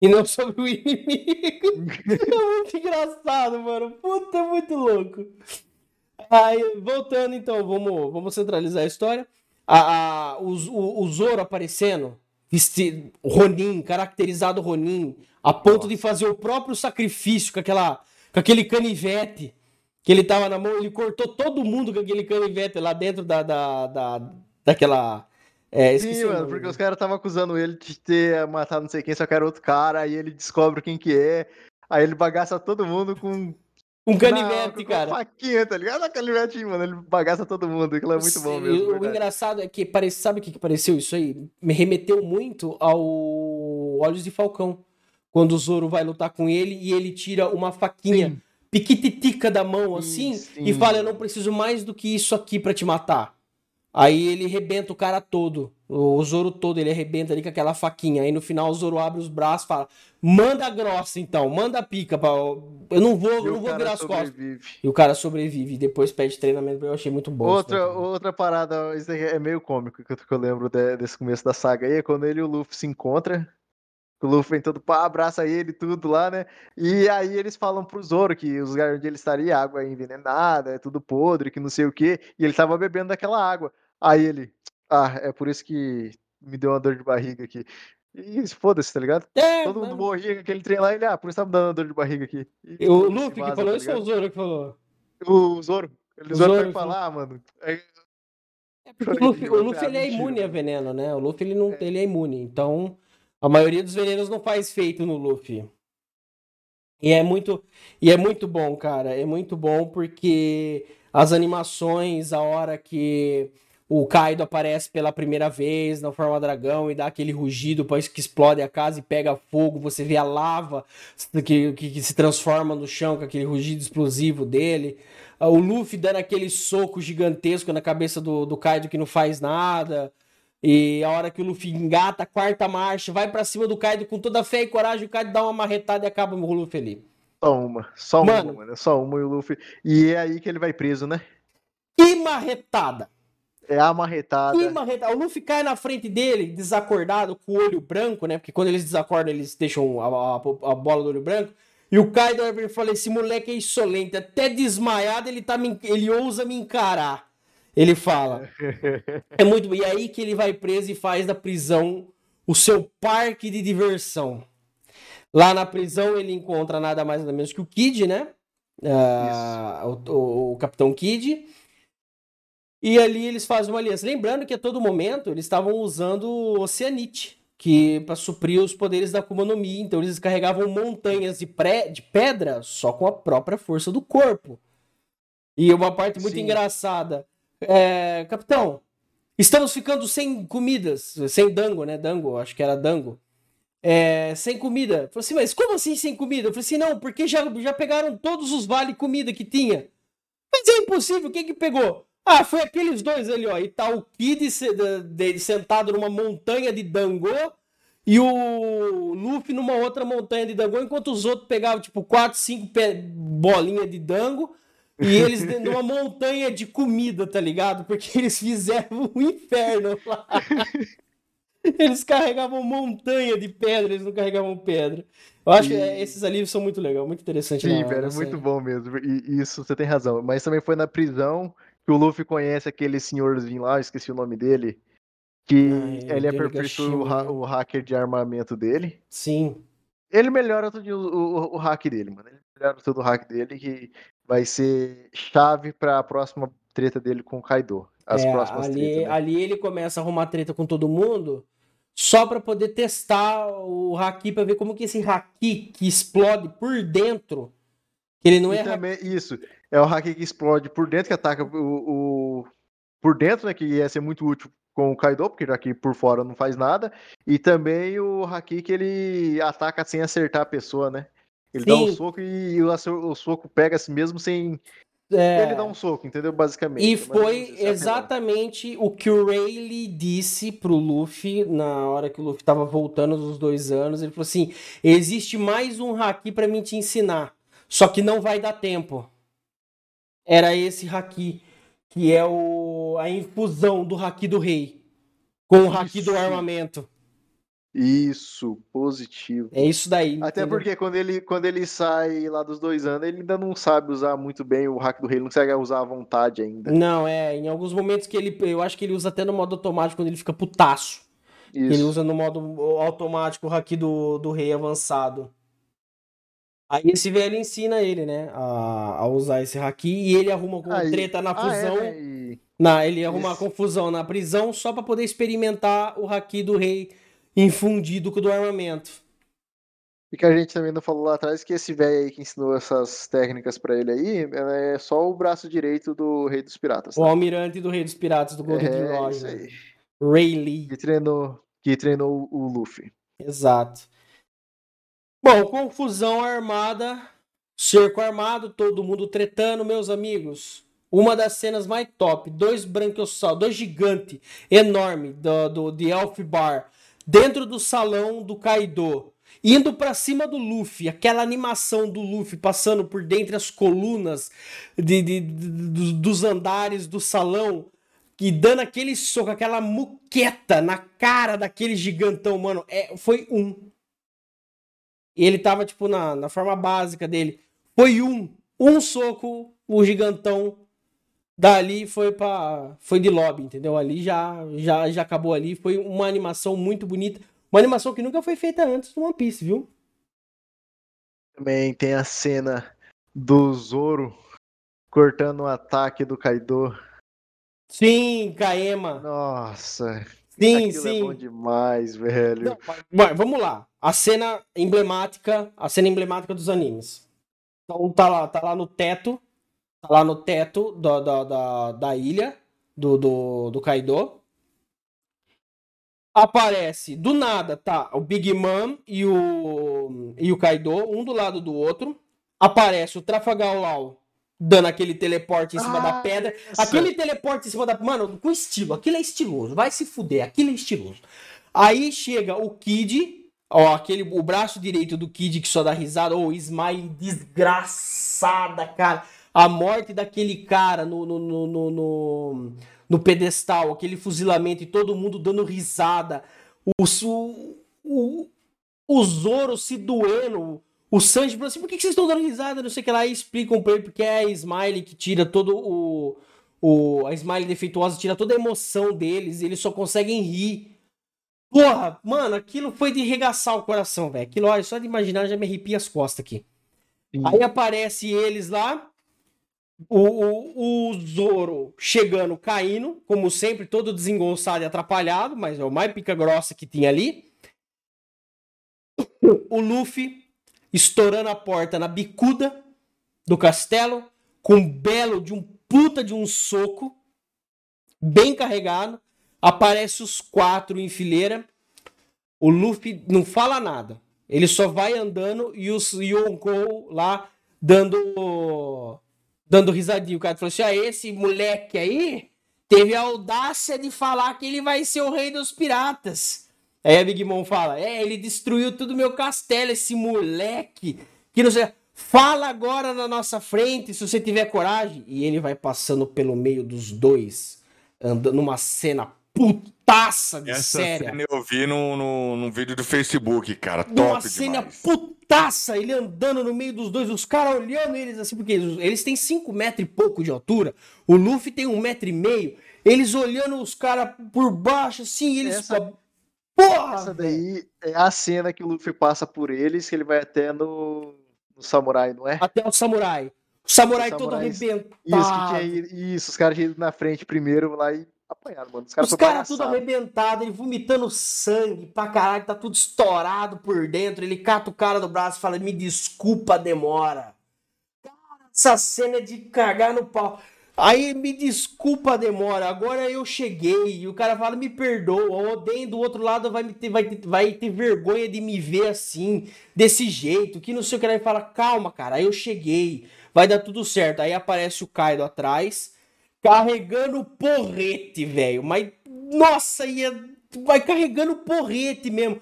E não sobre o inimigo. [LAUGHS] é muito engraçado, mano. Puta, é muito louco. Aí, voltando então, vamos, vamos centralizar a história. A, a- o, o, o Zoro aparecendo, vestido, Ronin, caracterizado Ronin, a ponto de fazer o próprio sacrifício com, aquela, com aquele canivete que ele tava na mão, ele cortou todo mundo com aquele canivete lá dentro da, da, da, daquela. É, esqueci Sim, mano, porque os caras estavam acusando ele de ter matado não sei quem, só que era outro cara, aí ele descobre quem que é, aí ele bagaça todo mundo com... Um canivete, com cara. faquinha, tá ligado? A canivete, mano, ele bagaça todo mundo, aquilo é muito bom Sim, mesmo, O verdade. engraçado é que parece, sabe o que, que pareceu isso aí? Me remeteu muito ao Olhos de Falcão. Quando o Zoro vai lutar com ele e ele tira uma faquinha Sim. piquititica da mão assim Sim, e sim. fala: Eu não preciso mais do que isso aqui pra te matar. Aí ele arrebenta o cara todo, o Zoro todo, ele arrebenta ali com aquela faquinha. Aí no final o Zoro abre os braços e fala: Manda grossa então, manda pica. Pra... Eu não vou, eu não vou virar as costas. E o cara sobrevive e depois pede treinamento. Eu achei muito bom. Outra, outra parada, isso é meio cômico que eu, que eu lembro de- desse começo da saga aí, é quando ele e o Luffy se encontram. O Luffy vem todo pá, abraça ele tudo lá, né? E aí eles falam pro Zoro que os lugares onde ele estaria, água envenenada, é tudo podre, que não sei o quê, e ele tava bebendo daquela água. Aí ele, ah, é por isso que me deu uma dor de barriga aqui. E foda-se, tá ligado? É, Todo mas- mundo morria com aquele trem lá, ele, ah, por isso tá me dando uma dor de barriga aqui. E O Luffy que falou tá isso ou o ligado? Zoro que falou? O Zoro. Ele O Zoro Zoro vai falou. falar, ah, mano. é- Porque o Luffy, o Luffy, ele é imune a mano. veneno, né? O Luffy ele não, ele é imune. Então, a maioria dos venenos não faz efeito no Luffy. E é muito, e é muito bom, cara. É muito bom porque as animações, a hora que o Kaido aparece pela primeira vez na forma dragão e dá aquele rugido, depois que explode a casa e pega fogo, você vê a lava que, que, que se transforma no chão com aquele rugido explosivo dele. O Luffy dando aquele soco gigantesco na cabeça do, do Kaido que não faz nada. E a hora que o Luffy engata quarta marcha, vai pra cima do Kaido com toda a fé e coragem, o Kaido dá uma marretada e acaba o Luffy ali. Só uma, só Mano. uma, mano. Só uma e o Luffy. E é aí que ele vai preso, né? Que marretada! É a marretada. Que marretada! O Luffy cai na frente dele, desacordado, com o olho branco, né? Porque quando eles desacordam, eles deixam a, a- a bola do olho branco. E o Kaido fala: Esse moleque é insolente, até desmaiado ele, tá me- ele ousa me encarar. Ele fala. [LAUGHS] É muito. E aí que ele vai preso e faz da prisão o seu parque de diversão. Lá na prisão ele encontra nada mais nada menos que o Kid, né? Ah, o, o- o Capitão Kid. E ali eles fazem uma aliança. Lembrando que a todo momento eles estavam usando o Oceanite, que para suprir os poderes da Akuma no Mi. Então eles carregavam montanhas de, pré, de pedra só com a própria força do corpo. E uma parte muito Sim. engraçada. É, capitão, estamos ficando sem comidas, sem dango, né? Dango, acho que era dango. É, sem comida. Falei assim, mas como assim sem comida? Eu falei assim, não, porque já, já pegaram todos os vale comida que tinha. Mas é impossível, quem que pegou? Ah, foi aqueles dois ali, ó. E tá o Kid sentado numa montanha de dango e o Luffy numa outra montanha de dango, enquanto os outros pegavam, tipo, quatro, cinco bolinhas de dango e eles de- numa montanha de comida, tá ligado? Porque eles fizeram um inferno lá. Eles carregavam montanha de pedra, eles não carregavam pedra. Eu acho que E- é, esses ali são muito legais, muito interessantes. Sim, velho, é muito bom mesmo. E isso, você tem razão. Mas também foi na prisão que o Luffy conhece aquele senhorzinho lá, eu esqueci o nome dele, que Ah, é, ele o aperfeiçoa o, ha- o hacker de armamento dele. Sim. Ele melhora todo o, o, o hack dele, mano. Ele melhora todo o hack dele que vai ser chave pra próxima treta dele com o Kaido. As É, próximas ali, tretas, né? ali ele começa a arrumar treta com todo mundo só pra poder testar o haki pra ver como que esse haki que explode por dentro, que ele não E é também, isso, é o hack que explode por dentro, que ataca o, o- por dentro, né, que ia ser muito útil com o Kaido, porque já que por fora não faz nada, e também o haki que ele ataca sem acertar a pessoa, né? Ele dá um Sim. soco e o, o soco pega a si mesmo sem É, ele dar um soco, entendeu? Basicamente. E É foi apelão. exatamente o que o Rayleigh disse pro Luffy na hora que o Luffy tava voltando dos dois anos. Ele falou assim: existe mais um haki pra mim te ensinar, só que não vai dar tempo. Era esse haki, que é o, a infusão do haki do rei com o haki do Isso. armamento. Isso, positivo. É isso daí. Até entendeu? porque quando ele, quando ele sai lá dos dois anos, ele ainda não sabe usar muito bem o hack do rei, não consegue usar à vontade ainda. Não, é, em alguns momentos que ele. Eu acho que ele usa até no modo automático quando ele fica putaço. Ele Isso. usa no modo automático o haki do, do rei avançado. Aí esse velho ensina ele, né, a, a usar esse haki e ele arruma com Ah, e- treta na Ah, é, fusão. né? E- na, ele arruma confusão na prisão só pra poder experimentar o haki do rei infundido com o do armamento. E que a gente também não falou lá atrás que esse velho aí que ensinou essas técnicas pra ele aí é só o braço direito do Rei dos Piratas. O tá? almirante do rei dos piratas do Golden É, Roger. aí. Rayleigh. Que treinou, que treinou o Luffy. Exato. Bom, confusão armada, cerco armado, todo mundo tretando, meus amigos. Uma das cenas mais top, dois branquiossauros, dois gigantes enorme do, do de Elf Bar dentro do salão do Kaido, indo pra cima do Luffy, aquela animação do Luffy passando por dentre as colunas de, de- de- dos andares do salão e dando aquele soco, aquela muqueta na cara daquele gigantão, mano, é, foi um. E ele tava, tipo, na, na forma básica dele. Foi um. Um soco, o gigantão dali foi para Foi de lobby, entendeu? Ali já, já, já acabou ali. Foi uma animação muito bonita. Uma animação que nunca foi feita antes do One Piece, viu? Também tem a cena do Zoro cortando o ataque do Kaido. Sim, Kaema. Nossa, Sim, aquilo é bom sim. demais, velho. Não, mas vamos lá. A cena emblemática, a cena emblemática dos animes. Então tá lá, tá lá no teto, tá lá no teto da, da, da, da ilha do, do, do Kaido. Aparece, do nada, tá o Big Mom e o, e o Kaido, um do lado do outro. Aparece o Trafalgar Law dando aquele teleporte em cima da Ah, pedra. essa. Aquele teleporte em cima da. Mano, com estilo. Aquilo é estiloso. Vai se fuder. Aquilo é estiloso. Aí chega o Kid. Ó, aquele, o braço direito do Kid que só dá risada. Ô, Smile desgraçada, cara. A morte daquele cara no, no, no, no, no, pedestal. Aquele fuzilamento e todo mundo dando risada. O, o, o, Zoro se doendo. O Sanji falou assim: por que que vocês estão dando risada? Não sei o que lá. E explicam pra ele porque é a Smile que tira todo o. o a Smile defeituosa tira toda a emoção deles. Eles só conseguem rir. Porra, mano, aquilo foi de regaçar o coração, velho. Aquilo, olha, só de imaginar já me arrepia as costas aqui. Sim. Aí aparece eles lá. O, o, o Zoro chegando, caindo, como sempre, todo desengonçado e atrapalhado, mas é o mais pica grossa que tinha ali. O Luffy estourando a porta na bicuda do castelo, com um belo de um puta de um soco, bem carregado. Aparece os quatro em fileira. O Luffy não fala nada. Ele só vai andando e os Yonkou lá dando dando risadinho. O cara falou assim: ah, esse moleque aí teve a audácia de falar que ele vai ser o rei dos piratas. Aí a Big Mom fala: É, ele destruiu todo o meu castelo, esse moleque. Que não sei. Fala agora na nossa frente, se você tiver coragem. E ele vai passando pelo meio dos dois, andando numa cena putaça de Essa séria. cena eu vi num, num, num vídeo do Facebook, cara. Top cena demais. putaça, ele andando no meio dos dois, os caras olhando eles assim, porque eles, eles têm 5 metros e pouco de altura, o Luffy tem um metro e meio, eles olhando os caras por baixo, assim, eles. Essa- Porra! Essa daí é a cena que o Luffy passa por eles, que ele vai até no, no samurai, não é? Até o samurai. O samurai O todo samurai- arrebentado. Isso, que tinha isso, os caras tinham ido na frente primeiro lá e apanharam, mano. Os caras caras tudo arrebentado, ele vomitando sangue pra caralho, tá tudo estourado por dentro. Ele cata o cara do braço e fala: Me desculpa a demora. Cara, essa cena é de cagar no pau. Aí, me desculpa a demora, agora eu cheguei. E o cara fala: Me perdoa. O Oden do outro lado vai, me ter, vai, ter, vai ter vergonha de me ver assim, desse jeito, que não sei o que. Ele fala: Calma, cara, aí eu cheguei. Vai dar tudo certo. Aí aparece o Kaido atrás carregando porrete, velho. Mas, nossa, ia, vai carregando porrete mesmo.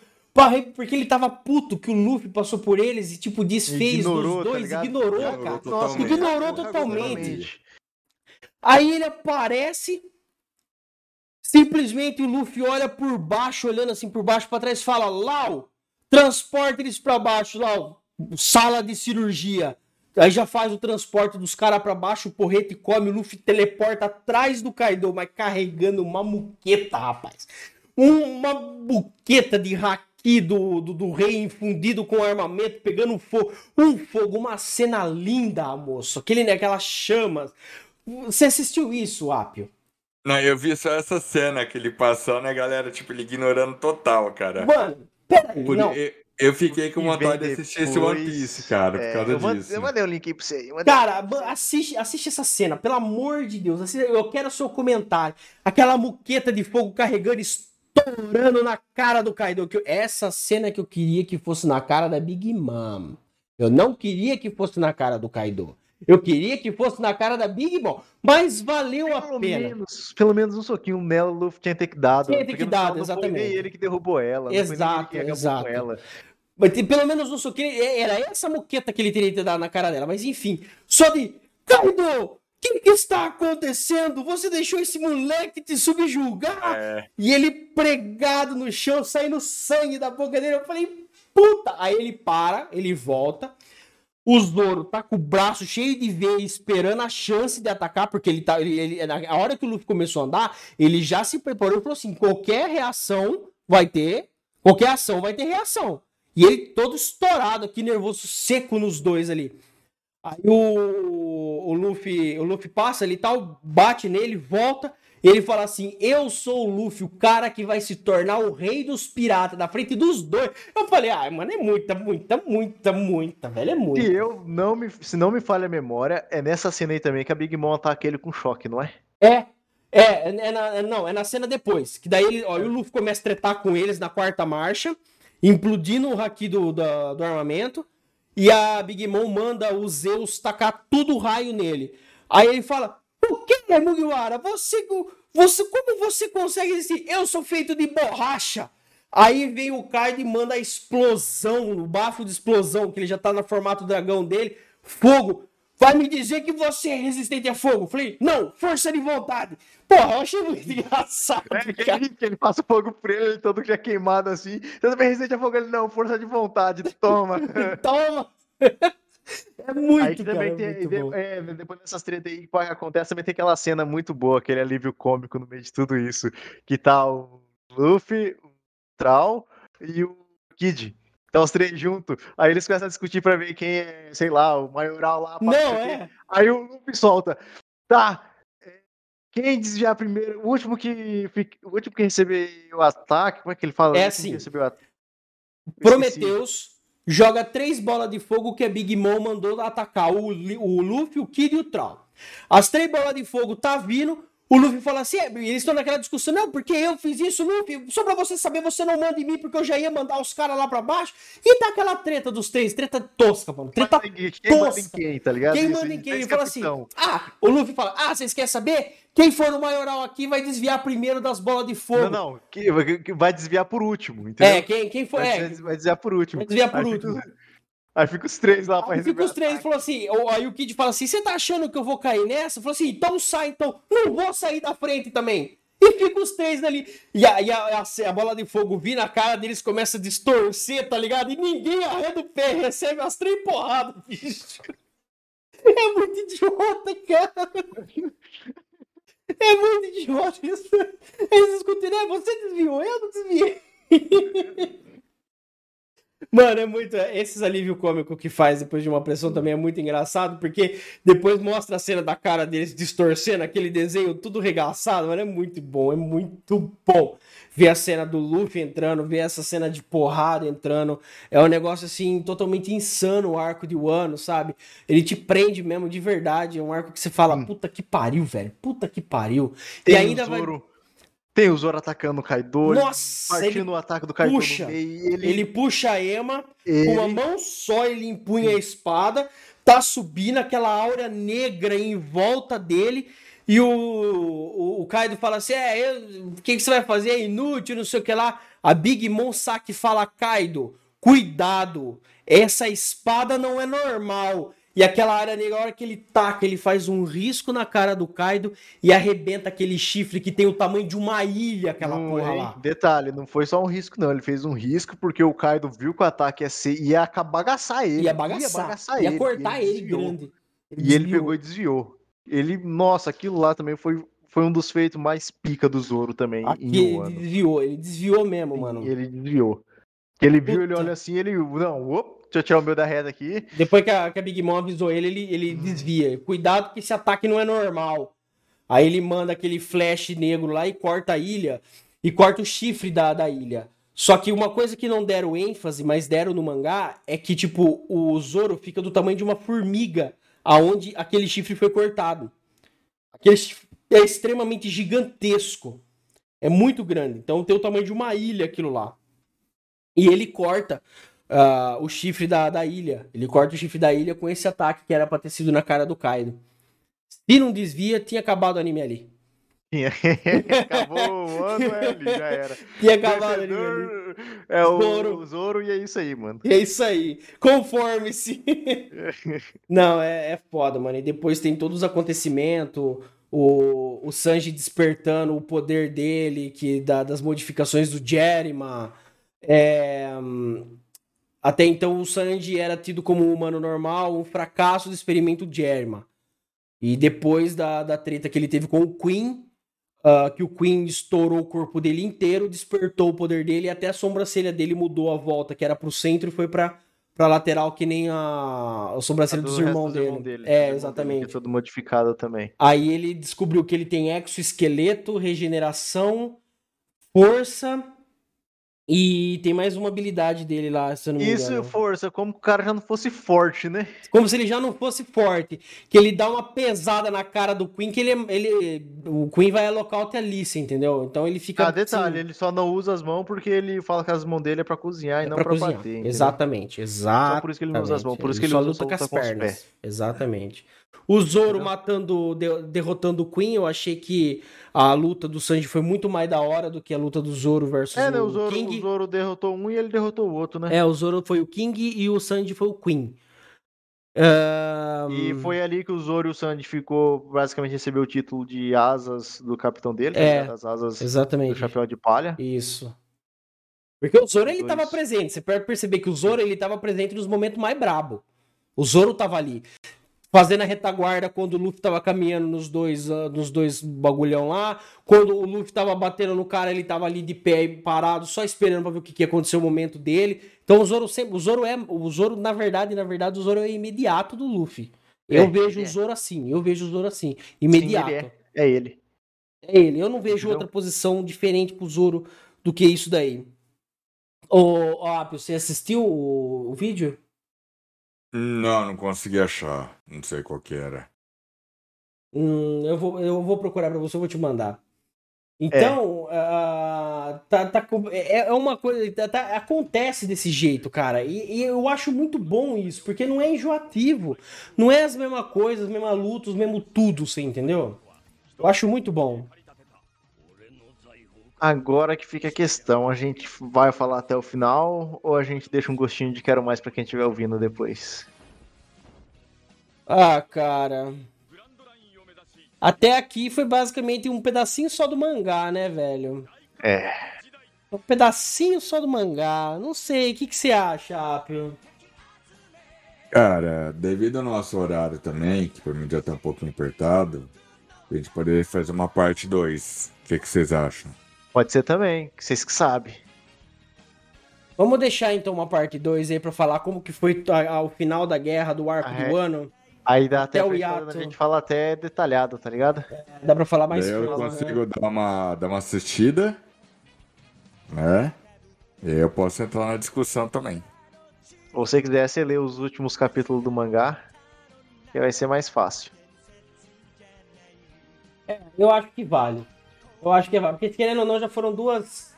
Porque ele tava puto que o Luffy passou por eles e, tipo, desfez Ignorou, dos tá dois. ligado? ignorou, Ignorou cara. totalmente. Ignorou totalmente. Aí ele aparece. Simplesmente o Luffy olha por baixo, olhando assim por baixo pra trás, fala: Lau, transporta eles pra baixo, Lau, sala de cirurgia. Aí já faz o transporte dos caras pra baixo, o porrete come, o Luffy teleporta atrás do Kaido, mas carregando uma muqueta, rapaz. Uma buqueta de haki do, do, do rei infundido com armamento, pegando fogo. Um fogo, uma cena linda, moço. Aquele, né, aquelas chamas. Você assistiu isso, Apio? Não, eu vi só essa cena que ele passando a galera, tipo, ele ignorando total, cara. Mano, peraí, Por- não. eu, eu fiquei com vontade de assistir esse One Piece, cara, É, por causa eu, mand- disso. eu mandei o link aí pra você. mandei- Cara, assiste, assiste essa cena, pelo amor de Deus. assiste- eu quero o seu comentário. Aquela muqueta de fogo carregando, estourando na cara do Kaido. Que eu- essa cena que eu queria que fosse na cara da Big Mom. Eu não queria que fosse na cara do Kaido. Eu queria que fosse na cara da Big Mom. Mas valeu a Pelo pena. menos, pelo menos um soquinho o Luffy tinha que ter dado. Tinha que ter no dado, não foi exatamente. nem ele que derrubou ela. foi Exato, que exato. ela. Mas tem- pelo menos não sou que era essa moqueta que ele teria que ter dado na cara dela. Mas enfim, só de Kaido, o que, que está acontecendo? Você deixou esse moleque te subjugar? É, E ele pregado no chão, saindo sangue da boca dele. Eu falei, puta! Aí ele para, ele volta. O Zoro tá com o braço cheio de veia, esperando a chance de atacar, porque ele tá. Ele, ele- na hora que o Luffy começou a andar, ele já se preparou e falou assim: qualquer reação vai ter. Qualquer ação vai ter reação. E ele todo estourado aqui, nervoso, seco nos dois ali. Aí o, o, Luffy, o Luffy passa ali tal, bate nele, volta. E ele fala assim: Eu sou o Luffy, o cara que vai se tornar o rei dos piratas, na frente dos dois. Eu falei: Ah, mano, é muita, muita, muita, muita, velho. É Se muita. eu não me, se não me falha a memória, é nessa cena aí também que a Big Mom ataca ele com choque, não é? É. É, é na- é- não, é na cena depois. Que daí ele, ó, e o Luffy começa a tretar com eles na quarta marcha, implodindo o haki do, da- do armamento. E a Big Mom manda o Zeus tacar tudo o raio nele. Aí ele fala: O que, Mugiwara? Você, você, como você consegue dizer? Eu sou feito de borracha. Aí vem o Kaido e manda a explosão, o bafo de explosão, que ele já tá no formato dragão dele. Fogo. Vai me dizer que você é resistente a fogo? Falei, não, força de vontade. Porra, eu achei muito engraçado. É, que ele, que ele passa fogo pra ele, ele todo já queimado assim. Você também resiste a fogo, ele não, força de vontade, toma. [LAUGHS] Toma. [LAUGHS] É muito, cara, é tem, muito de- é, depois dessas tretas aí que acontece, também tem aquela cena muito boa, aquele alívio cômico no meio de tudo isso. Que tá o Luffy, o Troll e o Kid. Tá os três juntos. Aí eles começam a discutir pra ver quem é, sei lá, o maioral lá. Não, é. Aí o Luffy solta. Tá. é, Quem desviar primeiro, o último que o último que receber o ataque, como é que ele fala? É assim. recebeu o ataque. Prometeus joga três bolas de fogo que a Big Mom mandou atacar o, o Luffy, o Kid e o Troll. As três bolas de fogo tá vindo. O Luffy fala assim: é, eles estão naquela discussão, não, porque eu fiz isso, Luffy. Só pra você saber, você não manda em mim, porque eu já ia mandar os caras lá pra baixo. E tá aquela treta dos três, treta tosca, mano. Treta Quem manda em tosca. quem, tá ligado? Quem Isso, manda em isso, quem? Ele fala assim: capitão. Ah, o Luffy fala: Ah, vocês querem saber? Quem for o maioral aqui vai desviar primeiro das bolas de fogo. Não, não, que, que vai desviar por último, entendeu? É, quem, quem for. vai, É, vai desviar por último. vai desviar por último. Fica, aí fica os três lá pra Aí receber fica os três ataque. falou assim, aí o Kid fala assim, você tá achando que eu vou cair nessa? Falou assim, então sai então. Não vou sair da frente também. E fica os três ali. E a, e a, a- a bola de fogo vir na cara deles, começa a distorcer, tá ligado? E ninguém arreda o pé, recebe as três porradas, bicho. É muito idiota, cara. É muito idiota isso. Eles escutam, né? Você desviou, eu não desviei. [LAUGHS] Mano, é muito. Esses alívio cômico que faz depois de uma pressão também é muito engraçado, porque depois mostra a cena da cara deles distorcendo aquele desenho tudo regaçado, mano. É muito bom, é muito bom. Ver a cena do Luffy entrando, ver essa cena de porrada entrando. É um negócio assim, totalmente insano o arco de Wano, sabe? Ele te prende mesmo de verdade. É um arco que você fala, puta que pariu, velho. Puta que pariu. Tem e ainda o vai. Tem o Zoro atacando o Kaido. Nossa, partindo ele, o ataque do Kaido puxa. meio. Ele, ele puxa a Ema, ele- Com uma mão só ele empunha a espada, tá subindo aquela aura negra em volta dele. E o, o, o Kaido fala assim: É, eu- o que, que você vai fazer? É inútil, não sei o que lá. A Big Mom Saki fala: Kaido, cuidado, essa espada não é normal. E aquela área negra, a hora que ele taca, ele faz um risco na cara do Kaido e arrebenta aquele chifre que tem o tamanho de uma ilha, aquela Não, porra lá. Detalhe, não foi só um risco, não. Ele fez um risco porque o Kaido viu que o ataque ia, ser, ia bagaçar ele. Ia bagaçar, ia, cortar e ele, desviou. grande. E ele desviou. pegou e desviou. Ele, nossa, aquilo lá também foi, foi um dos feitos mais pica do Zoro também Aqui ele ano. desviou, ele desviou mesmo, mano. E ele desviou. Ele viu, ele olha assim, ele. Não, op, deixa eu tirar o meu da reta aqui. Depois que a, que a Big Mom avisou ele, ele, ele desvia. Cuidado que esse ataque não é normal. Aí ele manda aquele flash negro lá e corta a ilha. E corta o chifre da, da ilha. Só que uma coisa que não deram ênfase, mas deram no mangá, é que, tipo, o Zoro fica do tamanho de uma formiga aonde aquele chifre foi cortado. Aquele chifre é extremamente gigantesco. É muito grande. Então tem o tamanho de uma ilha aquilo lá. E ele corta ah, o chifre da, da ilha. Ele corta o chifre da ilha com esse ataque que era pra ter sido na cara do Kaido. Se não desvia, tinha acabado o anime ali. [LAUGHS] Acabou o ano, é, ali, já era. Tinha acabado o anime ali. É o Zoro. Zoro. e é isso aí, mano. E é isso aí. Conforme-se. [LAUGHS] Não, é, é foda, mano. E depois tem todos os acontecimentos. O, o Sanji despertando o poder dele, que das modificações do Jerima. É, hum, até então o Sanji era tido como um humano normal, um fracasso do experimento Jerima. E depois da, da treta que ele teve com o Queen, ah, que o Queen estourou o corpo dele inteiro, despertou o poder dele e até a sobrancelha dele mudou a volta, que era pro centro e foi pra, pra lateral, que nem a, a sobrancelha Do dos irmãos dele. dele. É, irmãos dele, exatamente. que é todo modificado também. Aí ele descobriu que ele tem exoesqueleto, regeneração, força e tem mais uma habilidade dele lá, se eu não me Isso, engano. força, como que o cara já não fosse forte, né? Como se ele já não fosse forte. Que ele dá uma pesada na cara do Queen, que ele, é- ele o Queen vai alocar o Alice, entendeu? Então ele fica Ah, detalhe, assim, ele só não usa as mãos porque ele fala que as mãos dele é pra cozinhar e é não pra pra, cozinhar. bater. entendeu? Exatamente, exato. Só por isso que ele não usa as mãos, por isso que ele só luta só com as luta com pernas. Exatamente. O Zoro matando, de- derrotando o Queen, eu achei que a luta do Sanji foi muito mais da hora do que a luta do Zoro versus É, né? O Zoro, King. o Zoro derrotou um e ele derrotou o outro, né? É, o Zoro foi o King e o Sanji foi o Queen. Ahn, E foi ali que o Zoro e o Sanji ficou, basicamente recebeu o título de asas do capitão dele, tá É, as asas do Exatamente. chapéu de palha. Isso. Porque o Zoro ele Dois. tava presente. Você pode perceber que o Zoro ele tava presente nos momentos mais brabo. O Zoro tava ali. Fazendo a retaguarda quando o Luffy tava caminhando nos dois, ah, nos dois bagulhão lá. Quando o Luffy tava batendo no cara, ele tava ali de pé parado, só esperando pra ver o que, que ia acontecer o momento dele. Então o Zoro sempre. O Zoro é. O Zoro, na verdade, na verdade, o Zoro é imediato do Luffy. Eu É, vejo o é. Zoro assim, eu vejo o Zoro assim. Sim, Imediato. ele é. É ele. É ele. Eu não vejo outra posição diferente pro Zoro do que isso daí. Ô, ô Apio, você assistiu o, o vídeo? Não, não consegui achar. Não sei qual que era. Hum, eu, vou, eu vou procurar pra você, eu vou te mandar. Então, ah, tá, tá, com- é, é uma coisa. tá- tá- acontece desse jeito, cara. E, e eu acho muito bom isso, porque não é enjoativo. Não é as mesmas coisas, as mesmas lutas, os mesmo tudo, você entendeu? Eu acho muito bom. Agora que fica a questão, a gente vai falar até o final ou a gente deixa um gostinho de quero mais pra quem estiver ouvindo depois? Ah, cara. Até aqui foi basicamente um pedacinho só do mangá, né, velho? É. Um pedacinho só do mangá. Não sei, o que, que você acha, Apio? Cara, devido ao nosso horário também, que pra mim já tá um pouquinho apertado, a gente poderia fazer uma parte 2. O que, que vocês acham? Pode ser também, vocês que sabem. Vamos deixar então uma parte 2 aí pra falar como que foi a- ao final da guerra do arco Ah, do é. ano. Aí dá Até até, o hiato. a gente fala até detalhado, tá ligado? Dá pra falar mais eu coisa, né? consigo dar, uma, dar uma assistida, né? E aí eu posso entrar na discussão também. Ou se você quiser, você lê os últimos capítulos do mangá, que vai ser mais fácil. Eu acho que vale. Eu acho que vale. Porque querendo ou não, já foram duas.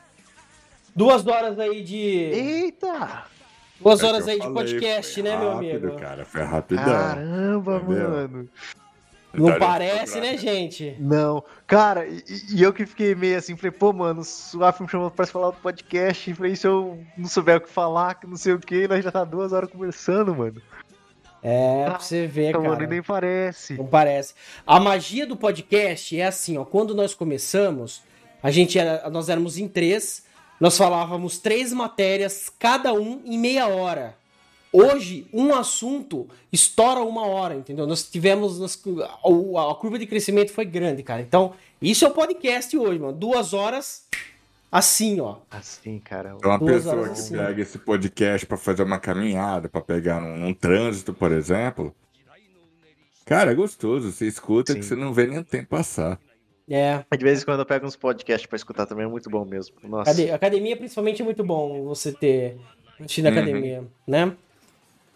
Duas horas aí de. Eita! Duas É horas aí de falei, podcast, foi né, meu rápido, amigo? cara, foi rapidão. Caramba, Entendeu? mano. Não parece, né, gente? Não, cara, e, e eu que fiquei meio assim, falei, pô, mano, o Suaf me chamou pra falar do podcast, falei, se eu não souber o que falar, que não sei o que, nós já tá duas horas conversando, mano. É, pra você ver, mano, cara. e nem parece. Não parece. A magia do podcast é assim, ó. Quando nós começamos, a gente era, nós éramos em três, nós falávamos três matérias, cada um em meia hora. Hoje, um assunto estoura uma hora, entendeu? Nós tivemos. nós- a, a curva de crescimento foi grande, cara. Então, isso é o podcast hoje, mano. Duas horas assim, ó. Assim, cara. Então, uma pessoa que assim. pega esse podcast pra fazer uma caminhada, pra pegar num, num trânsito, por exemplo. Cara, é gostoso. Você escuta que Sim. você não vê nem o tempo passar. É. De vez em quando eu pego uns podcasts pra escutar também, é muito bom mesmo. Nossa. Acade- Academia, principalmente, é muito bom você ter assistido a Uhum. academia, né?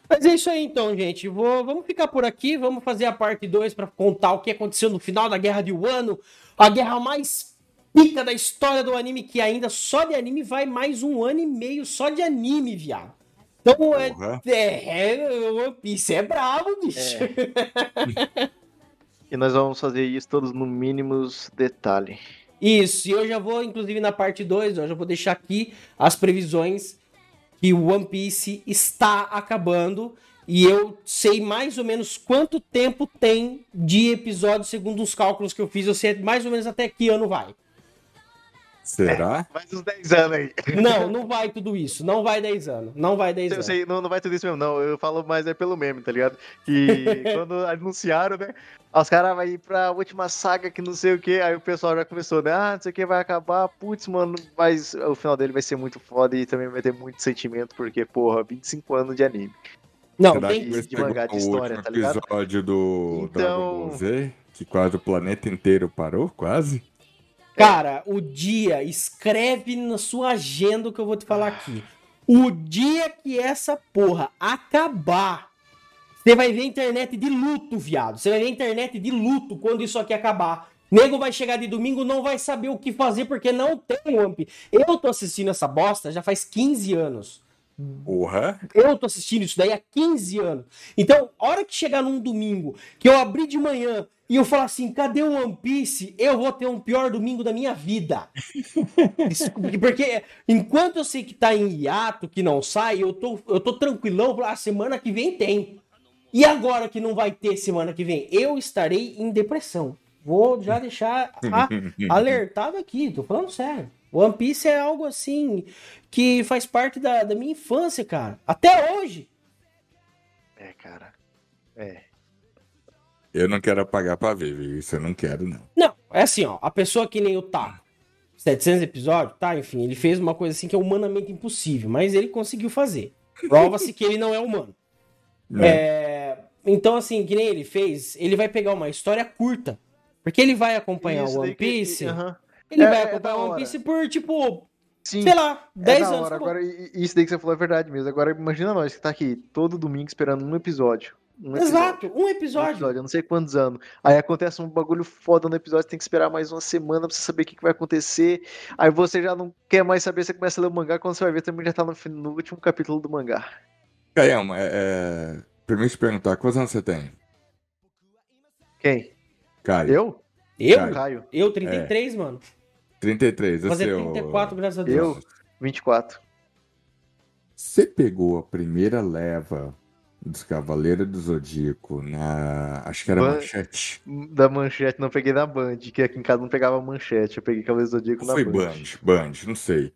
Mas é isso aí então, gente. Vou, vamos ficar por aqui, vamos fazer a parte 2 para contar o que aconteceu no final da Guerra de Wano, a guerra mais pica da história do anime, que ainda só de anime vai mais um ano e meio só de anime, viado. Então é, Porra. é, One Piece é bravo, bicho. [LAUGHS] E nós vamos fazer isso todos no mínimos detalhe. Isso, e eu já vou, inclusive, na parte 2, eu já vou deixar aqui as previsões que o One Piece está acabando. E eu sei mais ou menos quanto tempo tem de episódio, segundo os cálculos que eu fiz. Eu sei mais ou menos até que ano vai. Será? Mais uns 10 anos aí. Não, não vai tudo isso. Não vai 10 anos. Não vai 10 Eu anos. sei, não, não vai tudo isso mesmo, não. Eu falo mais é pelo meme, tá ligado? Que [LAUGHS] quando anunciaram, né? Os caras vão ir pra última saga que não sei o que. Aí o pessoal já começou, né? Ah, não sei o que vai acabar. Putz, mano, mas o final dele vai ser muito foda e também vai ter muito sentimento, porque, porra, 25 anos de anime. Não, Será tem, que de ser mangá de história, tá ligado? episódio do Então- Dragon Ball Z? Que quase o planeta inteiro parou, quase? Cara, o dia, escreve na sua agenda o que eu vou te falar aqui. O dia que essa porra acabar, você vai ver a internet de luto, viado. Você vai ver a internet de luto quando isso aqui acabar. Nego vai chegar de domingo, não vai saber o que fazer porque não tem Piece. Eu tô assistindo essa bosta já faz 15 anos. Porra! Eu tô assistindo isso daí há 15 anos. Então, a hora que chegar num domingo, que eu abrir de manhã e eu falar assim, cadê o One Piece? Eu vou ter um pior domingo da minha vida. [LAUGHS] Porque enquanto eu sei que tá em hiato, que não sai, eu tô, eu tô tranquilão, a semana que vem tem. E agora que não vai ter semana que vem? Eu estarei em depressão. Vou já deixar a- [LAUGHS] alertado aqui, tô falando sério. One Piece é algo assim que faz parte da, da minha infância, cara. Até hoje. É, cara. É. Eu não quero apagar pra ver, viu? Isso eu não quero, não. Não, é assim, ó. A pessoa que nem o Taco. 700 episódios, tá? Enfim, ele fez uma coisa assim que é humanamente impossível, mas ele conseguiu fazer. Prova-se que ele não é humano. [LAUGHS] É, Então, assim, que nem ele fez, ele vai pegar uma história curta. Porque ele vai acompanhar o One que- Piece. aham. Ele É- vai é acompanhar o One hora. Piece por, tipo, Sim. sei lá, É 10 da anos. Agora, isso daí que você falou é verdade mesmo. Agora, imagina nós que tá aqui todo domingo esperando um episódio. Um episódio. Exato, um Um episódio. episódio, eu não sei quantos anos. Aí acontece um bagulho foda no episódio, tem que esperar mais uma semana pra você saber o que, que vai acontecer. Aí você já não quer mais saber, você começa a ler o mangá, quando você vai ver também já tá no, no último capítulo do mangá. Caião, é, é... permite perguntar, quantos anos você tem? Quem? Caio. Eu? Eu? Caio. Caio. Eu, 33, mano. 33. Vou fazer Você, 34, graças a Deus. Eu? 24. Você pegou a primeira leva dos Cavaleiros do Zodíaco na. Acho que era Ban- Manchete. Da manchete, não peguei na Band, que aqui em casa não pegava manchete, eu peguei Cavaleiro do Zodíaco Ou na foi Band. Band? Band, não sei.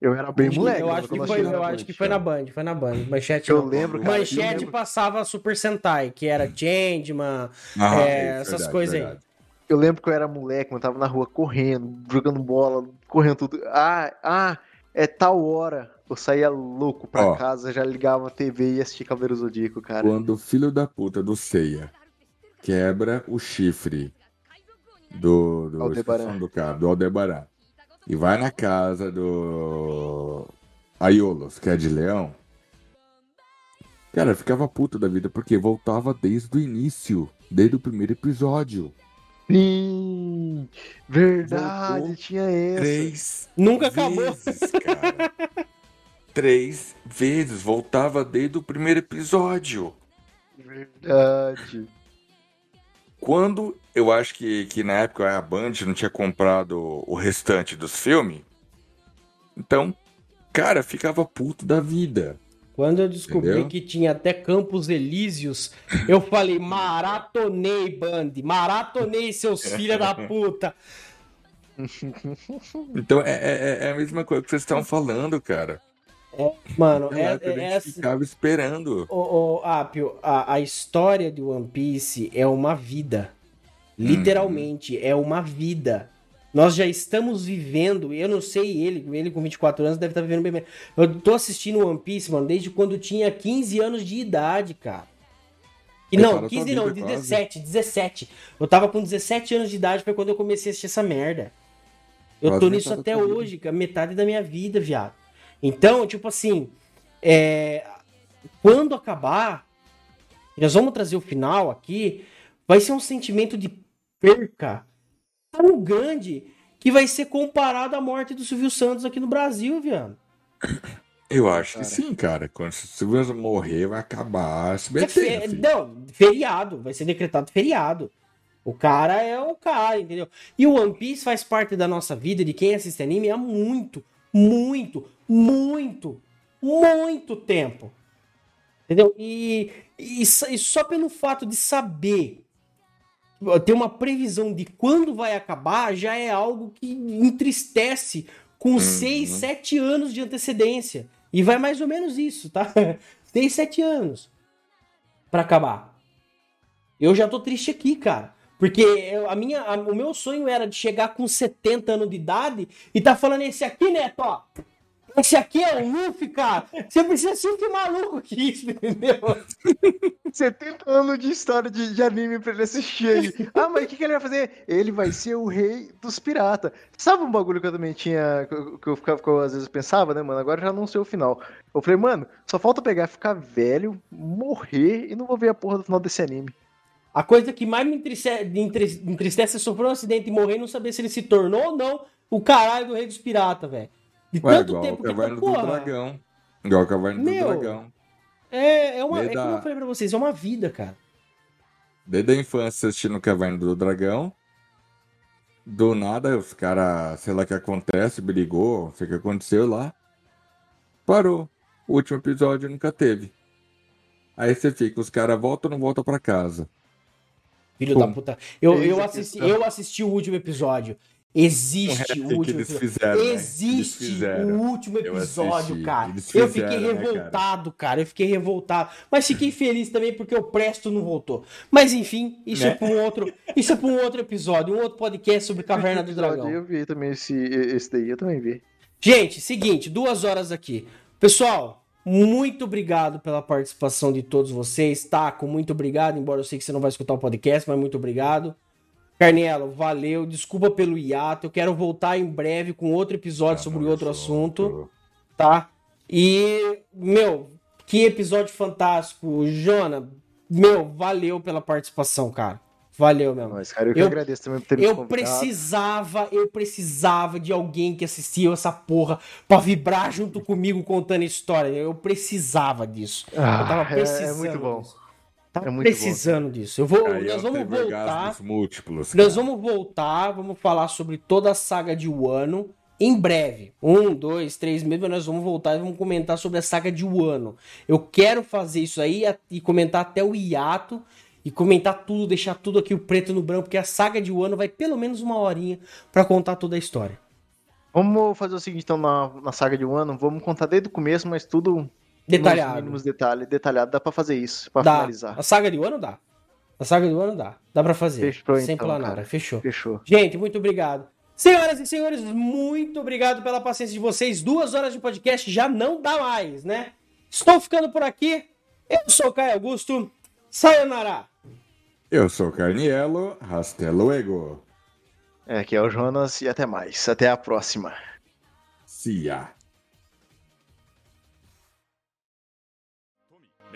Eu era bem moleque. eu né, acho que foi, eu na acho Band, que foi na. Band, foi na Band. Manchete, Eu lembro, cara. eu Manchete lembro- passava Super Sentai, que era Changeman, Ah, É, é, essas verdade, coisas aí. verdade. Eu lembro que eu era moleque, eu tava na rua correndo, jogando bola, correndo tudo. Ah, ah, é tal hora. Eu saía louco pra Ó. casa, já ligava a TV e assistia Cavaleiro Zodíaco, cara. Quando o filho da puta do Seiya quebra o chifre do, do, Aldebaran. do cara, do Aldebaran e vai na casa do Aiolos, que é de leão, cara, ficava puto da vida porque voltava desde o início, desde o primeiro episódio. Sim, verdade, Voltou tinha essa. Três Nunca acabou. vezes, cara. [LAUGHS] Três vezes, voltava desde o primeiro episódio. Verdade. Quando eu acho que, que na época a Band não tinha comprado o restante dos filmes, então, cara, ficava puto da vida. Quando eu descobri Entendeu? que tinha até Campos Elíseos, eu falei, maratonei, Band, maratonei, seus filha da puta. Então é, é- é a mesma coisa que vocês estão falando, cara. Mano, é, época a gente é, assim- ficava esperando. Ô, ô, Apio, a, a história de One Piece é uma vida. Literalmente, é uma vida. Nós já estamos vivendo, eu não sei ele, ele com 24 anos deve estar vivendo bem. Eu tô assistindo One Piece, mano, desde quando tinha 15 anos de idade, cara. E não, tua 15 não, vida, quase. 17, 17. Eu tava com 17 anos de idade, foi quando eu comecei a assistir essa merda. Eu Quase tô nisso até vida. hoje, cara, metade da minha vida, viado. Então, tipo assim, é, quando acabar, nós vamos trazer o final aqui, vai ser um sentimento de perca tão grande que vai ser comparado à morte do Silvio Santos aqui no Brasil, viado. Eu acho Cara. que sim, cara. Quando o Silvio morrer, vai acabar a É fe-? Não, feriado, vai ser decretado feriado. O cara é o cara, entendeu? E o One Piece faz parte da nossa vida, de quem assiste anime, há muito, muito, muito, muito tempo. Entendeu? E, e, só- e só pelo fato de saber ter uma previsão de quando vai acabar já é algo que entristece com 6, 7 anos de antecedência. E vai mais ou menos isso, tá? [LAUGHS] 6, 7 anos pra acabar. Eu já tô triste aqui, cara. Porque eu- a minha, a- o meu sonho era de chegar com 70 anos de idade e tá falando esse aqui, Neto, ó. Esse aqui é o Luffy, cara. Você precisa ser que maluco que isso, entendeu? [LAUGHS] 70 anos de história de, de anime pra ele assistir aí. Ah, mas o que, que ele vai fazer? Ele vai ser o rei dos piratas. Sabe um bagulho que eu também tinha, que eu, que eu ficava, que eu às vezes pensava, né, mano? Agora já não sei o final. Eu falei, mano, só falta pegar, ficar velho, morrer e não vou ver a porra do final desse anime. A coisa que mais me entristece, é sofrer um acidente e morrer e não saber se ele se tornou ou não o caralho do rei dos piratas, velho. De Ué, tanto igual tempo o que Caverna do porra, Dragão. Igual o Caverna Meu, do Dragão. É, é uma. É Desde como a- eu falei pra vocês, é uma vida, cara. Desde a infância assistindo Caverna do Dragão. Do nada, os caras, sei lá o que acontece, brigou, não sei o que aconteceu lá. Parou. O último episódio nunca teve. Aí você fica, os caras voltam ou não voltam pra casa? Filho Pum. da puta. Eu, eu, assisti, eu assisti o último episódio. Existe Um o último eles episódio. fizeram, né? Eles Existe fizeram. o último Eu episódio, assisti. cara. Eles eu fiquei fizeram, né, revoltado, cara. Eu fiquei revoltado. Mas fiquei feliz também porque o Presto não voltou. Mas enfim, isso Né? é para um outro, isso é para um outro episódio, um outro podcast sobre Caverna do Dragão. Eu vi também esse, esse daí, eu também vi. Gente, seguinte, duas horas aqui. Pessoal, muito obrigado pela participação de todos vocês. Taco, muito obrigado, embora eu sei que você não vai escutar o podcast, mas muito obrigado. Carnelo, valeu. Desculpa pelo hiato. Eu quero voltar em breve com outro episódio sobre Tamo outro junto. assunto, tá? E, meu, que episódio fantástico. Jona, meu, valeu pela participação, cara. Valeu mesmo. Mas, cara, eu que Eu- agradeço também por ter me Eu convidado. precisava, eu precisava de alguém que assistia essa porra pra vibrar junto comigo contando história. Eu precisava disso. Ah, eu tava é- precisando. é muito bom. disso. Tava É muito precisando disso. Eu vou, Aí nós eu vamos voltar. múltiplos. Nós vamos voltar, vamos falar sobre toda a saga de Wano, em breve, um, dois, três meses, nós vamos voltar e vamos comentar sobre a saga de Wano. Eu quero fazer isso aí e comentar até o hiato e comentar tudo, deixar tudo aqui o preto no branco, porque a saga de Wano vai pelo menos uma horinha pra contar toda a história. Vamos fazer o seguinte, então, na, na saga de um ano, vamos contar desde o começo, mas tudo nos Detalhado. mínimos detalhes, detalhado, dá pra fazer isso, pra Dá. finalizar. A saga de Wano dá. A saga de Wano dá. Dá pra fazer. Fechou, Sem então, planar. cara. Fechou. Fechou. Gente, muito obrigado. Senhoras e senhores, muito obrigado pela paciência de vocês. Duas horas de podcast já não dá mais, né? Estou ficando por aqui. Eu sou o Caio Augusto. Sayonara. Eu sou Carnielo, hasta luego. É, aqui é o Jonas e até mais. Até a próxima. See ya.